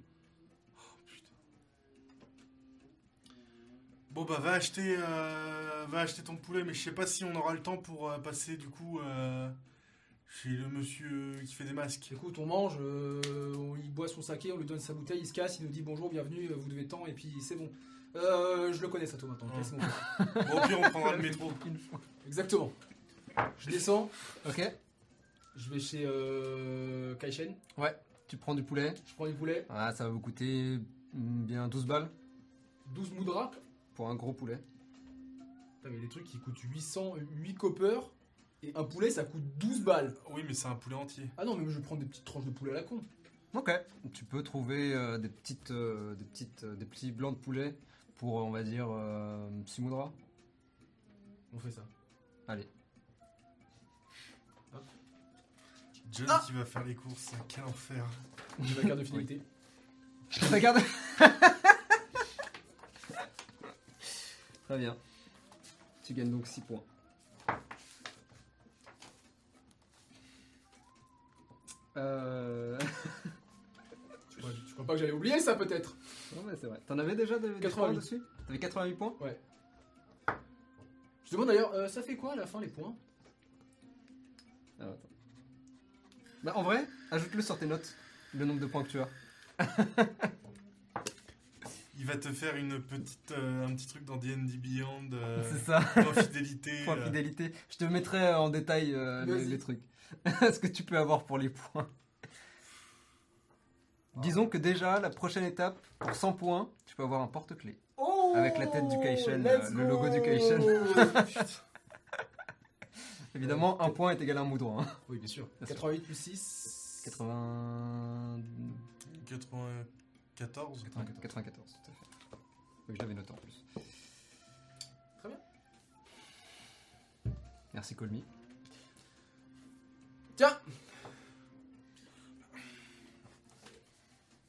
Bon bah va acheter, euh, va acheter ton poulet, mais je sais pas si on aura le temps pour euh, passer du coup euh, chez le monsieur qui fait des masques. Écoute, on mange, euh, on- il boit son saké, on lui donne sa bouteille, il se casse, il nous dit bonjour, bienvenue, vous devez tant, et puis c'est bon. Euh, je le connais, Sato, maintenant. Ouais. laisse-moi faire. Bon, au pire on prendra le métro. Exactement. Je descends, Ok. je vais chez euh, Kaishen, Tu prends du poulet. je prends du poulet, Ah, ça va vous coûter mm, bien 12 balles 12 moudras. Pour un gros poulet. Putain, mais les trucs qui coûtent 800, 8 copper, et un poulet ça coûte 12 balles. Oui, mais c'est un poulet entier. Ah non, mais je vais prendre des petites tranches de poulet à la con. Ok. Tu peux trouver euh, des petites, euh, des petites, euh, des petits blancs de poulet pour, on va dire, euh, 6 moudras. On fait ça. Allez. John qui va faire les courses, quel enfer. J'ai ma carte de fidélité. Regarde. Très bien. Tu gagnes donc 6 points. Euh... Tu crois, tu crois pas que j'allais oublier ça peut-être? Non mais c'est vrai. T'en avais déjà de, des 88. points dessus? T'avais 88 points? Je demande d'ailleurs, euh, ça fait quoi à la fin les points? Alors, attends. Bah en vrai, ajoute-le sur tes notes, le nombre de points que tu as. Il va te faire une petite, euh, un petit truc dans D&D Beyond, euh, C'est ça, en fidélité. point euh. fidélité. Je te mettrai en détail euh, les, les trucs. Ce que tu peux avoir pour les points. Disons que déjà, la prochaine étape, pour 100 points, tu peux avoir un porte-clés. Oh Avec la tête du Kaishen, le logo du Kaishen. Évidemment, un point est égal à un moudron. hein. oui, bien sûr. Bien sûr. 88 plus 6. 80... 94 94, 94, tout à fait. Oui, je l'avais noté en plus. Très bien. Merci Colmy. Tiens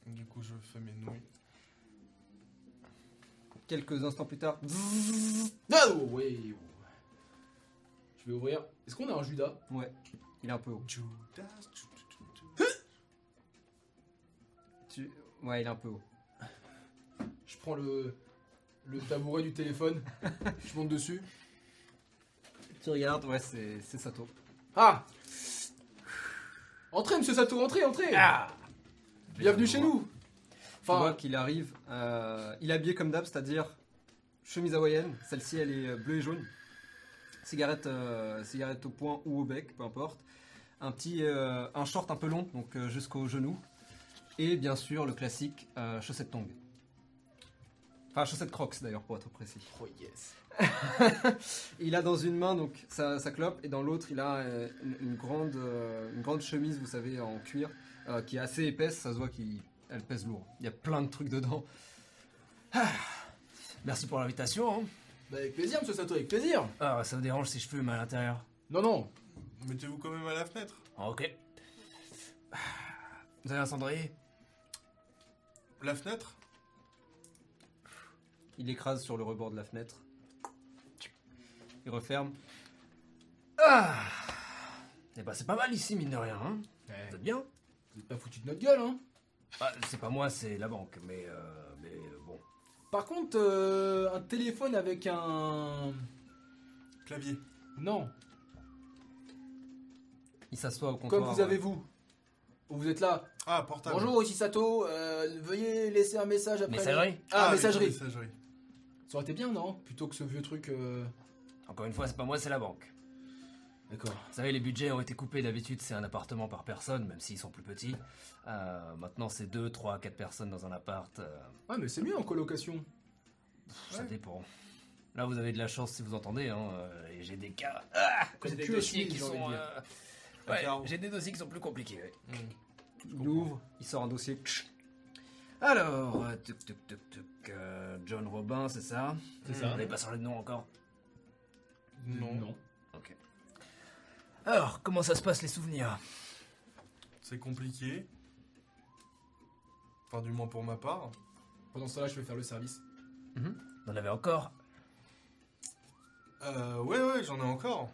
Du coup, je fais mes nouilles. Quelques instants plus tard, oh, ouais. Je vais ouvrir. Est-ce qu'on a un Judas? Ouais, il est un peu haut. Judas. Tu... Ouais, il est un peu haut. Je prends le, le tabouret du téléphone. je monte dessus. Tu regardes, ouais, c'est c'est Sato. Ah Entrez, monsieur Sato, entrez, entrez Ah Bienvenue chez nous Tu vois Enfin, qu'il arrive, euh, il est habillé comme d'hab, c'est-à-dire chemise hawaïenne, celle-ci elle est euh, bleue et jaune, cigarette, euh, cigarette au poing ou au bec, peu importe, un petit, euh, un short un peu long, donc euh, jusqu'au genou, et bien sûr le classique euh, chaussettes tongs. Enfin chaussettes crocs d'ailleurs pour être précis. oh yes. Il a dans une main donc sa, sa clope et dans l'autre il a euh, une, une grande, euh, une grande chemise, vous savez, en cuir, euh, qui est assez épaisse, ça se voit qu'elle pèse lourd. Il y a plein de trucs dedans. Merci pour l'invitation. Hein. Bah, avec plaisir, monsieur Sato, avec plaisir Ah, ça vous dérange si je fume à l'intérieur Non, non, Mettez-vous quand même à la fenêtre. Ah, Ok. Vous avez un cendrier? La fenêtre Il écrase sur le rebord de la fenêtre. Il referme. Ah Eh ben, c'est pas mal ici, mine de rien. Hein. Ouais. Vous êtes bien Vous êtes pas foutu de notre gueule, hein Ah, C'est pas moi, c'est la banque, mais, euh, mais euh, bon. Par contre, euh, un téléphone avec un. Clavier. Non. Il s'assoit au comptoir. Comme vous avez vous. Vous êtes là. Ah, portable. Bonjour, ici Sato. euh, veuillez laisser un message après. Messagerie Ah, oui, messagerie. messagerie. Ça aurait été bien, non? Plutôt que ce vieux truc. euh, Encore une fois, c'est pas moi, c'est la banque. D'accord. Vous savez, les budgets ont été coupés. D'habitude, c'est un appartement par personne, même s'ils sont plus petits. Euh, maintenant, c'est 2, 3, 4 personnes dans un appart. euh, Ah, mais c'est mieux en colocation. Ça Ouais. dépend. Là, vous avez de la chance si vous entendez. Hein, euh, et j'ai des cas. Ah, Comme j'ai des tu es dossiers Suisse, qui j'ai envie sont. de dire. euh, Un ouais, j'ai des dossiers qui sont plus compliqués. ouais. Il ouvre, il sort un dossier. Alors, euh, tuc, tuc, tuc, tuc, euh, John Robin, c'est ça C'est Vous ça. n'avez pas sorti de nom encore Non. Non. Ok. Alors, comment ça se passe les souvenirs? C'est compliqué. Enfin, du moins pour ma part. Pendant ce temps-là, je vais faire le service. Vous en avez encore? Euh, ouais, ouais, j'en ai encore.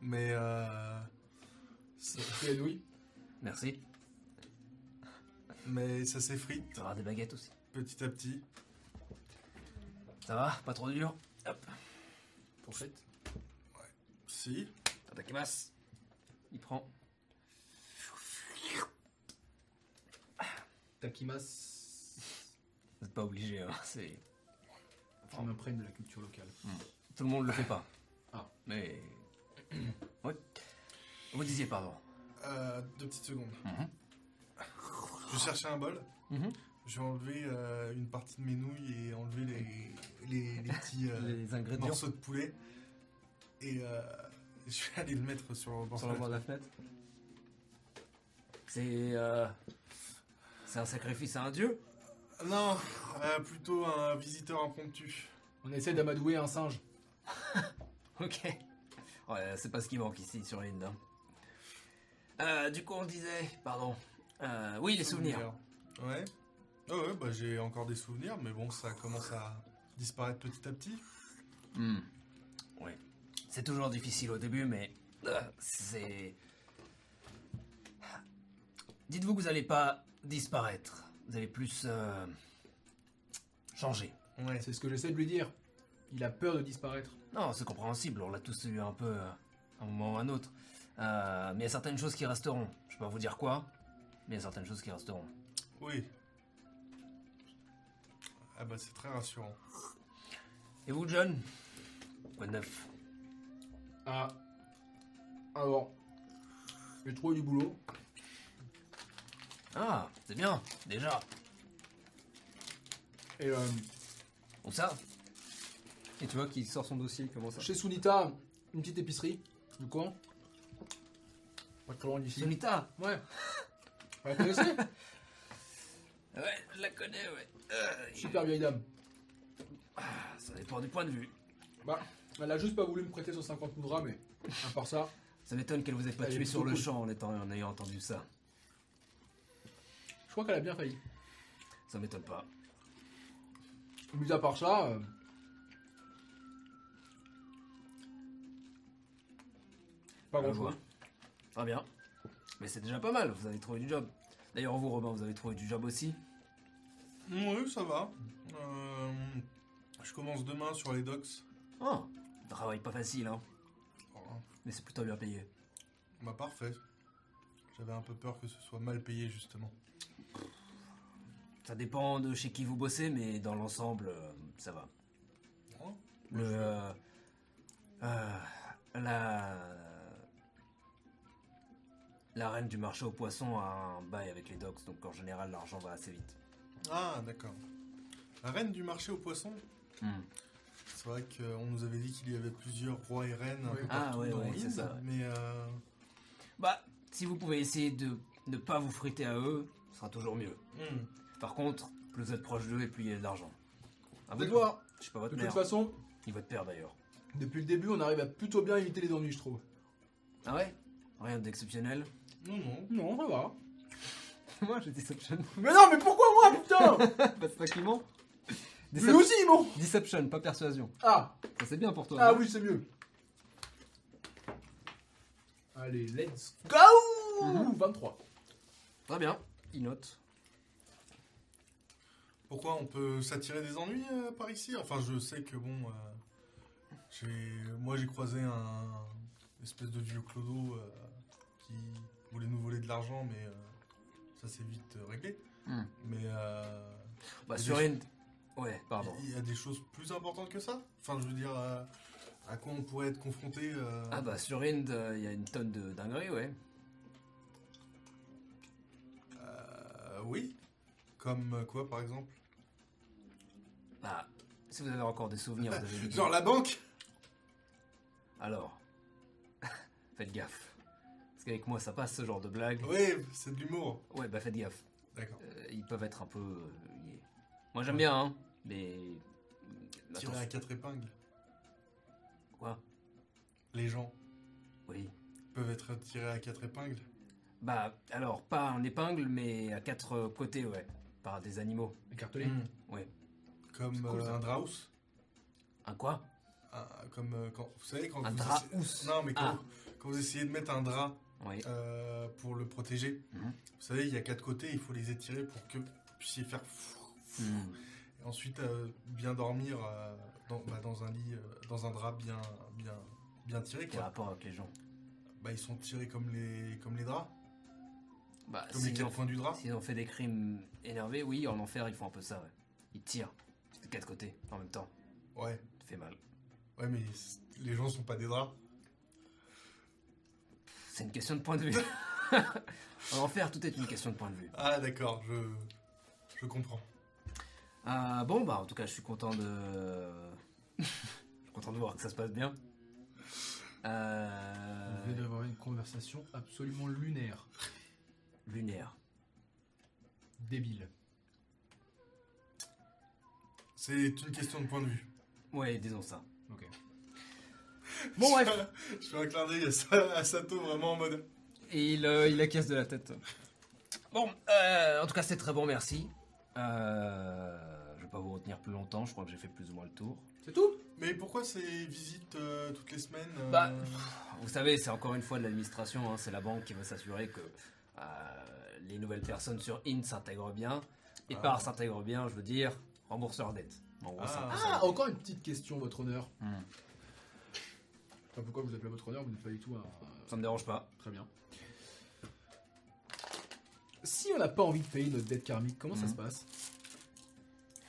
Mais, euh. Es douille Merci. Mais ça s'effrite Tu auras des baguettes aussi. petit à petit. Ça va Pas trop dur Hop. Fourchette. Si. Tadakimasu. Il prend. Takimas. Vous n'êtes pas obligé, hein, c'est... Je m'imprègne de la culture locale. Tout le monde le fait pas. Ah. Mais... oui. Vous disiez pardon. Euh, deux petites secondes. Mhm. Je cherchais un bol. Mhm. Je vais enlever euh, une partie de mes nouilles et enlever les, les, les petits euh, Les ingrédients morceaux de poulet. Et euh, je vais aller le mettre sur le bord sur de le la bord de la fenêtre. C'est... euh, C'est un sacrifice à un dieu? Non, euh, plutôt un visiteur impromptu. On essaie d'amadouer un singe. Ok. Ouais, c'est pas ce qui manque ici sur l'île. hein. Euh, du coup, on disait... Pardon. Euh, oui, les souvenirs. Ouais. Ah ouais, bah j'ai encore des souvenirs, mais bon, ça commence à disparaître petit à petit. Hmm. Oui. C'est toujours difficile au début, mais euh, c'est. Dites-vous que vous n'allez pas disparaître. Vous allez plus changer. Ouais. C'est ce que j'essaie de lui dire. Il a peur de disparaître. Non, c'est compréhensible. On l'a tous eu un peu à un moment ou à un autre. Euh, mais il y a certaines choses qui resteront. Je peux pas vous dire quoi, mais il y a certaines choses qui resteront. Oui. Ah bah c'est très rassurant. Et vous, John? Quoi de neuf? Ah. Alors. J'ai trouvé du boulot. Ah, c'est bien, déjà. Et euh, Où ça? Et tu vois qu'il sort son dossier, il commence à. chez Sunita, une petite épicerie. Du coin. Pas très loin d'ici. Sunita Ouais. La connaissez Ouais, je la connais, ouais. Euh, Super vieille dame. ça dépend du point de vue. Bah, elle a juste pas voulu me prêter 150 moudras, mais à part ça, Ça m'étonne qu'elle vous ait pas Elle est tué sur le champ en, étant, en ayant entendu ça. je crois qu'elle a bien failli. Ça m'étonne pas. Mis à part ça, euh, pas Je grand vois. chose. Très bien. Mais c'est déjà pas mal, vous avez trouvé du job. D'ailleurs, vous, Robin, vous avez trouvé du job aussi Oui, ça va. Euh, je commence demain sur les docks. Oh, travail pas facile, hein. Oh, Mais c'est plutôt bien payé. bah parfait. J'avais un peu peur que ce soit mal payé justement. Ça dépend de chez qui vous bossez, mais dans l'ensemble, euh, ça va. Oh, Le. euh, la. La reine du marché aux poissons a un bail avec les docks, donc en général, l'argent va assez vite. Ah d'accord. La reine du marché aux poissons Hmm. C'est vrai qu'on nous avait dit qu'il y avait plusieurs rois et reines un peu Ah, partout ouais, dans ouais, l'île, c'est ça, ouais. Mais euh, Bah, si vous pouvez essayer de ne pas vous friter à eux, ce sera toujours mieux. hmm. Par contre, plus vous êtes proche d'eux et plus il y a de l'argent. À vous de voir. Je suis pas votre De mère. toute façon, Ni votre père d'ailleurs. depuis le début, on arrive à plutôt bien éviter les ennuis, je trouve. Ah ouais? Rien d'exceptionnel? Non non. Non, ça va. Moi, j'ai Deception. Mais non, mais pourquoi moi, putain bah, c'est toi qui mens. Lui Decep- aussi, bon Deception, pas persuasion. Ah, Ça, c'est bien pour toi. ah hein oui, c'est mieux. Allez, let's go Mhm. 23. Très bien. Il note. Pourquoi on peut s'attirer des ennuis euh, par ici? Enfin, je sais que bon, euh, j'ai, moi j'ai croisé un espèce de vieux clodo euh, qui voulait nous voler de l'argent, mais euh, ça s'est vite euh, réglé. Hmm. Mais euh, Bah, sur une. Ouais, pardon. il y a des choses plus importantes que ça? Enfin, je veux dire, euh, à quoi on pourrait être confronté Ah bah sur Ind, il y a une tonne de dingueries, ouais. euh, oui. Comme quoi, par exemple? Bah, si vous avez encore des souvenirs, dit. Genre la banque? Alors, faites gaffe. Parce qu'avec moi, ça passe ce genre de blague. Oui, c'est de l'humour. Ouais, bah faites gaffe. D'accord. Euh, ils peuvent être un peu. euh. Moi j'aime bien, hein, mais. Tirer à Attention. quatre épingles. Quoi? Les gens Oui. peuvent être tirés à quatre épingles? Bah, alors, pas en épingle, mais à quatre euh, côtés, ouais. Par des animaux. Écartelé. Hmm. Ouais. Comme cool, euh, ça. un draus? Un quoi? Un- comme euh, quand vous savez quand Un vous drap essayez- housse. Non, mais quand, Ah. quand vous essayez de mettre un drap Oui. euh, pour le protéger, Mhm. vous savez, il y a quatre côtés, il faut les étirer pour que vous puissiez faire. Et ensuite, euh, bien dormir euh, dans, bah, dans un lit, dans un drap bien, bien, bien tiré. Quel rapport avec les gens Bah, ils sont tirés comme les, comme les draps, Bah, comme les quatre du drap. s'ils ont fait des crimes énervés, oui, en enfer, ils font un peu ça, ouais. Ils tirent. De quatre côtés, en même temps. Ouais, Ça fait mal. ouais, mais les gens sont pas des draps. C'est une question de point de vue. en enfer, tout est une question de point de vue. Ah, d'accord, je, je comprends. Euh, bon, bah, en tout cas, je suis content de. je suis content de voir que ça se passe bien. Euh... Vous venez d'avoir une conversation absolument lunaire. Lunaire. Débile. C'est une question de point de vue. Ouais, disons ça. Ok. Bon, bref. Je fais un clin d'œil à, Sa- à Sato vraiment en mode. Et il, euh, il acquiesce de la tête. Bon, euh, en tout cas, c'est très bon, merci. Euh, je vais pas vous retenir plus longtemps, je crois que j'ai fait plus ou moins le tour. C'est tout? Mais pourquoi ces visites euh, toutes les semaines euh, Bah, Vous savez, c'est encore une fois de l'administration, hein, c'est la banque qui veut s'assurer que euh, les nouvelles personnes sur IN s'intègrent bien. Et Ah. par s'intègrent bien, je veux dire. En gros, Ah. Ah, encore une petite question, votre honneur. Hmm. Enfin, pourquoi vous appelez votre honneur Vous n'êtes pas du tout un. Ça me dérange pas. Très bien. Si on n'a pas envie de payer notre dette karmique, comment ça Mhm. se passe?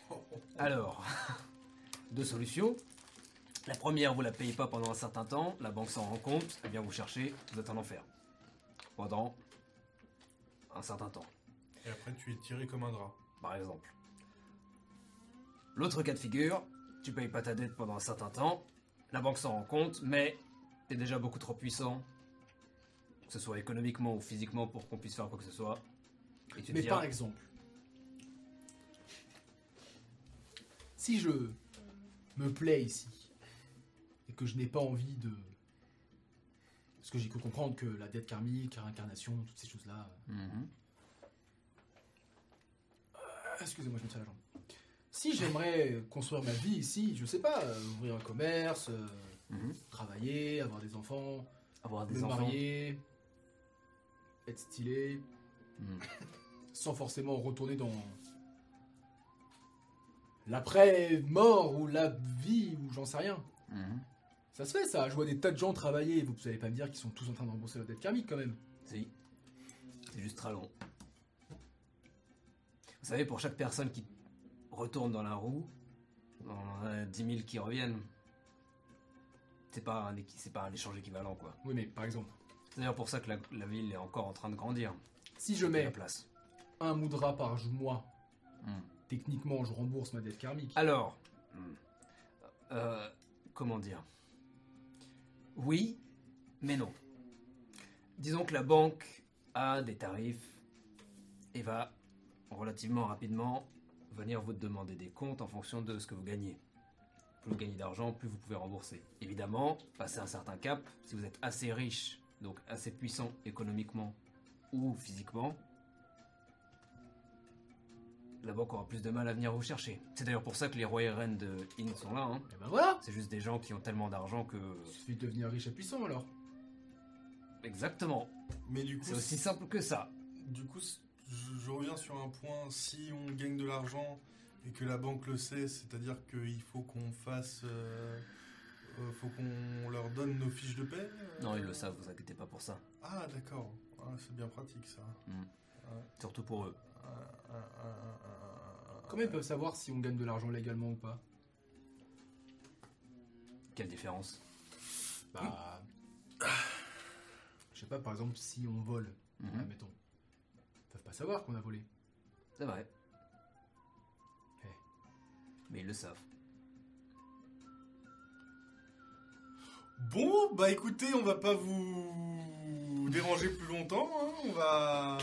Alors, deux solutions. La première, vous la payez pas pendant un certain temps, la banque s'en rend compte, elle vient vous chercher, vous êtes en enfer. Pendant un certain temps, Et après, tu es tiré comme un drap. par exemple. L'autre cas de figure, tu payes pas ta dette pendant un certain temps, la banque s'en rend compte, mais t'es déjà beaucoup trop puissant, que ce soit économiquement ou physiquement pour qu'on puisse faire quoi que ce soit. Et tu Mais par exemple, si je me plais ici et que je n'ai pas envie de. Parce que j'ai cru comprendre que la dette karmique, la réincarnation, toutes ces choses-là. Mhm. Ah, Excusez-moi, je me tiens la jambe. Si j'aimerais construire ma vie ici, je sais pas, euh, ouvrir un commerce, euh, Mhm. travailler, avoir des enfants, Avoir des me enfants. marier, être stylé, Mhm. sans forcément retourner dans l'après-mort ou la vie ou j'en sais rien. Mhm. Ça se fait ça, je vois des tas de gens travailler, vous savez pas me dire qu'ils sont tous en train de rembourser leur dette karmique quand même. Si. C'est juste très long. Vous savez, pour chaque personne qui retourne dans la roue, on en a 10 000 qui reviennent. C'est pas, un, c'est pas un échange équivalent, quoi. Oui mais par exemple, C'est d'ailleurs pour ça que la, la ville est encore en train de grandir. si je mets la place. un moudra par mois, Hmm. techniquement je rembourse ma dette karmique. Alors, hmm, euh, comment dire? Oui, mais non. Disons que la banque a des tarifs et va relativement rapidement venir vous demander des comptes en fonction de ce que vous gagnez. Plus vous gagnez d'argent, plus vous pouvez rembourser. Évidemment, passé un certain cap, si vous êtes assez riche, donc assez puissant économiquement ou physiquement, la banque aura plus de mal à venir vous chercher. C'est d'ailleurs pour ça que les rois et reines de In sont là. hein. Et ben voilà C'est juste des gens qui ont tellement d'argent que... Il suffit de devenir riche et puissant alors. Exactement. Mais du coup, C'est aussi simple que ça. du coup, je, je reviens sur un point. Si on gagne de l'argent Et que la banque le sait, c'est-à-dire qu'il faut qu'on fasse. euh, euh, faut qu'on leur donne nos fiches de paie euh Non, ils le savent, vous inquiétez pas pour ça. Ah, d'accord. Ah, c'est bien pratique ça. Surtout pour eux. Comment ils peuvent savoir si on gagne de l'argent légalement ou pas? Quelle différence? Bah. Je sais pas, par exemple, si on vole, Mhm. admettons. Pas savoir qu'on a volé. C'est vrai. Eh. Mais ils le savent. Bon, bah écoutez, on va pas vous déranger plus longtemps. hein. On va.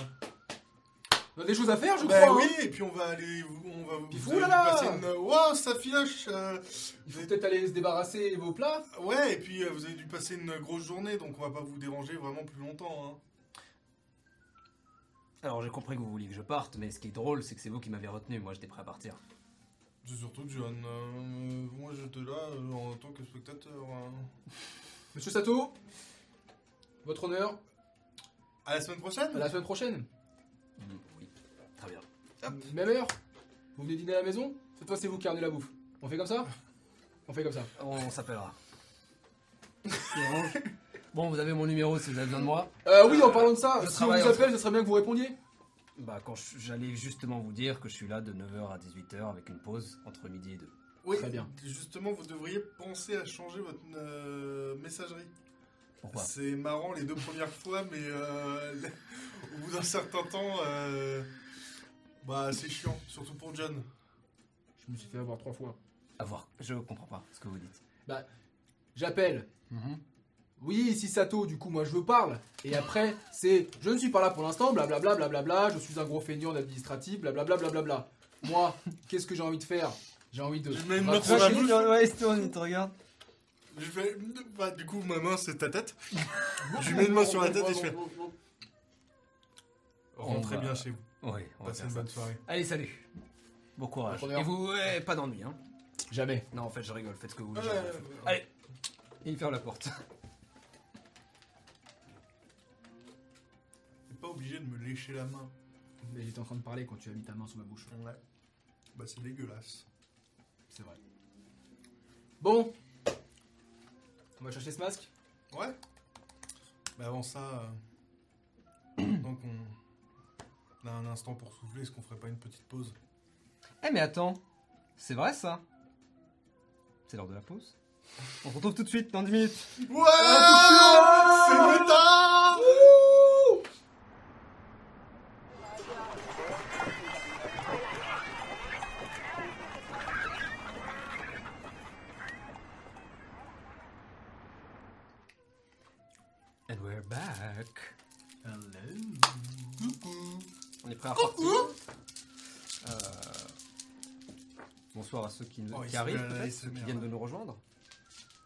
On a des choses à faire, je Bah crois. oui, hein. et puis on va aller. On va vous. Puis vous fou, allez là, nous là passer une. Waouh, ça filoche euh, Il faut peut-être aller se débarrasser de vos plats. Ouais, et puis euh, vous avez dû passer une grosse journée, donc on va pas vous déranger vraiment plus longtemps. Hein. Alors j'ai compris que vous vouliez que je parte, mais ce qui est drôle, c'est que c'est vous qui m'avez retenu. Moi, j'étais prêt à partir. C'est surtout John. euh, moi j'étais là euh, en tant que spectateur. hein. Monsieur Sato, votre honneur, À la semaine prochaine à la semaine prochaine. Mhm, Oui. Très bien. Même heure. Vous venez dîner à la maison? Cette fois, c'est vous qui ramenez la bouffe. On fait comme ça? On fait comme ça. On s'appellera. bon, vous avez mon numéro si vous avez besoin de moi. Euh, oui, en parlant de ça, Je si on travaille vous en appelle, ce serait bien que vous répondiez. Bah, quand je- j'allais justement vous dire que je suis là de 9h à 18h avec une pause entre midi et 2. Oui, Très bien. Justement, vous devriez penser à changer votre euh, messagerie. Pourquoi? C'est marrant les deux premières fois, mais euh, au bout d'un certain temps, euh, bah c'est chiant, surtout pour John. Je me suis fait avoir trois fois. À voir. Je comprends pas ce que vous dites. J'appelle. Oui, ici Sato, du coup, moi je veux parle. Et après, c'est je ne suis pas là pour l'instant, blablabla, blablabla, je suis un gros feignant d'administratif, blablabla, blablabla. Moi, qu'est-ce que j'ai envie de faire? J'ai envie de. Je mets une main sur la bouche. Ouais, c'est toi, te regarde. Je fais, bah, du coup, ma main c'est ta tête. je lui mets une main sur la tête et je fais, rentrez On va- bien chez vous. Oui, on va Passez une bonne soirée. Allez, salut. Bon courage. Et vous, ouais, pas d'ennui, hein. Jamais. Non, en fait, je rigole. Faites ce que vous voulez. Allez. Et il ferme la porte. pas obligé de me lécher la main. Mais j'étais en train de parler quand tu as mis ta main sur ma bouche. Ouais. Bah c'est dégueulasse. C'est vrai. Bon. On va chercher ce masque? Ouais. Mais avant ça, euh, donc on, on a un instant pour souffler, est-ce qu'on ferait pas une petite pause? Eh, mais attends. C'est vrai, ça C'est l'heure de la pause On se retrouve tout de suite dans 10 minutes. Ouais C'est méta And prêt à repartir. Euh, Bonsoir à ceux qui, Oh, qui arrivent, peut-être, ceux qui viennent de nous rejoindre.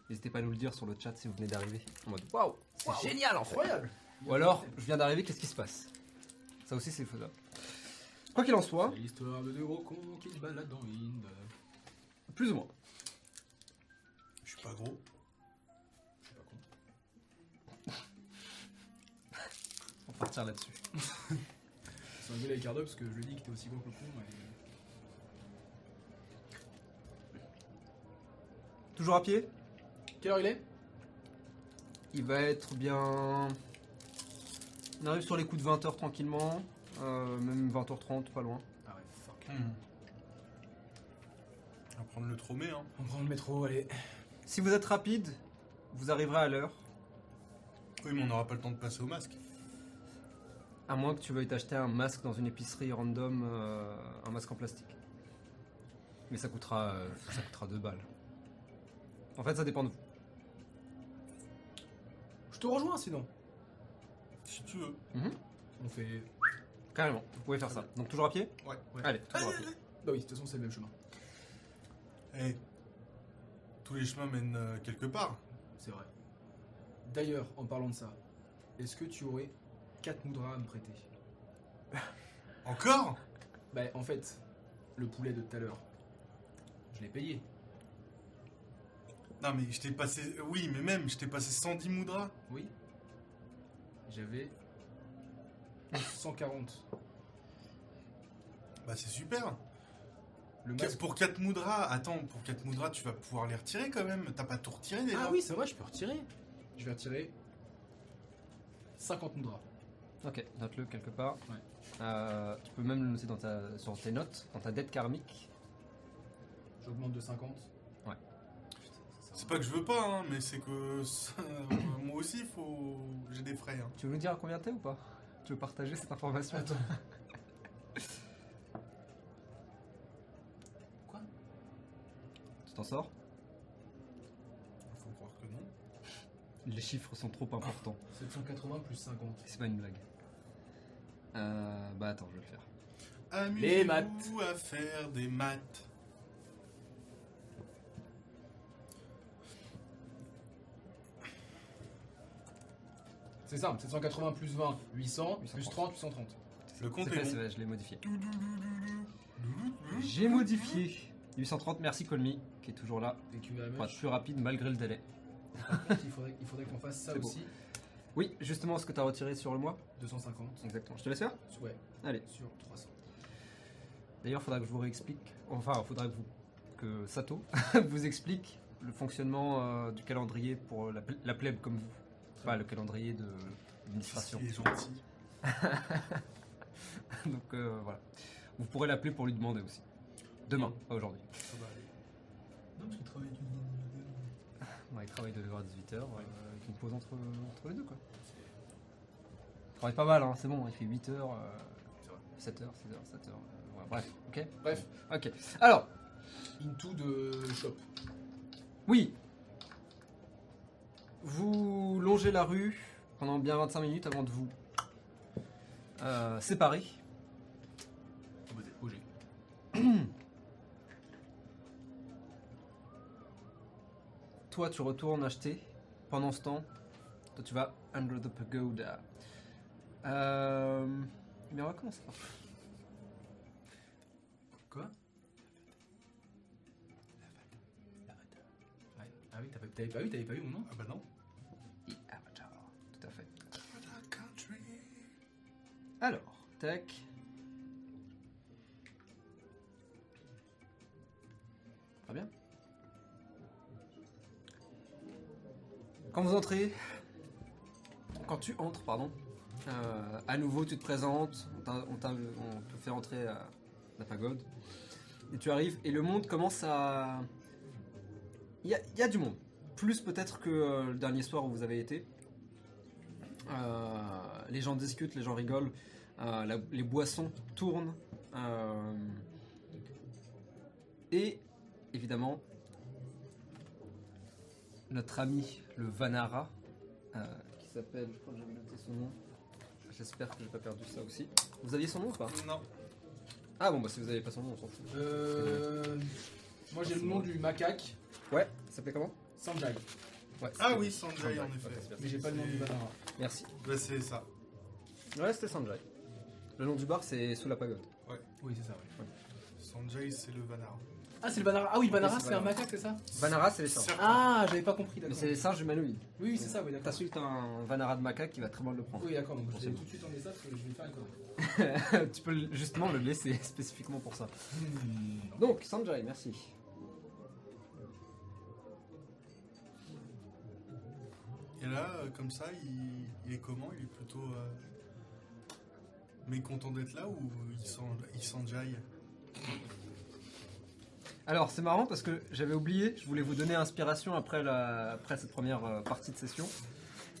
N'hésitez pas à nous le dire sur le chat si vous venez d'arriver. En mode waouh, c'est génial. Incroyable. Ou alors, je viens d'arriver, qu'est-ce qui se passe? Ça aussi, c'est faisable. Quoi qu'il en soit, C'est l'histoire de deux gros cons qui se baladent dans l'Inde. plus ou moins. Je suis pas gros. Je suis pas con. On va partir là-dessus. C'est un gueule avec Cardo parce que je lui ai dit que t'es aussi gros que le con. et- Toujours à pied? Quelle heure il est? Il va être bien. On arrive sur les coups de 20h tranquillement. euh, même 20h30, pas loin. Ah ouais, fuck. Hmm. On va prendre le tromé, hein. On prend le métro, allez. Si vous êtes rapide, vous arriverez à l'heure. Oui, mais on n'aura pas le temps de passer au masque. À moins que tu veuilles t'acheter un masque dans une épicerie random, euh, un masque en plastique. Mais ça coûtera, euh, ça coûtera 2 balles. En fait, ça dépend de vous. Je te rejoins sinon. Si tu veux. On fait. Carrément, vous pouvez faire ça. Donc toujours à pied Ouais. Ouais. Allez, toujours à pied. Bah oui, de toute façon, c'est le même chemin. Eh, tous les chemins mènent euh, quelque part. C'est vrai. D'ailleurs, en parlant de ça, est-ce que tu aurais 4 moudras à me prêter Encore? Bah, en fait, le poulet de tout à l'heure, je l'ai payé. Non, mais je t'ai passé. Oui, mais même, je t'ai passé 110 moudras. Oui. J'avais 140. Bah, c'est super. Le Qu- masque. Pour 4 moudras, attends, pour 4 moudras, tu vas pouvoir les retirer quand même. T'as pas tout retiré déjà Ah oui, c'est vrai, je peux retirer. Je vais retirer 50 moudras. Ok, note-le quelque part. Ouais. Euh, tu peux même le noter dans ta, sur tes notes, dans ta dette karmique. J'augmente de 50. Ouais. C'est pas que je veux pas, hein, mais c'est que ça- moi aussi, faut... j'ai des frais. hein. Tu veux nous dire à combien t'es ou pas? Tu veux partager cette information? Attends. Quoi? Tu t'en sors? Faut croire que non. Les chiffres sont trop importants. 780 plus 50. C'est pas une blague. Euh, bah attends, je vais le faire. Les Amusez-vous à faire des maths. C'est simple, 780 plus 20, 800, plus 830. 30, 830. Le compte C'est est fait, bon. c'est fait, je l'ai modifié. J'ai modifié. 830, merci Colmy, qui est toujours là. Et tu être plus rapide malgré le délai. il faudrait, il faudrait qu'on fasse ça C'est beau. Oui, justement, ce que t'as retiré sur le mois 250. Exactement. Je te laisse faire Ouais, Allez. sur 300. D'ailleurs, faudra que je vous réexplique. Enfin, faudra que, vous, que Sato vous explique le fonctionnement euh, du calendrier pour la, la plèbe comme vous. Pas le calendrier de l'administration. Il est gentil. Donc euh, voilà. Vous pourrez l'appeler pour lui demander aussi. Demain, pas aujourd'hui. Non, parce qu'il travaille Ouais, il travaille de 9h à 18h, euh, pause entre, entre les deux quoi. Il travaille pas mal, hein, c'est bon, il fait 8h, 7h, 6h, 7h. bref, ok Bref, Ok. Alors, into de shop. oui. Vous longez la rue pendant bien 25 minutes avant de vous euh, séparer. Vous êtes bougé. Toi, tu retournes acheter. Pendant ce temps, toi, tu vas under the pagoda. Euh, mais on va commencer par Quoi? Ouais. Ah oui, t'avais t'avais pas vu, t'avais pas vu mon nom Ah bah non. The Avatar. Tout à fait. Alors, tac. Très bien. Quand vous entrez, quand tu entres, pardon, euh, à nouveau tu te présentes, on, te fait entrer à la pagode, et tu arrives, et le monde commence à... Il y a, du monde, plus peut-être que euh, le dernier soir où vous avez été. Euh, les gens discutent, les gens rigolent, les boissons tournent. et évidemment, notre ami le Vanara, euh, qui s'appelle, je crois que j'avais noté son nom. J'espère que j'ai pas perdu ça aussi. Vous aviez son nom ou pas? Non. Ah bon, bah si vous avez pas son nom, on s'en fout. Euh. Moi j'ai le nom du macaque, Ouais, ça s'appelait comment? Sanjay. Ouais, Ah c'était- oui, Sanjay, en effet. Mais j'ai pas le nom du Banara. Merci. Bah c'est ça. Ouais, c'était Sanjay. Le nom du bar, c'est sous la pagode. Oui, c'est ça, ouais. Sanjay, c'est le Vanara. Ah, c'est le Banara. Ah oui, le Banara, c'est un macaque, c'est ça Vanara, c'est les singes. Ah, j'avais pas compris, Mais d'accord. c'est les singes humanoïdes. Oui, oui, c'est ça, oui, d'accord. T'insultes un Vanara de macaque qui va très mal le prendre. Oui, d'accord, donc je vais c'est tout de suite enlever ça parce que je vais faire une connerie. tu peux le- justement le laisser spécifiquement pour ça. Hmm, Donc, Sanjay, merci. Et là, euh, comme ça, il, il est comment? Il est plutôt euh, mécontent d'être là ou il s'en- il s'enjaille? Alors, c'est marrant parce que j'avais oublié, je voulais vous donner inspiration après, la, après cette première euh, partie de session.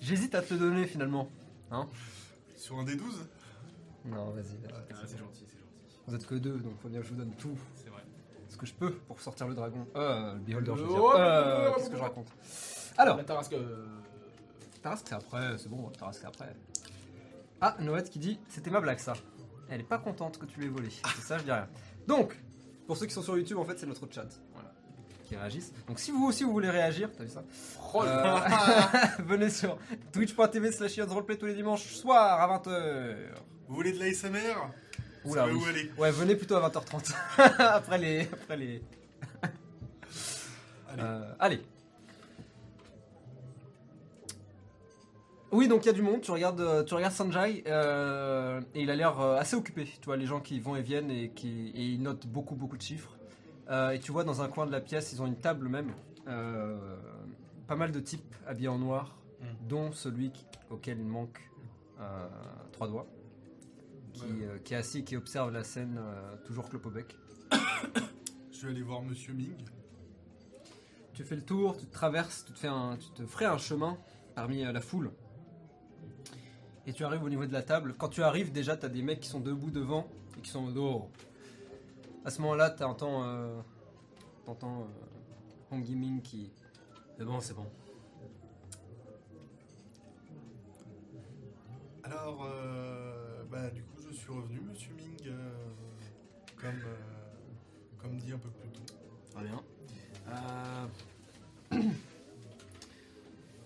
J'hésite à te le donner finalement. Sur un des 12 Non, vas-y. vas-y. Ah, c'est gentil, c'est gentil. Vous êtes que deux, donc faut bien que je vous donne tout C'est vrai. ce que je peux pour sortir le dragon. Euh, le beholder, je veux Oh, dire. oh, Euh, oh, Qu'est-ce que oh, je oh. raconte? Alors, La Tarasque. euh, Tarasque c'est après, c'est bon, Tarasque c'est après. Ah, Noët qui dit C'était ma blague ça. Elle est pas contente que tu l'aies volé. C'est ça, je dis rien. Donc, pour ceux qui sont sur YouTube, en fait, c'est notre chat. Voilà. Qui réagissent. Donc, si vous aussi vous voulez réagir, t'as vu ça Oh Euh, Venez sur twitch.tv slash roleplay tous les dimanches soir à 20h. Vous voulez de l'ASMR Oula, oui. où aller Ouais, venez plutôt à 20h30. après les. Après les. Allez. Euh, allez. Oui, donc il y a du monde. Tu regardes, euh, tu regardes Sanjay euh, et il a l'air euh, assez occupé. Tu vois, les gens qui vont et viennent et qui et il note beaucoup, beaucoup de chiffres. Euh, et tu vois dans un coin de la pièce, ils ont une table même. euh, pas mal de types habillés en noir, Mm. dont celui qui- auquel il manque trois doigts, qui, Ouais. qui est assis et qui observe la scène, toujours clope au bec. Je vais aller voir Monsieur Ming. Tu fais le tour, tu te traverses, tu te, fais un, tu te ferais un chemin parmi la foule. Et tu arrives au niveau de la table. Quand tu arrives, déjà, tu as des mecs qui sont debout devant et qui sont en oh. À ce moment-là, tu entends, euh, t'entends, euh, Hong Yiming qui. C'est bon, c'est bon. Alors, euh, bah, du coup, je suis revenu, Monsieur Ming, euh, comme, euh, comme dit un peu plus tôt. Très bien. Euh,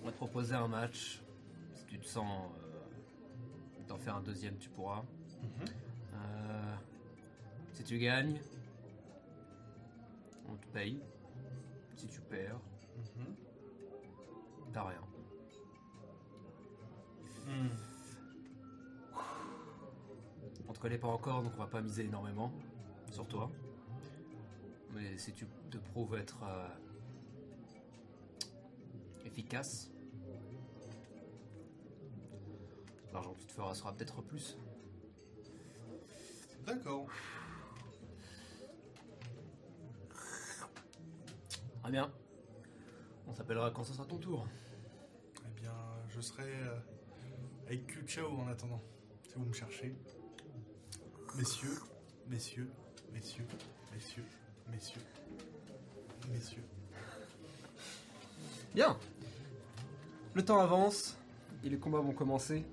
On va te proposer un match. Si tu te sens d'en faire un deuxième, tu pourras. Euh, si tu gagnes, on te paye. Si tu perds, Mhm. t'as rien. Hmm. On te connaît pas encore, donc on va pas miser énormément sur toi. Mais si tu te prouves être euh, efficace, l'argent que tu te feras sera peut-être plus. D'accord. Très bien. On s'appellera quand ce sera ton tour. Eh bien, je serai euh, avec Q Chao en attendant, si vous me cherchez. Messieurs, messieurs, messieurs, messieurs, messieurs, messieurs. Bien. Le temps avance et les combats vont commencer.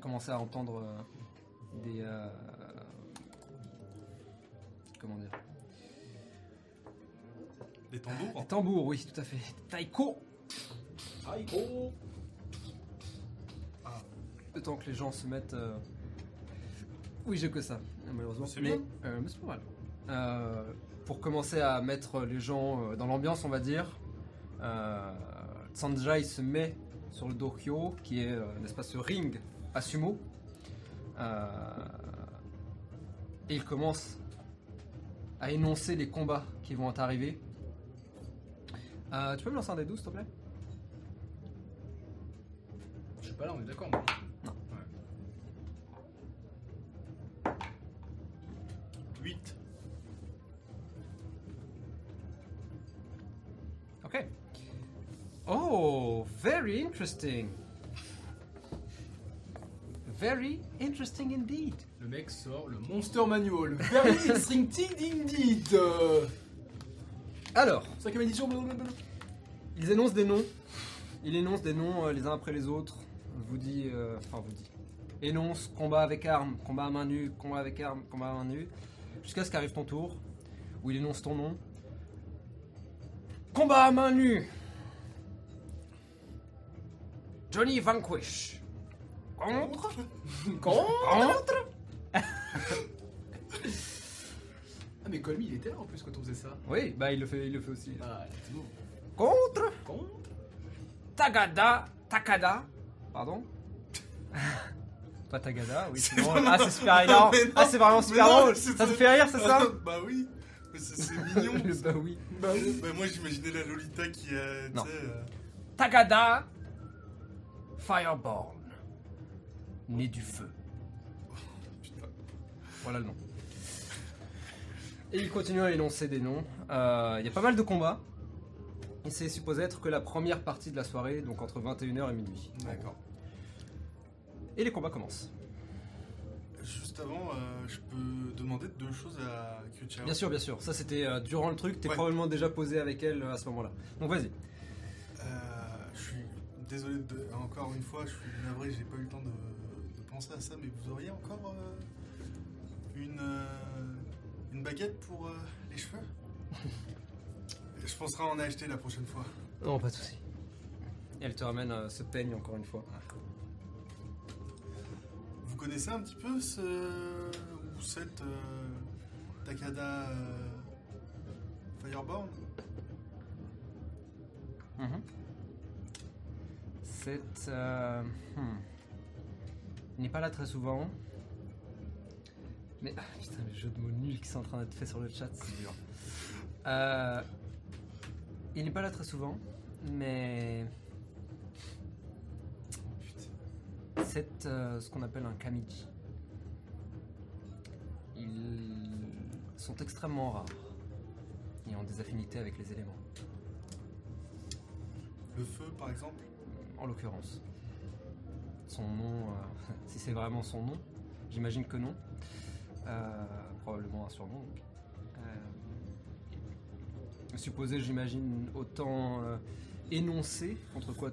Commencer à entendre euh, des. euh, comment dire? Des tambours Des tambours, oui, tout à fait. Taiko Aïko Le temps que les gens se mettent. euh, Oui, j'ai que ça, malheureusement. C'est mais euh, mais c'est pas mal. Euh, pour commencer à mettre les gens dans l'ambiance, on va dire, euh, Sanjay se met sur le dohyo, qui est, euh, n'est-ce pas, ce ring à sumo. Euh, et il commence à énoncer les combats qui vont arriver. Euh, tu peux me lancer un des 12, s'il te plaît? Je suis pas là, on est d'accord. moi. 8. Okay. Oh, very interesting. Very interesting indeed. Le mec sort le Monster Manual. Very instinctive indeed. Euh, Alors, Cinquième édition, blablabla. ils énoncent des noms. Il énonce des noms euh, les uns après les autres. Vous dit, euh, enfin vous dit, énonce combat avec arme, combat à main nue, combat avec arme, combat à main nue, jusqu'à ce qu'arrive ton tour, où il énonce ton nom. Combat à main nue. Johnny Vanquish. Contre. Contre. Ah, mais Colmy, il était là en plus quand on faisait ça. Oui, bah il le fait, il le fait aussi. Ah, c'est bon. Contre. Contre Tagada, Takada, pardon Pas Tagada, oui, c'est drôle. Ah, c'est super non, Ah, c'est vraiment super non, drôle. Ça te fait rire, c'est ça Bah oui, mais c'est mignon. Le Bah oui. Bah moi j'imaginais la Lolita qui a. Non. sais, euh, Tagada, Fireborn, né du feu. Voilà le nom. Et il continue à énoncer des noms. Euh, Il y a pas mal de combats. Et c'est supposé être que la première partie de la soirée, donc entre 21h et minuit. D'accord. Et les combats commencent. Juste avant, euh, je peux demander deux choses à Chao. Bien sûr, bien sûr. Ça, c'était euh, durant le truc. T'es Ouais. probablement déjà posé avec elle euh, à ce moment-là. Donc, vas-y. Euh, je suis désolé de, encore une fois, je suis navré, j'ai pas eu le temps de, à ça, mais vous auriez encore euh, une, euh, une baguette pour euh, les cheveux? Je penserai en acheter la prochaine fois. Non, pas de souci. Et elle te ramène ce peigne encore une fois. Vous connaissez un petit peu ce ou cette Takada Fireborn? C'est. euh, hmm. Il n'est pas là très souvent. Mais ah, putain, les jeux de mots nuls qui sont en train d'être faits sur le chat, c'est dur. Euh, il n'est pas là très souvent, mais c'est euh, ce qu'on appelle un kamiji. Ils sont extrêmement rares et ont des affinités avec les éléments, Le feu, par exemple? En l'occurrence. Son nom, euh, si c'est vraiment son nom, j'imagine que non. Euh, probablement un surnom. Euh, supposé, j'imagine, autant énoncer contre quoi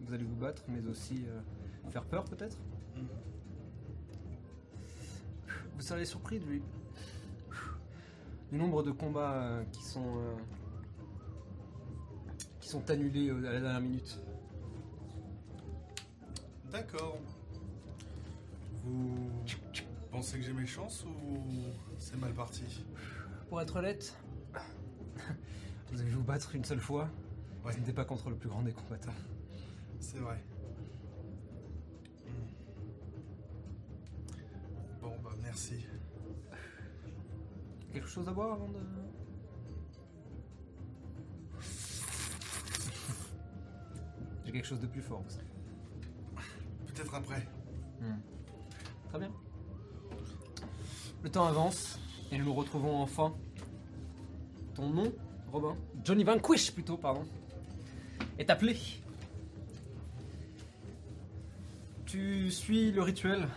vous allez vous battre, mais aussi faire peur peut-être. Vous serez surpris du, du nombre de combats qui sont qui sont annulés à la dernière minute. D'accord. Vous pensez que j'ai mes chances ou c'est mal parti? Pour être honnête, vous avez vous battre une seule fois. Ouais. Ce n'était pas contre le plus grand des combattants. C'est vrai. Hmm. Bon, bah merci. Quelque chose à boire avant de. J'ai quelque chose de plus fort. Après. Très bien. Le temps avance et nous nous retrouvons enfin. Ton nom, Robin? Johnny Vanquish plutôt, pardon. Est appelé. Tu suis le rituel.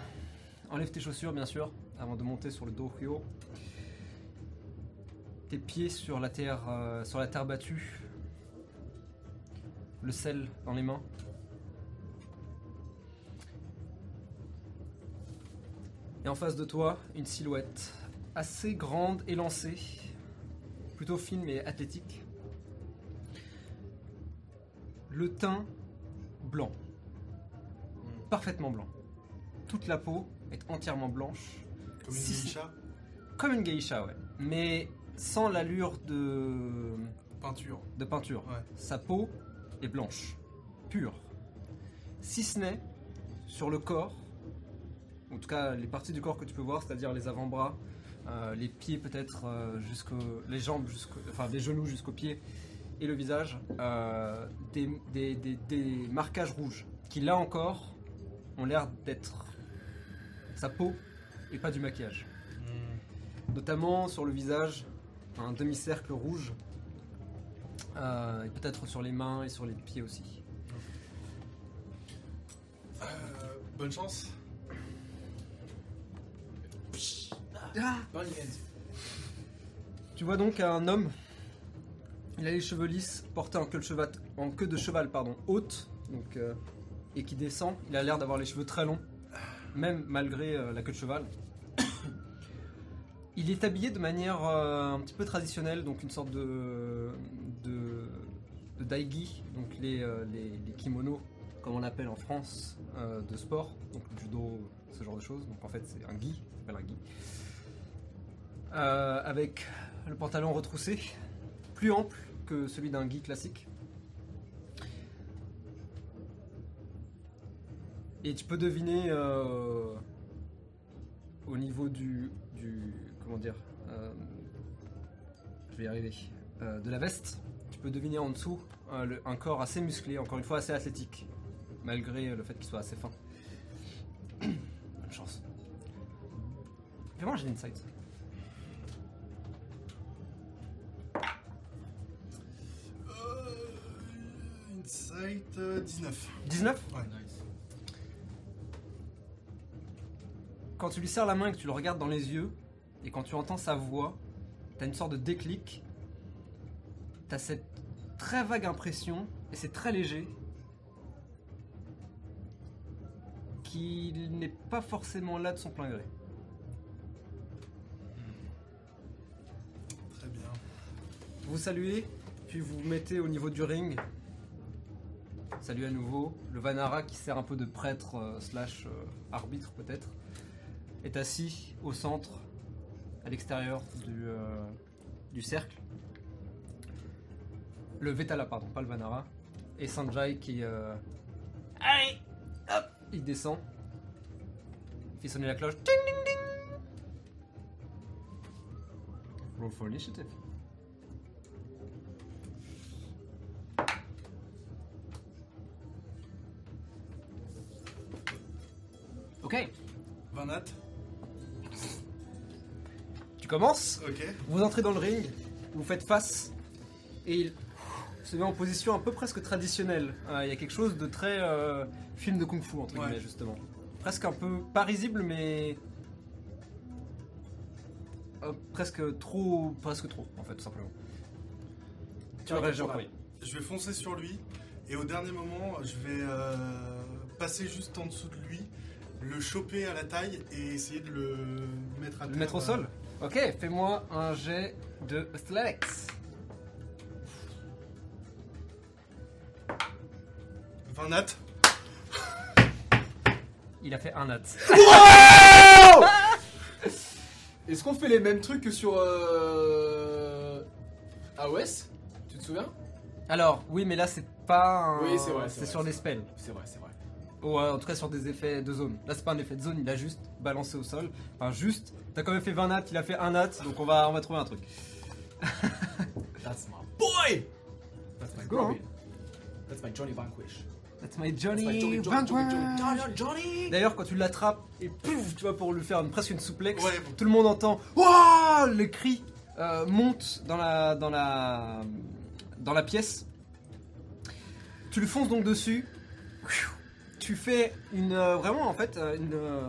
Enlève tes chaussures, bien sûr, avant de monter sur le dohyo. Tes pieds sur la terre, euh, sur la terre battue. Le sel dans les mains. Et en face de toi, une silhouette assez grande, élancée, plutôt fine mais athlétique. Le teint blanc, parfaitement blanc. Toute la peau est entièrement blanche, Comme une Si, geisha comme une geisha, ouais. Mais sans l'allure de, Peinture. de peinture. Ouais. Sa peau est blanche, pure. Si ce n'est sur le corps, en tout cas les parties du corps que tu peux voir, c'est-à-dire les avant-bras, euh, les pieds peut-être euh, jusqu'au, les jambes enfin des genoux jusqu'aux pieds et le visage, euh, des, des- des- des marquages rouges qui là encore ont l'air d'être sa peau et pas du maquillage. Hmm. Notamment sur le visage, un demi-cercle rouge. Euh, et peut-être sur les mains et sur les pieds aussi. Euh, bonne chance. Tu vois donc un homme. Il a les cheveux lisses, porté en queue de cheval, pardon, haute, donc, euh, et qui descend. Il a l'air d'avoir les cheveux très longs, même malgré euh, la queue de cheval. Il est habillé de manière euh, un petit peu traditionnelle, donc une sorte de, de, daigi, donc les, les, les kimonos, comme on appelle en France, de sport, donc judo, ce genre de choses. Donc en fait, c'est un gi, ça s'appelle un gi. Euh, avec le pantalon retroussé, plus ample que celui d'un gi classique. Et tu peux deviner euh, au niveau du, du comment dire, euh, je vais y arriver, de la veste, tu peux deviner en dessous un corps assez musclé, encore une fois assez athlétique, malgré le fait qu'il soit assez fin. Bonne chance. Fais-moi un jet d'insight. Euh, Insight euh, 19. 19 Ouais. Nice. Quand tu lui serres la main et que tu le regardes dans les yeux, et quand tu entends sa voix, t'as une sorte de déclic. T'as cette très vague impression, et c'est très léger, qu'il n'est pas forcément là de son plein gré. Très bien. Vous saluez, puis vous vous mettez au niveau du ring. Salut à nouveau. Le Vanara, qui sert un peu de prêtre euh, slash euh, arbitre peut-être, est assis au centre, à l'extérieur euh, du, cercle. Le Vetala, pardon, pas le Vanara. Et Sanjay qui... Allez Hop Il descend. Il fait sonner la cloche. Ding, ding, ding. Roll for initiative. Ok, Van Nat tu commences. Ok. Vous entrez dans le ring, vous faites face, et il se met en position un peu presque traditionnelle. Euh, Il y a quelque chose de très euh, film de kung-fu, entre Ouais. guillemets, justement. Presque un peu, pas risible, mais. euh, presque trop. Presque trop, en fait, tout simplement. Tu réagir en ouais. premier. Je vais foncer sur lui et au dernier moment, je vais euh, passer juste en dessous de lui, le choper à la taille et essayer de le mettre à Le terre, mettre au euh, sol Ok, fais-moi un jet de Athletics. Van Nat Il a fait un nat. Est-ce qu'on fait les mêmes trucs que sur euh... AOS Tu te souviens? Alors, oui, mais là, c'est pas un. Oui, c'est vrai, c'est C'est vrai, sur c'est les spells. C'est vrai, c'est vrai. Ou euh, en tout cas sur des effets de zone. Là c'est pas un effet de zone, il a juste balancé au sol. Enfin juste, t'as quand même fait 20 nats, il a fait un nat, donc on va, on va trouver un truc. That's my boy That's my Go, Robin. That's my Johnny Vanquish. That's my That's Johnny. my Johnny, D'ailleurs quand tu l'attrapes et pouf, tu vois pour lui faire une- presque une souplex, Ouais, bon. tout le monde entend Wouah Les cris euh, montent dans la, dans, la, dans la pièce. Tu lui fonces donc dessus. Tu fais une euh, vraiment en fait euh, une euh,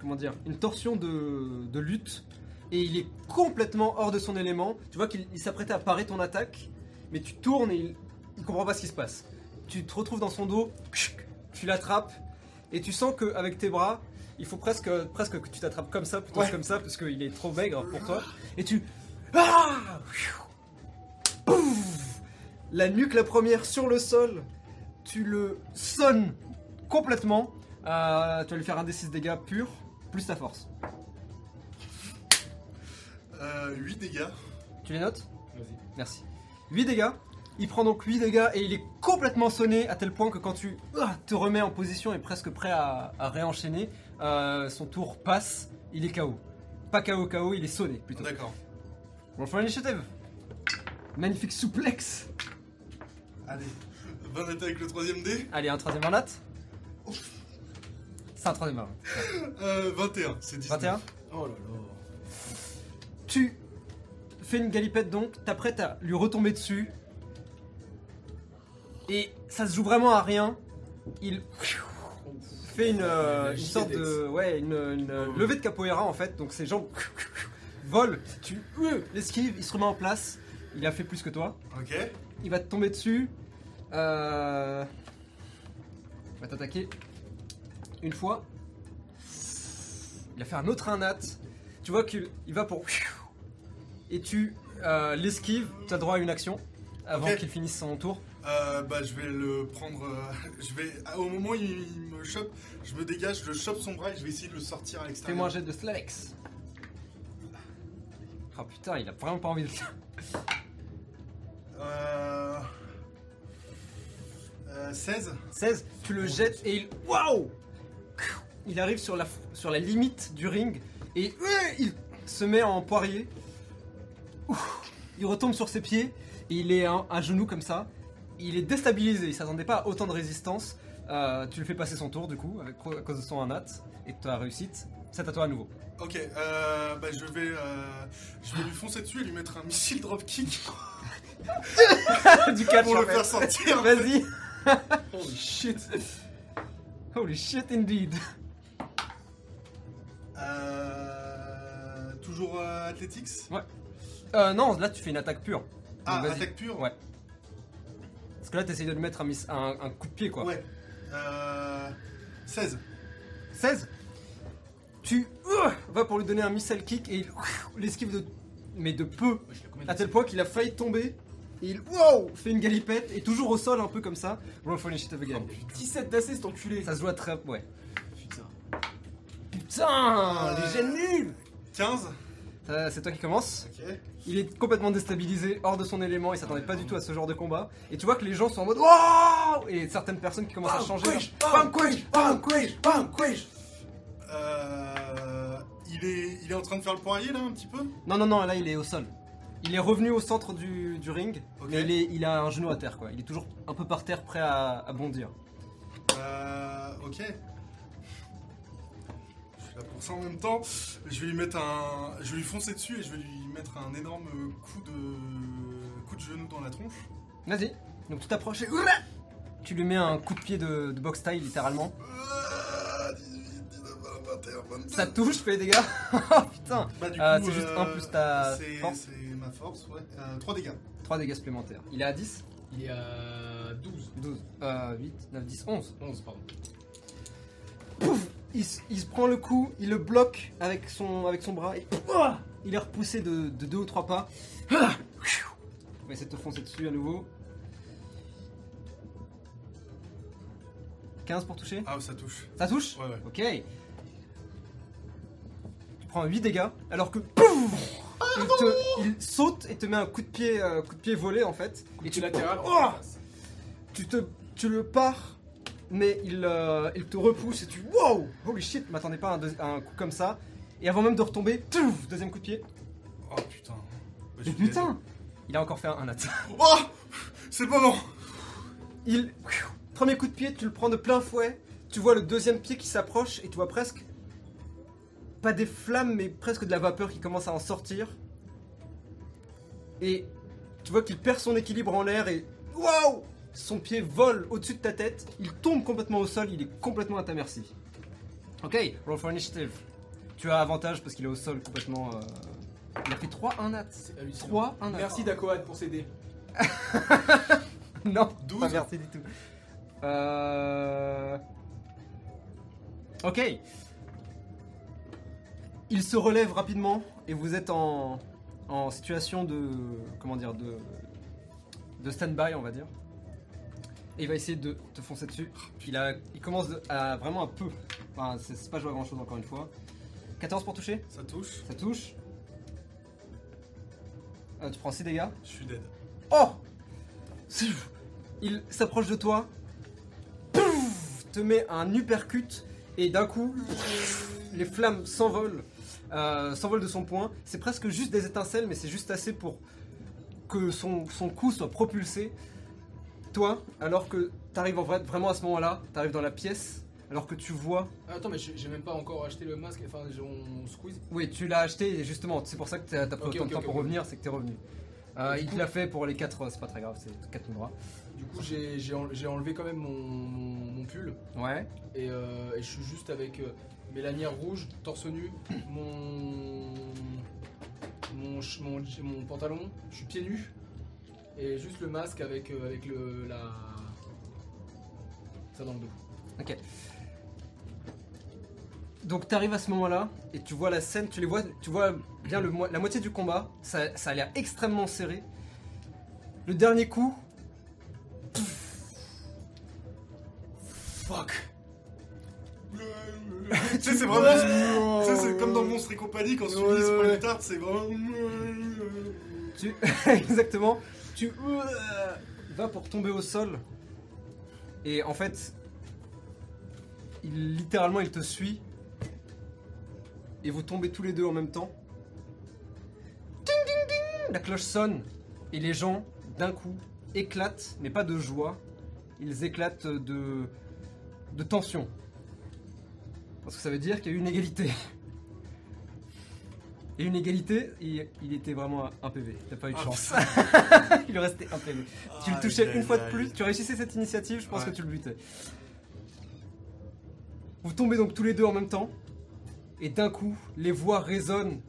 comment dire une torsion de, de lutte et il est complètement hors de son élément. Tu vois qu'il il s'apprêtait à parer ton attaque, mais tu tournes et il, il comprend pas ce qui se passe. Tu te retrouves dans son dos, tu l'attrapes et tu sens qu'avec tes bras, il faut presque, presque que tu t'attrapes comme ça plutôt Ouais. que comme ça parce qu'il est trop maigre pour toi. Et tu ah la nuque la première sur le sol, tu le sonnes complètement. Euh, tu vas lui faire un D6 dégâts pur plus ta force. Euh, 8 dégâts. Tu les notes Vas-y. Merci. 8 dégâts. Il prend donc 8 dégâts et il est complètement sonné à tel point que quand tu ah, te remets en position et presque prêt à, à réenchaîner, euh, son tour passe, il est KO. Pas KO KO, il est sonné plutôt. D'accord. Roll for initiative. Magnifique souplex. Allez. Van Nat avec le troisième dé. Allez, un troisième en latte. C'est un troisième en Euh, 21, c'est 19. 21. Oh là là. Tu fais une galipette donc, t'apprêtes à lui retomber dessus. Et ça se joue vraiment à rien. Il fait une, euh, une sorte de. Ouais, une, une levée de capoeira en fait. Donc ses jambes volent. Tu euh, l'esquives, il se remet en place. Il a fait plus que toi. Ok. Il va te tomber dessus. Euh... Va t'attaquer une fois. Il a fait un autre un nat. Tu vois qu'il il va pour. Et tu euh, l'esquives. Tu as droit à une action avant qu'il finisse son tour. Euh, bah, je vais le prendre. euh, je vais. ah, Au moment où il, il me chope, je me dégage, je chope son bras et je vais essayer de le sortir à l'extérieur. Fais-moi un jet de Slex. Oh putain, il a vraiment pas envie de. Euh... euh, 16 16, tu le jettes et il. Waouh Il arrive sur la, sur la limite du ring et euh, il se met en poirier. Ouf. Il retombe sur ses pieds et il est à, à genoux comme ça. Il est déstabilisé, il s'attendait pas à autant de résistance. Euh, tu le fais passer son tour du coup, avec, à cause de son 1 nat et de ta réussite. C'est à toi à nouveau. Ok, euh, bah, je vais, euh, je vais lui foncer dessus et lui mettre un missile dropkick du catch pour le fait. faire sortir. Vas-y Holy shit. Holy shit indeed Euh, toujours euh, athletics euh, Non, là tu fais une attaque pure. Donc, Ah, vas-y. attaque pure Ouais. Parce que là t'essayes de lui mettre un, miss- un, un coup de pied quoi. Ouais. Euh, 16. 16 Tu euh, vas pour lui donner un missile kick et il euh, l'esquive de mais de peu à tel point qu'il a failli tomber il wow, fait une galipette et toujours au sol un peu comme ça. Roll for initiative again. 17 d'AC, cet enculé. Ça se joue à très ouais. Putain. Putain, les gènes nuls 15. Euh, C'est toi qui commence. Il est complètement déstabilisé, hors de son élément, il s'attendait pas du tout à ce genre de combat. Et tu vois que les gens sont en mode Waouh Et certaines personnes qui commencent à changer. Vanquish, vanquish, vanquish. Euh, il est, il est en train de faire le poirier là un petit peu? Non, non, non, là il est au sol. Il est revenu au centre du, du ring, Ok. mais il, est, il a un genou à terre quoi. Il est toujours un peu par terre prêt à, à bondir. Euh, ok. Je suis là pour ça en même temps. Je vais lui mettre un, je vais lui foncer dessus et je vais lui mettre un énorme coup de, coup de genou dans la tronche. Vas-y. Donc tu t'approches et tu lui mets un coup de pied de, de box style littéralement. Euh, 18, 19, 20, 21, 22. Ça touche, fait des dégâts. oh putain. Bah, du Euh, coup, c'est juste euh, un plus ta c'est- force. C'est ma force, ouais. Euh, 3 dégâts. 3 dégâts supplémentaires. Il est à 10, Il est à 12. 12, euh, 8, 9, 10, 11. 11, pardon. Il, se- il se prend le coup, il le bloque avec son, avec son bras et ouah, il est repoussé de, de deux ou trois pas. Ah On va essayer de te foncer dessus à nouveau. 15 pour toucher Ah, ça touche. Ça touche Ouais, ouais. Ok. Tu prends 8 dégâts alors que pouf il, te- il saute et te met un coup de pied, euh, coup de pied volé en fait. Et tu latéral. Oh tu, te, tu le pars, mais il, euh, il te repousse et tu wow holy shit, m'attendais pas à un, deuxi- à un coup comme ça. Et avant même de retomber, deuxième coup de pied. Oh putain. Bah, je Mais suis putain, il a encore fait un, un désolé. Oh C'est pas bon Il premier coup de pied, tu le prends de plein fouet. Tu vois le deuxième pied qui s'approche et tu vois presque pas des flammes, mais presque de la vapeur qui commence à en sortir. Et tu vois qu'il perd son équilibre en l'air et waouh, son pied vole au-dessus de ta tête. Il tombe complètement au sol. Il est complètement à ta merci. Ok, roll for initiative. Tu as avantage parce qu'il est au sol complètement. euh, Il a fait 3 1 nat. C'est hallucinant. 3 1 nat. Merci Dakoad pour s'aider. Non, 12. pas merci du tout. Euh... Ok. Il se relève rapidement et vous êtes en, en situation de comment dire de de stand-by on va dire. Et il va essayer de te foncer dessus. Il a, il commence à vraiment un peu. Enfin, c'est c'est pas joué à grand chose encore une fois. 14 pour toucher, Ça touche. ça touche. Euh, tu prends 6 dégâts. Je suis dead. Oh Il s'approche de toi, pouf, te met un uppercut, et d'un coup, les flammes s'envolent, euh, s'envolent de son poing. C'est presque juste des étincelles, mais c'est juste assez pour que son, son coup soit propulsé. Toi, alors que t'arrives en vrai, vraiment à ce moment-là, t'arrives dans la pièce, alors que tu vois. Attends, mais j'ai même pas encore acheté le masque. Enfin, on squeeze. Oui, tu l'as acheté, et justement, c'est pour ça que t'as pris Ok, autant de temps pour revenir, c'est que t'es revenu. Euh, il te l'a fait pour les 4, c'est pas très grave, c'est 4 droits. Du coup, j'ai j'ai en- j'ai enlevé quand même mon, mon- mon pull. Ouais. Et, euh, et je suis juste avec euh, mes lanières rouges, torse nu, mon, mon, mon, mon pantalon, je suis pieds nus. Et juste le masque avec, euh, avec le, la. Ça dans le dos. Donc t'arrives à ce moment-là et tu vois la scène, tu les vois, tu vois bien la moitié du combat, ça, ça a l'air extrêmement serré. Le dernier coup, Fuck tu sais, c'est vraiment. tu sais, c'est comme dans Monstre et compagnie quand tu Ouais, lis ouais, pour tard, c'est vraiment. tu exactement, tu vas pour tomber au sol et en fait, il littéralement il te suit et vous tombez tous les deux en même temps. Ding, ding, ding La cloche sonne et les gens d'un coup éclatent, mais pas de joie, ils éclatent de de tension. Parce que ça veut dire qu'il y a eu une égalité. Et une égalité, il, il était vraiment un PV. T'as pas eu de Ah, chance. il lui restait un PV. Tu le touchais une fois de plus, tu réussissais cette initiative, je pense Ouais. que tu le butais. Vous tombez donc tous les deux en même temps, et d'un coup, les voix résonnent.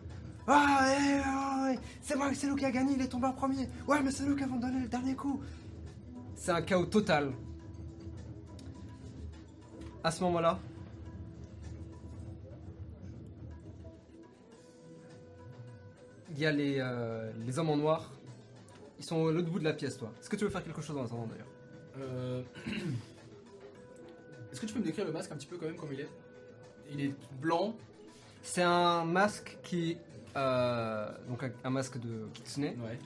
Ah, eh, ah, c'est moi, c'est nous qui a gagné, il est tombé en premier. Ouais, mais c'est nous qui avons donné le dernier coup. C'est un chaos total. À ce moment-là, il y a les, euh, les hommes en noir. Ils sont à l'autre bout de la pièce, toi. Est-ce que tu veux faire quelque chose en attendant d'ailleurs Euh, Est-ce que tu peux me décrire le masque un petit peu quand même comme il est? Il est blanc. C'est un masque qui. euh, donc un, un masque de kitsune. Ouais.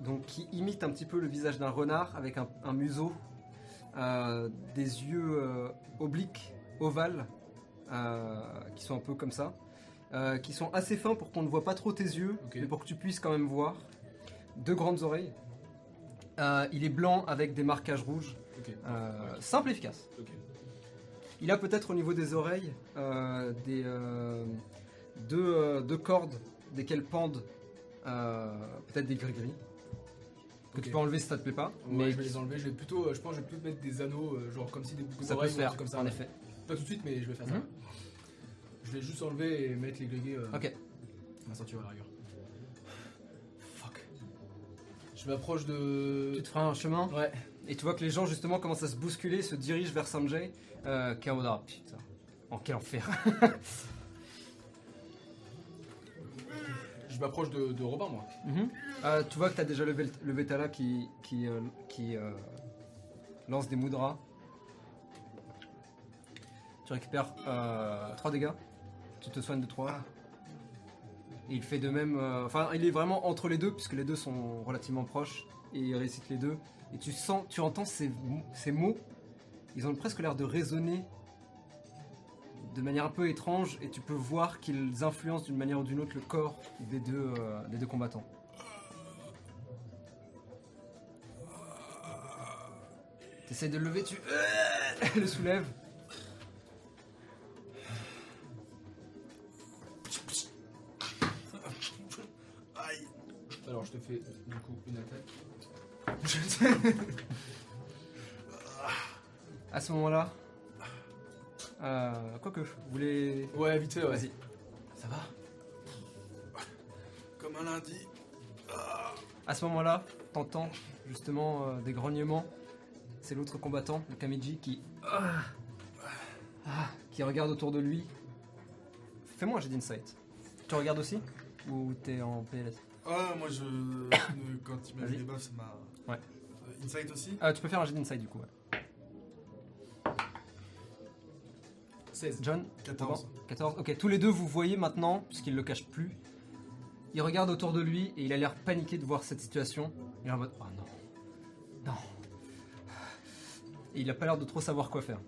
donc qui imite un petit peu le visage d'un renard avec un, un museau, euh, des yeux euh, obliques, ovales, euh, qui sont un peu comme ça, euh, qui sont assez fins pour qu'on ne voit pas trop tes yeux, mais pour que tu puisses quand même voir. Deux grandes oreilles. Euh, il est blanc avec des marquages rouges. Euh, simple et efficace. Il a peut-être au niveau des oreilles des, deux, deux cordes desquelles pendent peut-être des gris-gris. Que tu peux enlever si ça te plaît pas. Mais je vais les enlever. Je vais plutôt, je pense, que je vais plutôt mettre des anneaux, genre comme si des boucles ça peut d'oreilles comme ça. en ouais. effet. Pas tout de suite, mais je vais faire ça. Mhm. Je vais juste enlever et mettre les glégués. Euh, Ok. Ma ceinture à la rigueur. Fuck. Je m'approche de. Tu te feras un chemin Ouais. et tu vois que les gens justement commencent à se bousculer, se dirigent vers Sanjay. Euh, Kaoda, putain. En quel enfer. Je m'approche de, de Robin, moi. Euh, tu vois que tu as déjà le, Vel- le Vetala qui, qui, euh, qui euh, lance des moudras. Tu récupères 3 dégâts. Tu te soignes de 3. Et il fait de même. euh, Enfin, il est vraiment entre les deux, puisque les deux sont relativement proches. Et il récite les deux. Et tu sens, tu entends ces, ces mots. Ils ont presque l'air de résonner de manière un peu étrange. Et tu peux voir qu'ils influencent d'une manière ou d'une autre le corps des deux, euh, des deux combattants. De le lever, tu le soulèves. Je fais du coup une attaque. À ce moment-là, euh, quoique, vous voulez. Ouais, vite fait, ouais. Vas-y. Ça va Comme un lundi. À ce moment-là, t'entends justement euh, des grognements. C'est l'autre combattant, le Kamiji, qui. Ah, ah, qui regarde autour de lui. Fais-moi un jet d'insight. Tu regardes aussi? Ou t'es en PLS Ah, moi je. Quand il m'a Vas-y. mis les buffs, ça m'a. Ouais. Euh, Insight aussi Ah, Tu peux faire un jet d'insight du coup. ouais. 16. John 14. Robin 14. Ok, tous les deux vous voyez maintenant, puisqu'il le cache plus. Il regarde autour de lui et il a l'air paniqué de voir cette situation. Il est en mode Oh non. Non. Et il a pas l'air de trop savoir quoi faire.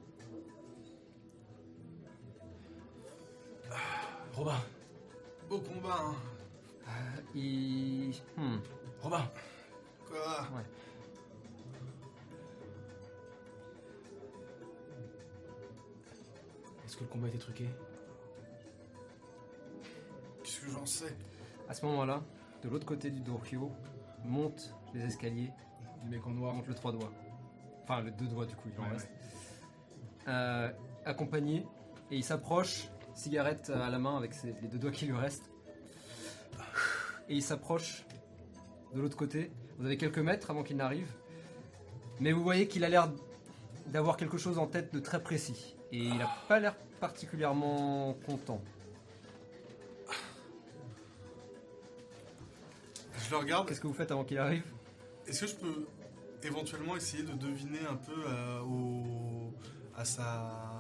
Robin Beau combat, hein. Il. Hmm. Robin Quoi Est-ce que le combat était truqué? Qu'est-ce que j'en sais? À ce moment-là, de l'autre côté du Dorkyo, monte les escaliers, Du mec en noir. monte le trois doigts. Enfin, le deux doigts du coup, il en Ouais, reste. Euh, accompagné, et il s'approche, cigarette à la main avec ses- les deux doigts qui lui restent. Et il s'approche de l'autre côté. Vous avez quelques mètres avant qu'il n'arrive. Mais vous voyez qu'il a l'air d'avoir quelque chose en tête de très précis. Et il n'a pas l'air particulièrement content. Je le regarde. Qu'est-ce que vous faites avant qu'il arrive? Est-ce que je peux éventuellement essayer de deviner un peu euh, au, à sa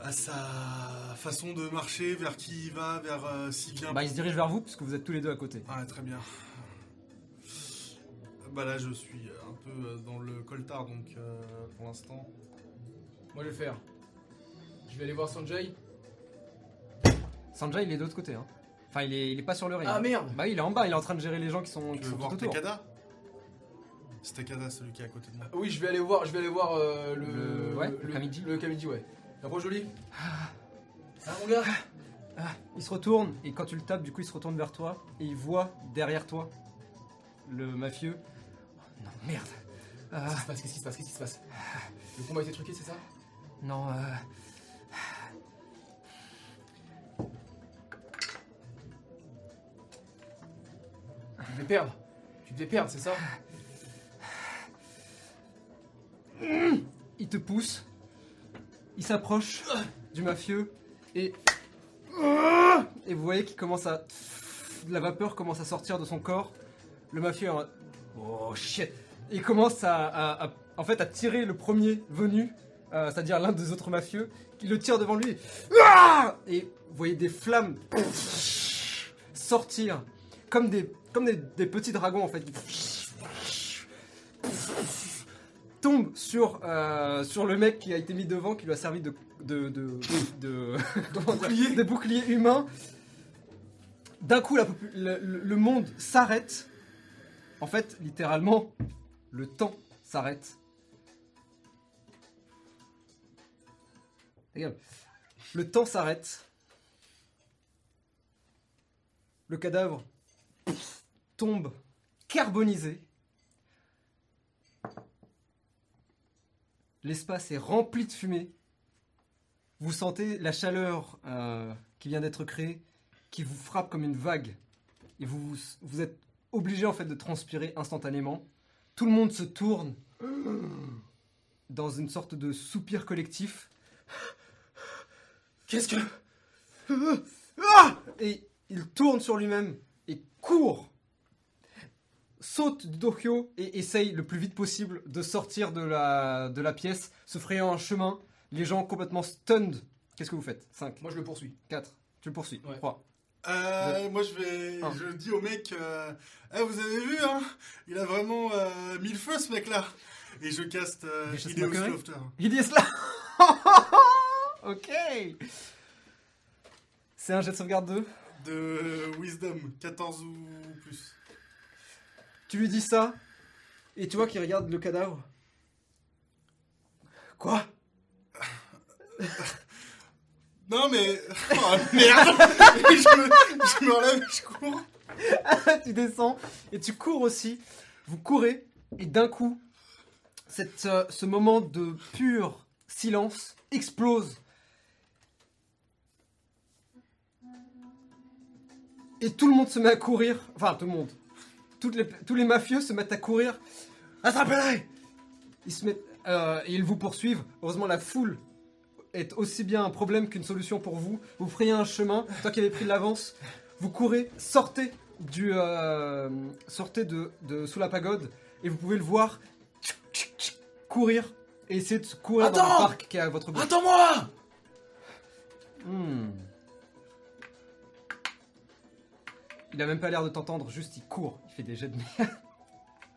à sa façon de marcher, vers qui il va, vers euh, s'il vient. Bah, il se dirige vers vous, puisque vous êtes tous les deux à côté. Ah très bien. Bah là je suis un peu euh, dans le coltard donc euh, pour l'instant. Moi, je vais le faire. Je vais aller voir Sanjay. Sanjay, il est de l'autre côté. Hein. Enfin, il est, il est pas sur le ring. Ah merde Bah, il est en bas, il est en train de gérer les gens qui sont, Tu qui veux sont voir tout autour. Takada? C'est Takada celui qui est à côté de moi. Oui, je vais aller voir, je vais aller voir euh, le, Le- ouais, le Kamiji. Le Kamiji, ouais. Approche de lui. Ça va, mon gars? Ah, il se retourne, et quand tu le tapes, du coup, il se retourne vers toi, et il voit derrière toi le mafieux. Oh, non, merde. Ah, Qu'est-ce qui se passe? Qu'est-ce qui se passe? Qu'est-ce qui se passe? Le combat a été truqué, c'est ça? Non, euh, Tu devais perdre. Tu devais perdre, c'est ça? Il te pousse, il s'approche du mafieux, et. Et vous voyez qu'il commence à. La vapeur commence à sortir de son corps. Le mafieux en- Oh shit Il commence à, en fait, à tirer le premier venu, euh, c'est-à-dire l'un des autres mafieux, qui le tire devant lui. Et vous voyez des flammes sortir, comme des, comme des petits dragons en fait. Qui tombe sur, euh, sur le mec qui a été mis devant, qui lui a servi de. de. de. de, comment dire, Bouclier. de bouclier humain. D'un coup, la le, le- monde s'arrête. En fait, littéralement, le temps s'arrête. Le temps s'arrête. Le cadavre tombe carbonisé. L'espace est rempli de fumée. Vous sentez la chaleur euh, qui vient d'être créée, qui vous frappe comme une vague. Et vous, vous êtes obligé en fait de transpirer instantanément. Tout le monde se tourne dans une sorte de soupir collectif. Qu'est-ce que... Et il tourne sur lui-même et court saute du dohyo et essaye le plus vite possible de sortir de la, de la pièce, se frayant un chemin, les gens complètement stunned. Qu'est-ce que vous faites? 5, Moi, je le poursuis. 4, tu le poursuis. Ouais. 3. Euh, moi je vais, Un. je dis au mec, euh, Eh, vous avez vu hein, il a vraiment euh, mis le feu ce mec là. Et je caste euh, Lofter. Il dit cela Ok C'est un jet de sauvegarde 2. de Wisdom, 14 ou plus. Tu lui dis ça, et tu vois qu'il regarde le cadavre. Quoi? Non mais, oh merde, Et je, me, je me relève, et je cours. tu descends et tu cours aussi. Vous courez et d'un coup, cette, euh, ce moment de pur silence explose. Et tout le monde se met à courir. Enfin, tout le monde. Toutes les- tous les mafieux se mettent à courir. Attrapez-les Ils se mettent, euh, et ils vous poursuivent. Heureusement, la foule est aussi bien un problème qu'une solution pour vous. Vous frayez un chemin. Toi qui avez pris de l'avance, vous courez, sortez du, euh, sortez de, de sous la pagode et vous pouvez le voir courir et essayer de courir dans le parc qui est à votre gauche. Attends-moi Hmm. Il a même pas l'air de t'entendre, juste il court, fait des de merde.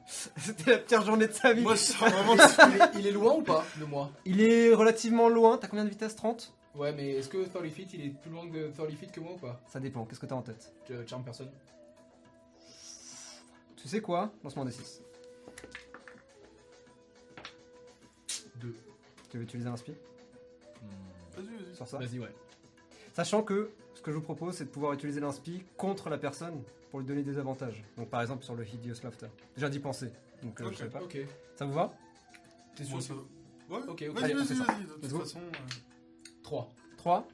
C'était la pire journée de sa vie. Moi je sens vraiment de il, est, il est loin ou pas de moi? Il est relativement loin, t'as combien de vitesse 30 Ouais, mais est-ce que 30 feet, il est plus loin que 30 feet que moi ou pas? Ça dépend, qu'est-ce que t'as en tête? Je charme personne. Tu sais quoi? Lancement des 6. 2. Tu veux utiliser un spi? Vas-y, vas-y. sur ça Vas-y, ouais. Sachant que ce que je vous propose, c'est de pouvoir utiliser l'inspi contre la personne pour lui donner des avantages. Donc par exemple sur le Hideous Laughter. Déjà d'y penser, donc euh, Ok. je savais pas. Ça vous va? T'es sûr? ça- Ouais, Ok, ok. Vas-y, Allez, on vas-y, fait ça. vas-y. De toute façon. euh, 3. 3.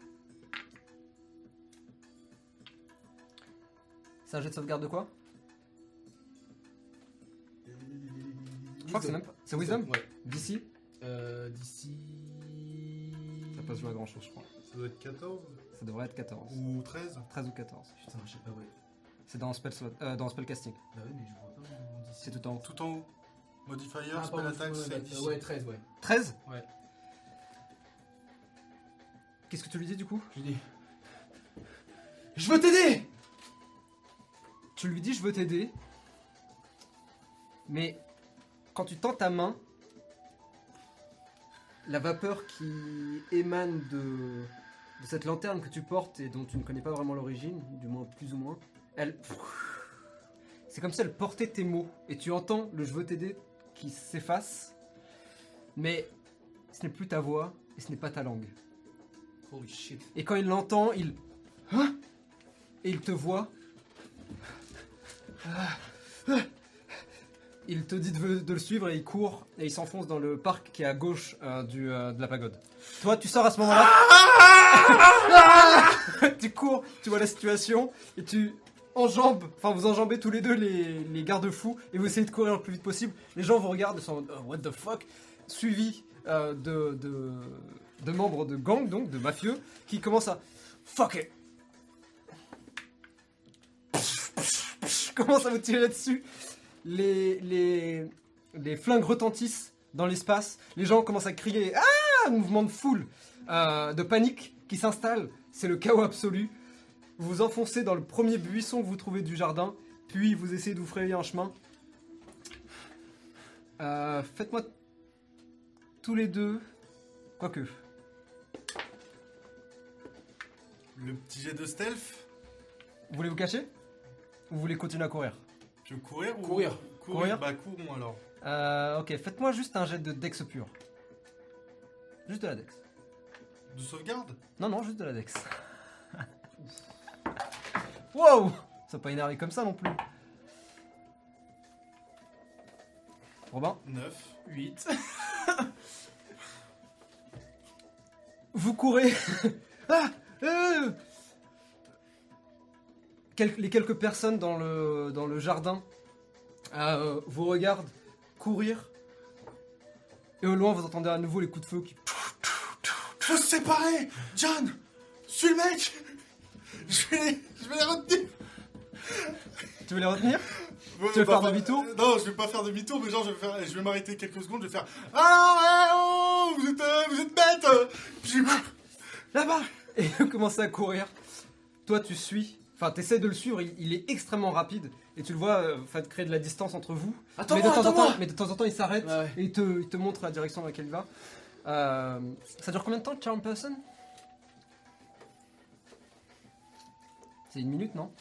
C'est un jet de sauvegarde de quoi? Je crois que c'est même pas. C'est Wisdom? Ouais. D'ici? Euh, d'ici. Ça peut se jouer à grand chose, je crois. Ça doit être 14 Ça devrait être 14. ou 13. 13 ou 14. Putain, je sais pas, ouais. C'est dans, spell slot- euh, dans Spellcasting. Bah oui, mais je vois pas mon d'ici. C'est tout en haut. Tout en haut. Modifier, Ah, spell pardon, attack, ouais, c'est bah, d'ici. Ouais, 13, ouais. 13 Ouais. Qu'est-ce que tu lui dis du coup? Je dis. Je veux t'aider Tu lui dis je veux t'aider. Mais quand tu tends ta main, la vapeur qui émane de, de cette lanterne que tu portes et dont tu ne connais pas vraiment l'origine, du moins plus ou moins, elle. C'est comme si elle portait tes mots et tu entends le je veux t'aider qui s'efface, mais ce n'est plus ta voix et ce n'est pas ta langue. Holy shit. Et quand il l'entend, il. Hein Et il te voit. Il te dit de, de le suivre et il court et il s'enfonce dans le parc qui est à gauche euh, du, euh, de la pagode. Toi, tu sors à ce moment-là. tu cours, tu vois la situation et tu enjambes, enfin vous enjambez tous les deux les, garde-fous et vous essayez de courir le plus vite possible. Les gens vous regardent et sont Oh, what the fuck, suivi euh, de, membres de gang, donc de mafieux, qui commencent à fuck it. Commence à vous tirer dessus. Les, les, les flingues retentissent dans l'espace. Les gens commencent à crier Ah Mouvement de foule, euh, de panique qui s'installe. C'est le chaos absolu. Vous vous enfoncez dans le premier buisson que vous trouvez du jardin. Puis vous essayez de vous frayer un chemin. Euh, Faites-moi tous les deux. Quoique. Le petit jet de stealth Vous voulez vous cacher? Ou vous voulez continuer à courir? Tu veux courir ou... Courir. Courir? Bah courons alors. Euh, ok, faites-moi juste un jet de Dex pur. Juste de la Dex. De sauvegarde Non, non, juste de la Dex. wow Ça pas énervé comme ça non plus. Robin 9. 8. Vous courez Ah euh Quel- Les quelques personnes dans le, dans le jardin euh, vous regardent courir. Et au loin, vous entendez à nouveau les coups de feu qui... Faut se séparer John Suis le mec je vais, les, je vais les retenir Tu veux les retenir Ouais, Tu veux bah, faire demi-tour Non, je vais pas faire demi-tour, mais genre je vais, faire, je vais m'arrêter quelques secondes, je vais faire Ah ouais, oh, vous êtes, euh, vous êtes bêtes Puis, Là-bas Et vous commencez à courir. Toi, tu suis. Enfin, t'essaies de le suivre, il, il est extrêmement rapide. Et tu le vois, euh, enfin, de créer de la distance entre vous. Attends-moi, mais, de temps en attends-moi temps, mais de temps en temps, il s'arrête Ouais, ouais. et il te, il te montre la direction dans laquelle il va. Euh, ça dure combien de temps, Charm Person? C'est une minute, non?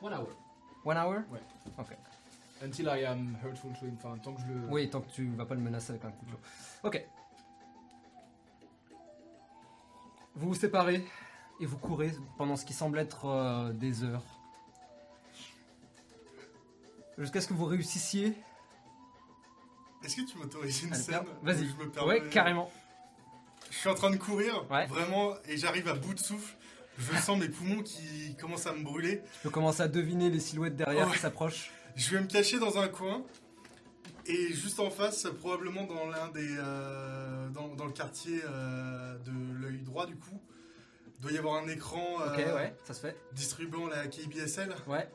One hour. One hour? Ouais. Ok. Until I am hurtful to him. Enfin, tant que je le. Oui, tant que tu vas pas le menacer avec un coup de jour. Ok. Vous vous séparez et vous courez pendant ce qui semble être euh, des heures. Jusqu'à ce que vous réussissiez Est-ce que tu m'autorises une scène Vas-y. je me permets- Ouais, carrément. Je suis en train de courir, Ouais. vraiment, et j'arrive à bout de souffle. Je sens mes poumons qui commencent à me brûler. Tu peux commencer à deviner les silhouettes derrière Ouais. qui s'approchent. Je vais me cacher dans un coin. Et juste en face, probablement dans l'un des. euh, dans, dans le quartier euh, de l'œil droit, du coup, doit y avoir un écran euh, Ok, ouais, ça se fait. distribuant la KBSL. Ouais.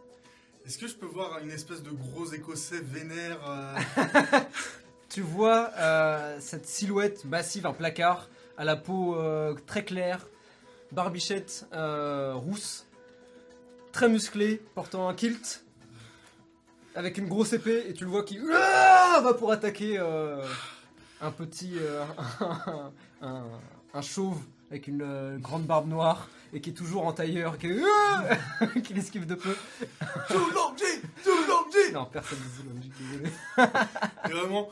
Est-ce que je peux voir une espèce de gros écossais vénère euh, Tu vois euh, cette silhouette massive, un placard, à la peau euh, très claire, barbichette rousse, très musclé, portant un kilt, avec une grosse épée, et tu le vois qui va pour attaquer un petit. un, chauve avec une grande barbe noire, et qui est toujours en tailleur, qui, Ah qui l'esquive de peu. Zoology Zoology Non, personne ne dit Zoology, désolé. Et vraiment.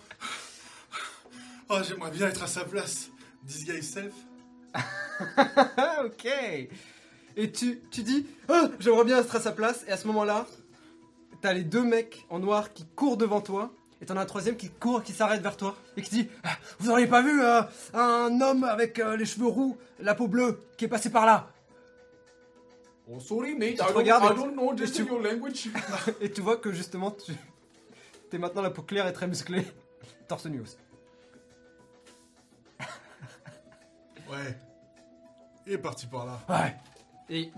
Oh, j'aimerais bien être à sa place. Disguise self. Ok. Et tu, tu dis, ah, j'aimerais bien être à sa place. Et à ce moment-là, t'as les deux mecs en noir qui courent devant toi. Et t'en as un troisième qui court, qui s'arrête vers toi. Et qui dit, Ah, vous auriez pas vu euh, un homme avec euh, les cheveux roux, la peau bleue, qui est passé par là Oh, sorry, mate. I te don't, regardes I et don't know et this tu- your language. Et tu vois que justement, tu t'es maintenant la peau claire et très musclée. Torse nu aussi. Ouais. Il est parti par là. Ouais. Et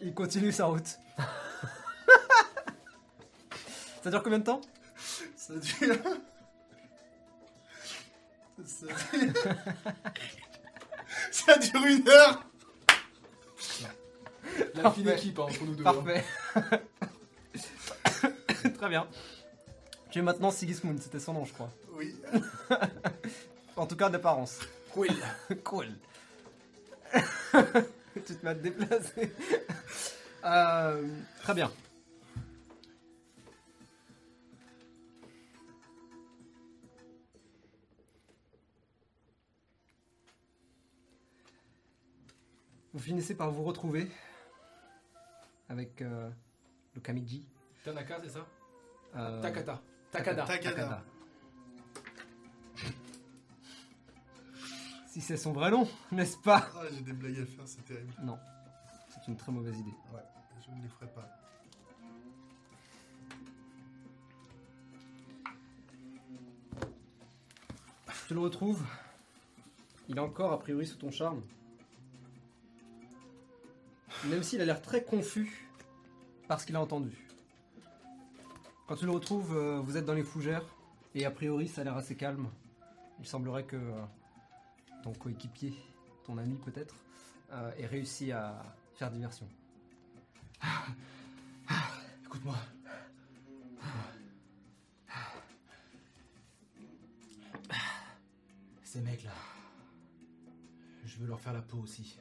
il continue sa route. Ça dure combien de temps? Ça dure. Ça dure... Ça dure une heure La fine équipe hein, entre nous deux. Parfait. Très bien. Tu es maintenant Sigismund, c'était son nom, je crois. Oui. En tout cas, d'apparence. Cool. cool. tu te mets à te déplacer. Euh, très bien. Vous finissez par vous retrouver avec euh, le Kamiji. Tanaka, c'est ça? Euh, Takata. Takada. Takada. Takada. Si c'est son vrai nom, n'est-ce pas? Ah, j'ai des blagues à faire, c'est terrible. Non, c'est une très mauvaise idée. Ouais, je ne les ferai pas. Tu le retrouves? Il est encore a priori sous ton charme. Même s'il a l'air très confus par ce qu'il a entendu. Quand tu le retrouves, euh, vous êtes dans les fougères et a priori ça a l'air assez calme. Il semblerait que euh, ton coéquipier, ton ami peut-être, euh, ait réussi à faire diversion. Écoute-moi. Ces mecs là. Je veux leur faire la peau aussi.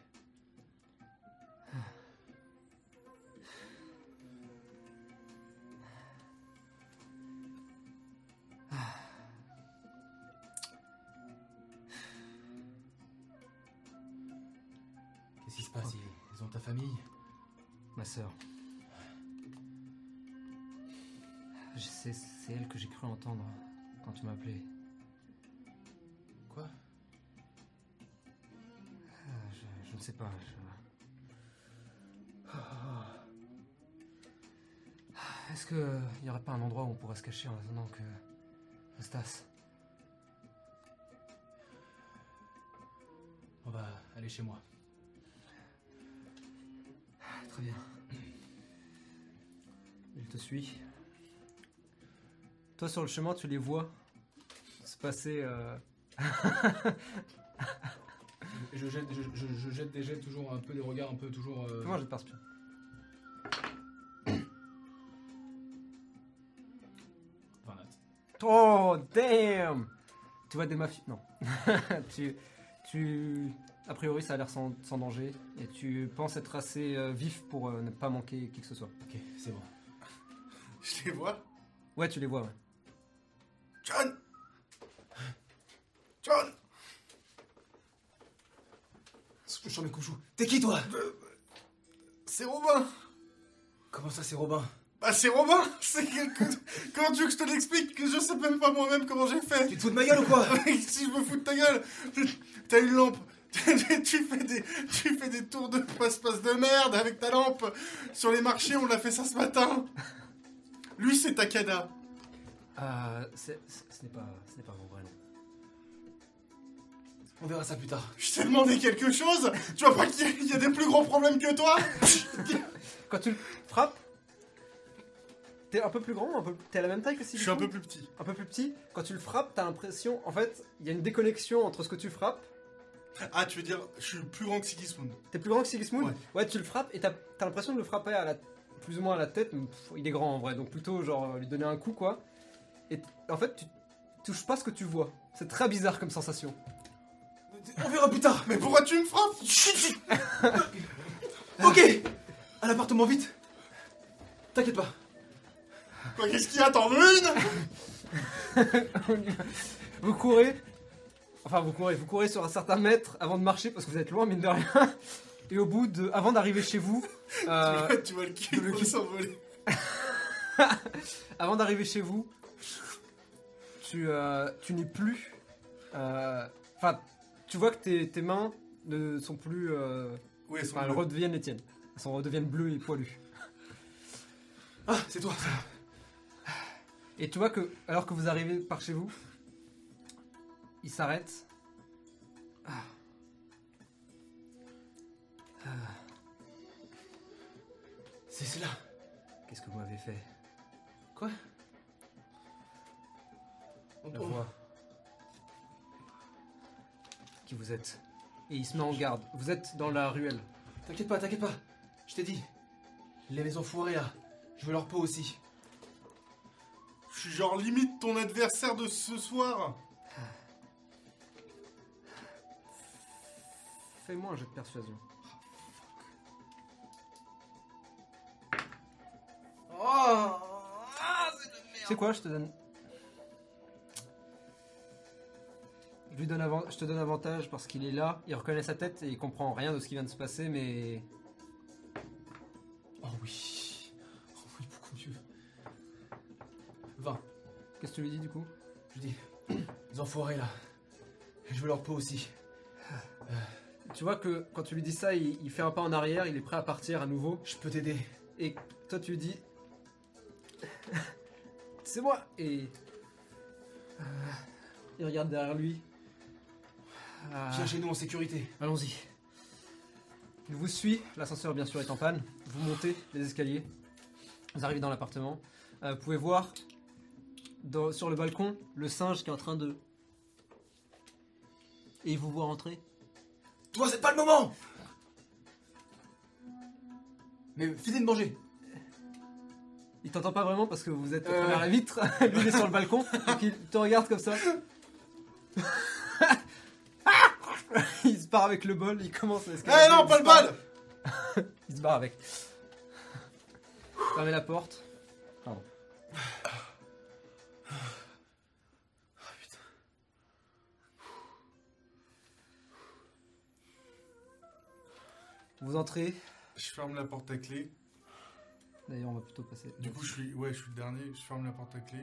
Famille Ma sœur. C'est elle que j'ai cru entendre quand tu m'as appelé. Quoi? Ah, Je, je ne sais pas. je- Ah. Est-ce que il n'y aurait pas un endroit où on pourrait se cacher en attendant que Eustace? On va aller chez moi. Très bien. Il te suit. Toi, sur le chemin, tu les vois se passer. euh, Je jette, je, je- je jette des jets toujours un peu des regards un peu toujours. euh, de perception. enfin, là, Oh, damn Tu vois des mafieux. Non. tu, tu. A priori, ça a l'air sans, sans danger. Et tu penses être assez euh, vif pour euh, ne pas manquer qui que ce soit. Ok, c'est bon. Je les vois? Ouais, tu les vois, ouais. John John Je chante mes couchous. T'es qui toi? C'est Robin Comment ça c'est Robin? Bah c'est Robin C'est que- tu veux que je te l'explique? Que je sais même pas moi-même comment j'ai fait Tu te fous de ma gueule ou quoi? Si je me fous de ta gueule T'as une lampe tu fais des tu fais des tours de passe-passe de merde avec ta lampe sur les marchés on l'a fait ça ce matin lui c'est Takada Euh, c'est- c'est- ce n'est pas, ce n'est pas mon vrai nom. On verra ça plus tard. je t'ai demandé quelque chose tu vois pas qu'il y a- il y a des plus gros problèmes que toi Quand tu le frappes, t'es un peu plus grand, un peu, t'es à la même taille que si je suis un peu plus petit un peu plus petit. Quand tu le frappes, t'as l'impression, en fait, il y a une déconnexion entre ce que tu frappes. Ah tu veux dire je suis plus grand que Sigismund T'es plus grand que Sigismund? Ouais. Ouais, tu le frappes et t'as as, l'impression de le frapper à la, plus ou moins à la tête. mais pff, il est grand en vrai, donc plutôt genre lui donner un coup quoi. Et en fait, tu touches pas ce que tu vois. C'est très bizarre comme sensation. On verra plus tard. mais pourquoi tu me frappes? Ok À l'appartement vite T'inquiète pas. Quoi, qu'est-ce qu'il y a? T'en veux une? Vous courez. Enfin, vous courez, vous courez sur un certain mètre avant de marcher parce que vous êtes loin, mine de rien. Et au bout de. Avant d'arriver chez vous. euh, tu vois le cul le cul. s'envoler avant d'arriver chez vous, tu, euh, tu n'es plus. euh, Enfin, tu vois que tes, tes mains ne sont plus. euh, oui elles sont Enfin, elles bleues. redeviennent les tiennes. Elles sont- redeviennent bleues et poilues. Ah, c'est toi. Et tu vois que, alors que vous arrivez par chez vous, il s'arrête. Ah. C'est cela. Qu'est-ce que vous m'avez fait? Quoi? On- La on- voix. Qui vous êtes? Et il se met en garde. Vous êtes dans la ruelle. T'inquiète pas, t'inquiète pas. Je t'ai dit. Les maisons foirées là. Je veux leur peau aussi. je suis genre limite ton adversaire de ce soir Fais-moi un jeu de persuasion. Oh C'est quoi, je te donne. Je, lui donne avant- je te donne avantage parce qu'il est là, il reconnaît sa tête et il comprend rien de ce qui vient de se passer, mais. Oh oui. Oh oui, beaucoup mieux. 20. Qu'est-ce que tu lui dis du coup? Je dis. Les enfoirés là. Je veux leur peau aussi. Tu vois que quand tu lui dis ça, il, il fait un pas en arrière, il est prêt à partir à nouveau. Je peux t'aider. Et toi, tu lui dis. C'est moi Et. Euh, il regarde derrière lui. Ah, Viens chez nous en sécurité. Allons-y. Il vous suit, l'ascenseur bien sûr est en panne. Vous montez les escaliers. Vous arrivez dans l'appartement. Euh, vous pouvez voir dans- sur le balcon le singe qui est en train de. Et il vous voit rentrer. Toi, c'est pas le moment Mais finis de manger. Il t'entend pas vraiment parce que vous êtes à Euh. travers la vitre. Lui il est sur le balcon. Donc il te regarde comme ça. il se barre avec le bol, il commence à Eh escalader. non, il pas se le barre- bal Il se barre avec. Fermez la porte. Vous entrez. Je ferme la porte à clé. D'ailleurs, on va plutôt passer. Du coup, je suis, ouais, je suis le dernier. Je ferme la porte à clé.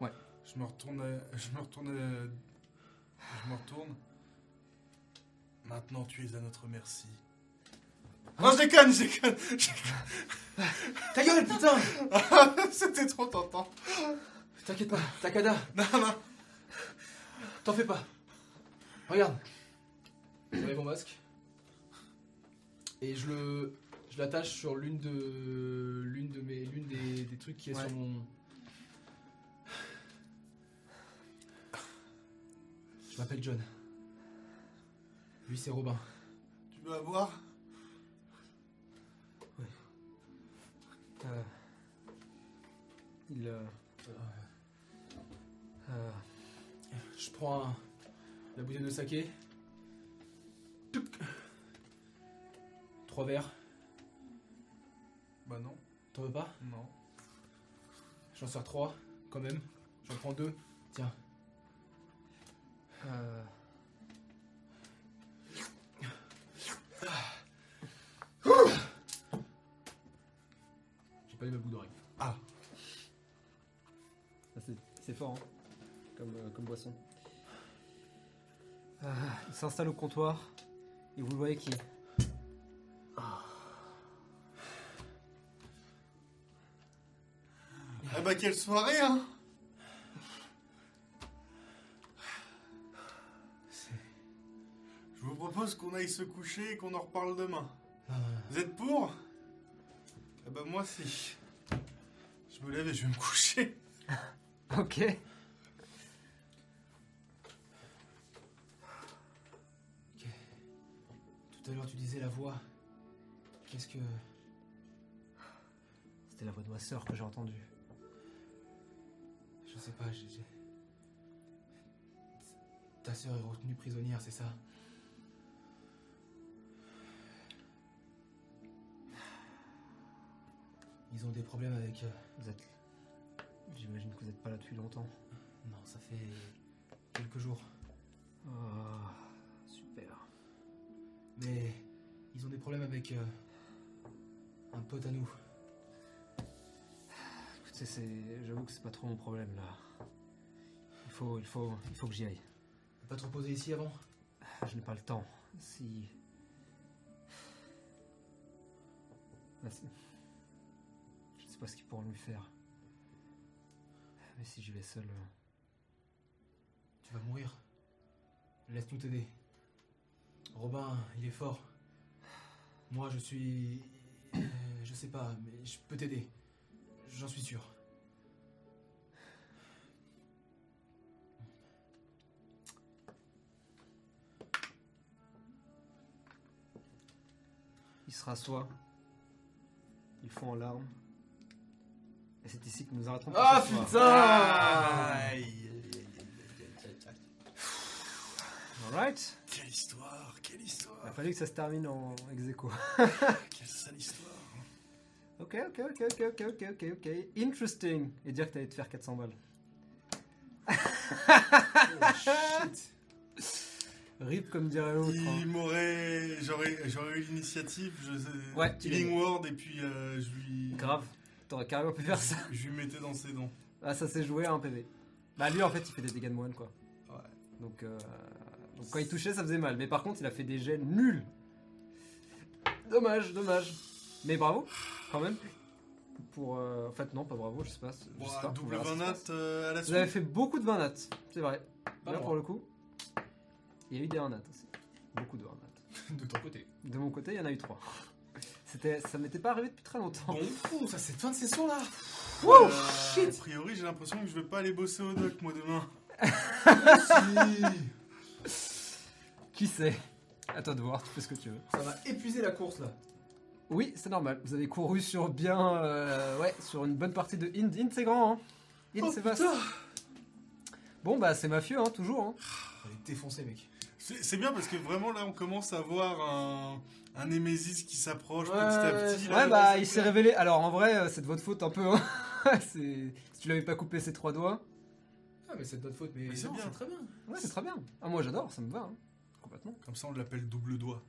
Ouais. Je me retourne. à- Je me retourne. à- Je me retourne. Maintenant, tu es à notre merci. Non, je déconne, je déconne. Ta gueule, putain. C'était trop tentant. T'inquiète pas, Takada, Non, non. t'en fais pas. Regarde. J'enlève mon masque. Et je le. Je l'attache sur l'une de. L'une de mes. L'une des, des trucs qui est Ouais. sur mon. Je m'appelle John. Lui c'est Robin. Tu veux avoir? Euh, il. euh, euh, Je prends un- la bouteille de saké. Touc. Trois verres. Bah non, T'en veux pas? Non. J'en sers trois, quand même. J'en prends deux. Tiens. euh, J'ai pas eu ma bout d'oreille. ah, c'est- C'est fort, hein, comme, euh, comme boisson. Ah, il s'installe au comptoir et vous le voyez qui Eh bah, quelle soirée, hein Je vous propose qu'on aille se coucher et qu'on en reparle demain. Non, non, non. Vous êtes pour? Eh bah, moi, si. Je me lève et je vais me coucher. Ok. Tout à l'heure tu disais la voix. Qu'est-ce que. C'était la voix de ma sœur que j'ai entendue? Je sais pas, j'ai. Ta sœur est retenue prisonnière, c'est ça? Ils ont des problèmes avec. euh, Vous êtes. J'imagine que vous n'êtes pas là depuis longtemps. Non, ça fait. quelques jours. Ah, super. Mais. Ils ont des problèmes avec. euh, un pote à nous. Écoutez, c'est. J'avoue que c'est pas trop mon problème là. Il faut, il faut, il faut que j'y aille. Pas trop posé ici avant? Je n'ai pas le temps. Si. Je ne sais pas ce qu'ils pourront lui faire. Mais si j'y vais seul. euh, Tu vas mourir. Laisse-nous t'aider. Robin, il est fort. Moi, je suis. Sais pas, mais je peux t'aider. J'en suis sûr. Il se rassoit. Ils font en larmes. Et c'est ici que nous arrêterons Ah soir. putain Alright. Quelle histoire, quelle Il a histoire fallu que ça se termine en ex aequo. Quelle sale histoire Ok, ok, ok, ok, ok, ok, ok, ok. Interesting. Et dire que t'allais te faire 400 balles. Shit. Rip comme dirait l'autre. Il hein. m'aurait... J'aurais, j'aurais eu l'initiative, je... Ouais, Healing Word, et puis euh, je lui... Grave. T'aurais carrément pu faire ça. Je lui mettais dans ses dents. Ah, ça s'est joué à un PV. Bah, lui, en fait, il fait des dégâts de moine, quoi. Ouais. Donc, euh, donc, quand il touchait, ça faisait mal. Mais par contre, il a fait des jets nuls. Dommage, dommage. Mais bravo, quand même. Pour. euh, En fait, non, pas bravo, je sais pas. je Bon, sais pas, on double verra ce 20 qui se nat passe. euh, à la Vous suite. avez fait beaucoup de 20 nats, c'est vrai. Pas Là, moi. pour le coup, il y a eu des 1 nat aussi. Beaucoup de 1 nat. De ton côté. De mon côté, il y en a eu 3. C'était, ça m'était pas arrivé depuis très longtemps. Bon, fou, ça c'est fin de session là Euh, shit. A priori, j'ai l'impression que je vais pas aller bosser au doc, moi, demain. Qui sait? À toi de voir, tu fais ce que tu veux. Ça m'a épuisé la course là. Oui, c'est normal. Vous avez couru sur bien, euh, ouais, sur une bonne partie de Inde. Inde, c'est grand, hein. Inde, Oh, c'est vaste. putain. Bon, bah, c'est mafieux, hein, toujours. Hein. On est défoncé, mec. C'est c'est bien parce que vraiment là on commence à voir un, un Némésis qui s'approche Ouais, petit à petit. ouais, là. Ouais, bah, il s'est révélé. Alors, en vrai, euh, c'est de votre faute un peu. hein. C'est- si tu l'avais pas coupé ses trois doigts. Ah, mais c'est de notre faute, mais, Mais c'est non, bien. c'est très bien. Ouais, c'est très bien. Ah, moi, j'adore, ça me va. hein. Complètement. Comme ça on l'appelle double doigt.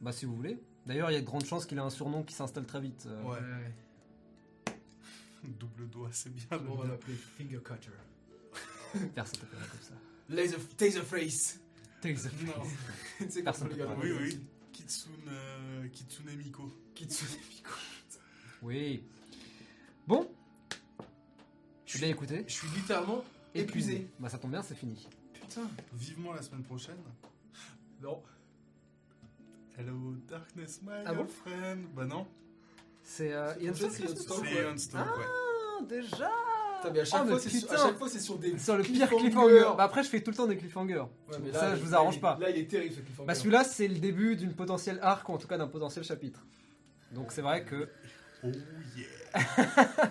Bah, si vous voulez. D'ailleurs, il y a de grandes chances qu'il ait un surnom qui s'installe très vite. euh, Ouais. Double doigt, c'est bien. On va bien. l'appeler Finger Cutter. Personne t'appellera comme ça. Laser, Taserface. Taser. Non. tu sais Personne quand on Oui, oui. Kitsune, euh, Kitsune Miko. Kitsune Miko. Oui. Bon. Je l'ai écouté? Je suis littéralement épuisé. Bah, ça tombe bien, c'est fini. Putain. Vivement la semaine prochaine. Non. Hello darkness my Ah bon friend. Bah non. C'est euh, Ian Stone, c'est Ian Stone. Ouais. Ah, déjà Putain, mais à chaque, Oh, fois, mais c'est sur, à chaque fois, c'est sur des. Sur le pire cliffhanger. Bah, après, je fais tout le temps des cliffhangers. Ouais, mais ça, là, je vous arrange pas. Là, il est terrible ce cliffhanger. Bah, celui-là, c'est le début d'une potentielle arc, ou en tout cas d'un potentiel chapitre. Donc, c'est vrai que. Oh yeah.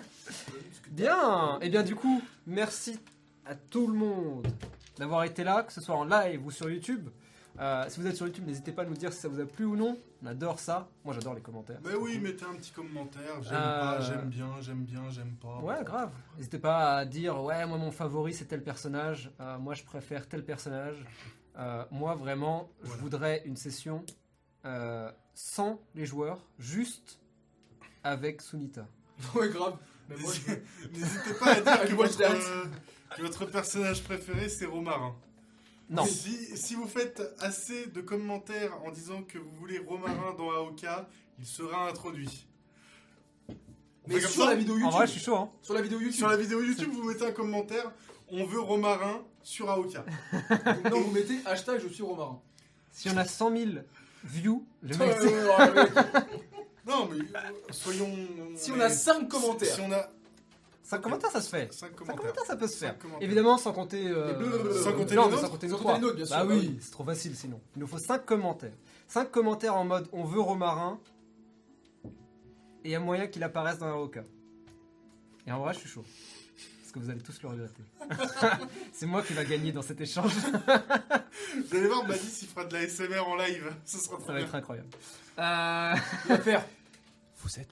Bien Et bien, du coup, merci à tout le monde d'avoir été là, que ce soit en live ou sur YouTube. Euh, si vous êtes sur YouTube, n'hésitez pas à nous dire si ça vous a plu ou non. On adore ça. Moi, j'adore les commentaires. Bah oui, mettez un petit commentaire. J'aime Euh, pas, j'aime bien, j'aime bien, j'aime pas. Ouais, grave. N'hésitez pas à dire ouais, moi mon favori c'est tel personnage, euh, moi je préfère tel personnage. Euh, moi vraiment, je voudrais une session euh, sans les joueurs, juste avec Sunita. Ouais, grave. Mais. N'hésitez pas à dire que votre, that. euh, que votre personnage préféré c'est Romarin. Non. Si, si vous faites assez de commentaires en disant que vous voulez Romarin dans Aoka, il sera introduit. Mais sur ça la vidéo En YouTube. vrai, je suis chaud. Hein. Sur la vidéo YouTube. Sur la vidéo YouTube, vous mettez un commentaire. On veut Romarin sur Aoka. Donc, non, vous mettez hashtag je suis Romarin. Si on a 100 000 views, le mec. Non, mais euh, soyons. Si on a 5 Si commentaires. on a ça commentaire ça se fait. 5 Ça commentaires. commentaire ça peut se faire. Commentaires. Évidemment sans compter euh, bleus, sans compter non, les nôtres. sans compter Sans les nôtres, bien sûr, Bah bah oui, oui. c'est trop facile sinon. Il nous faut 5 commentaires. 5 commentaires en mode on veut Romarin et il y a moyen qu'il apparaisse dans la Roca. Et en vrai, je suis chaud. Parce que vous allez tous le regretter. c'est moi qui va gagner dans cet échange. Vous allez voir, Badis, il fera de la SMR en live. Ce sera Ça va bien. être incroyable. Euh, Il va faire. Vous êtes.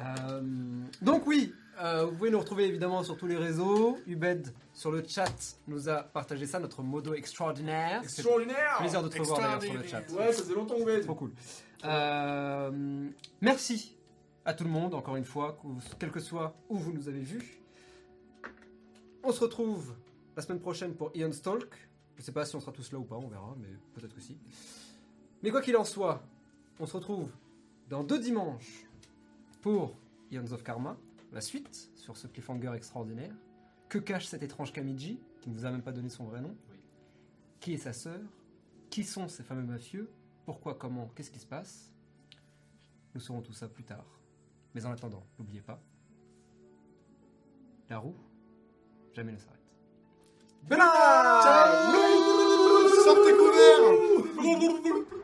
Euh, donc oui, euh, vous pouvez nous retrouver évidemment sur tous les réseaux. Ubed sur le chat nous a partagé ça, notre modo extraordinaire. Extraordinaire. plaisir de te revoir d'ailleurs sur le chat. Ouais, ça faisait longtemps que vous Trop cool. Euh, merci à tout le monde, encore une fois, quel que soit où vous nous avez vus. On se retrouve la semaine prochaine pour Ian Stalk. Je sais pas si on sera tous là ou pas, on verra, mais peut-être que si. Mais quoi qu'il en soit, on se retrouve dans deux dimanches pour Ions of Karma, la suite sur ce cliffhanger extraordinaire. Que cache cet étrange Kamiji, qui ne vous a même pas donné son vrai nom Qui est sa sœur Qui sont ces fameux mafieux pourquoi, comment, qu'est-ce qui se passe? Nous saurons tout ça plus tard. Mais en attendant, n'oubliez pas, la roue jamais ne s'arrête. Sortez couverts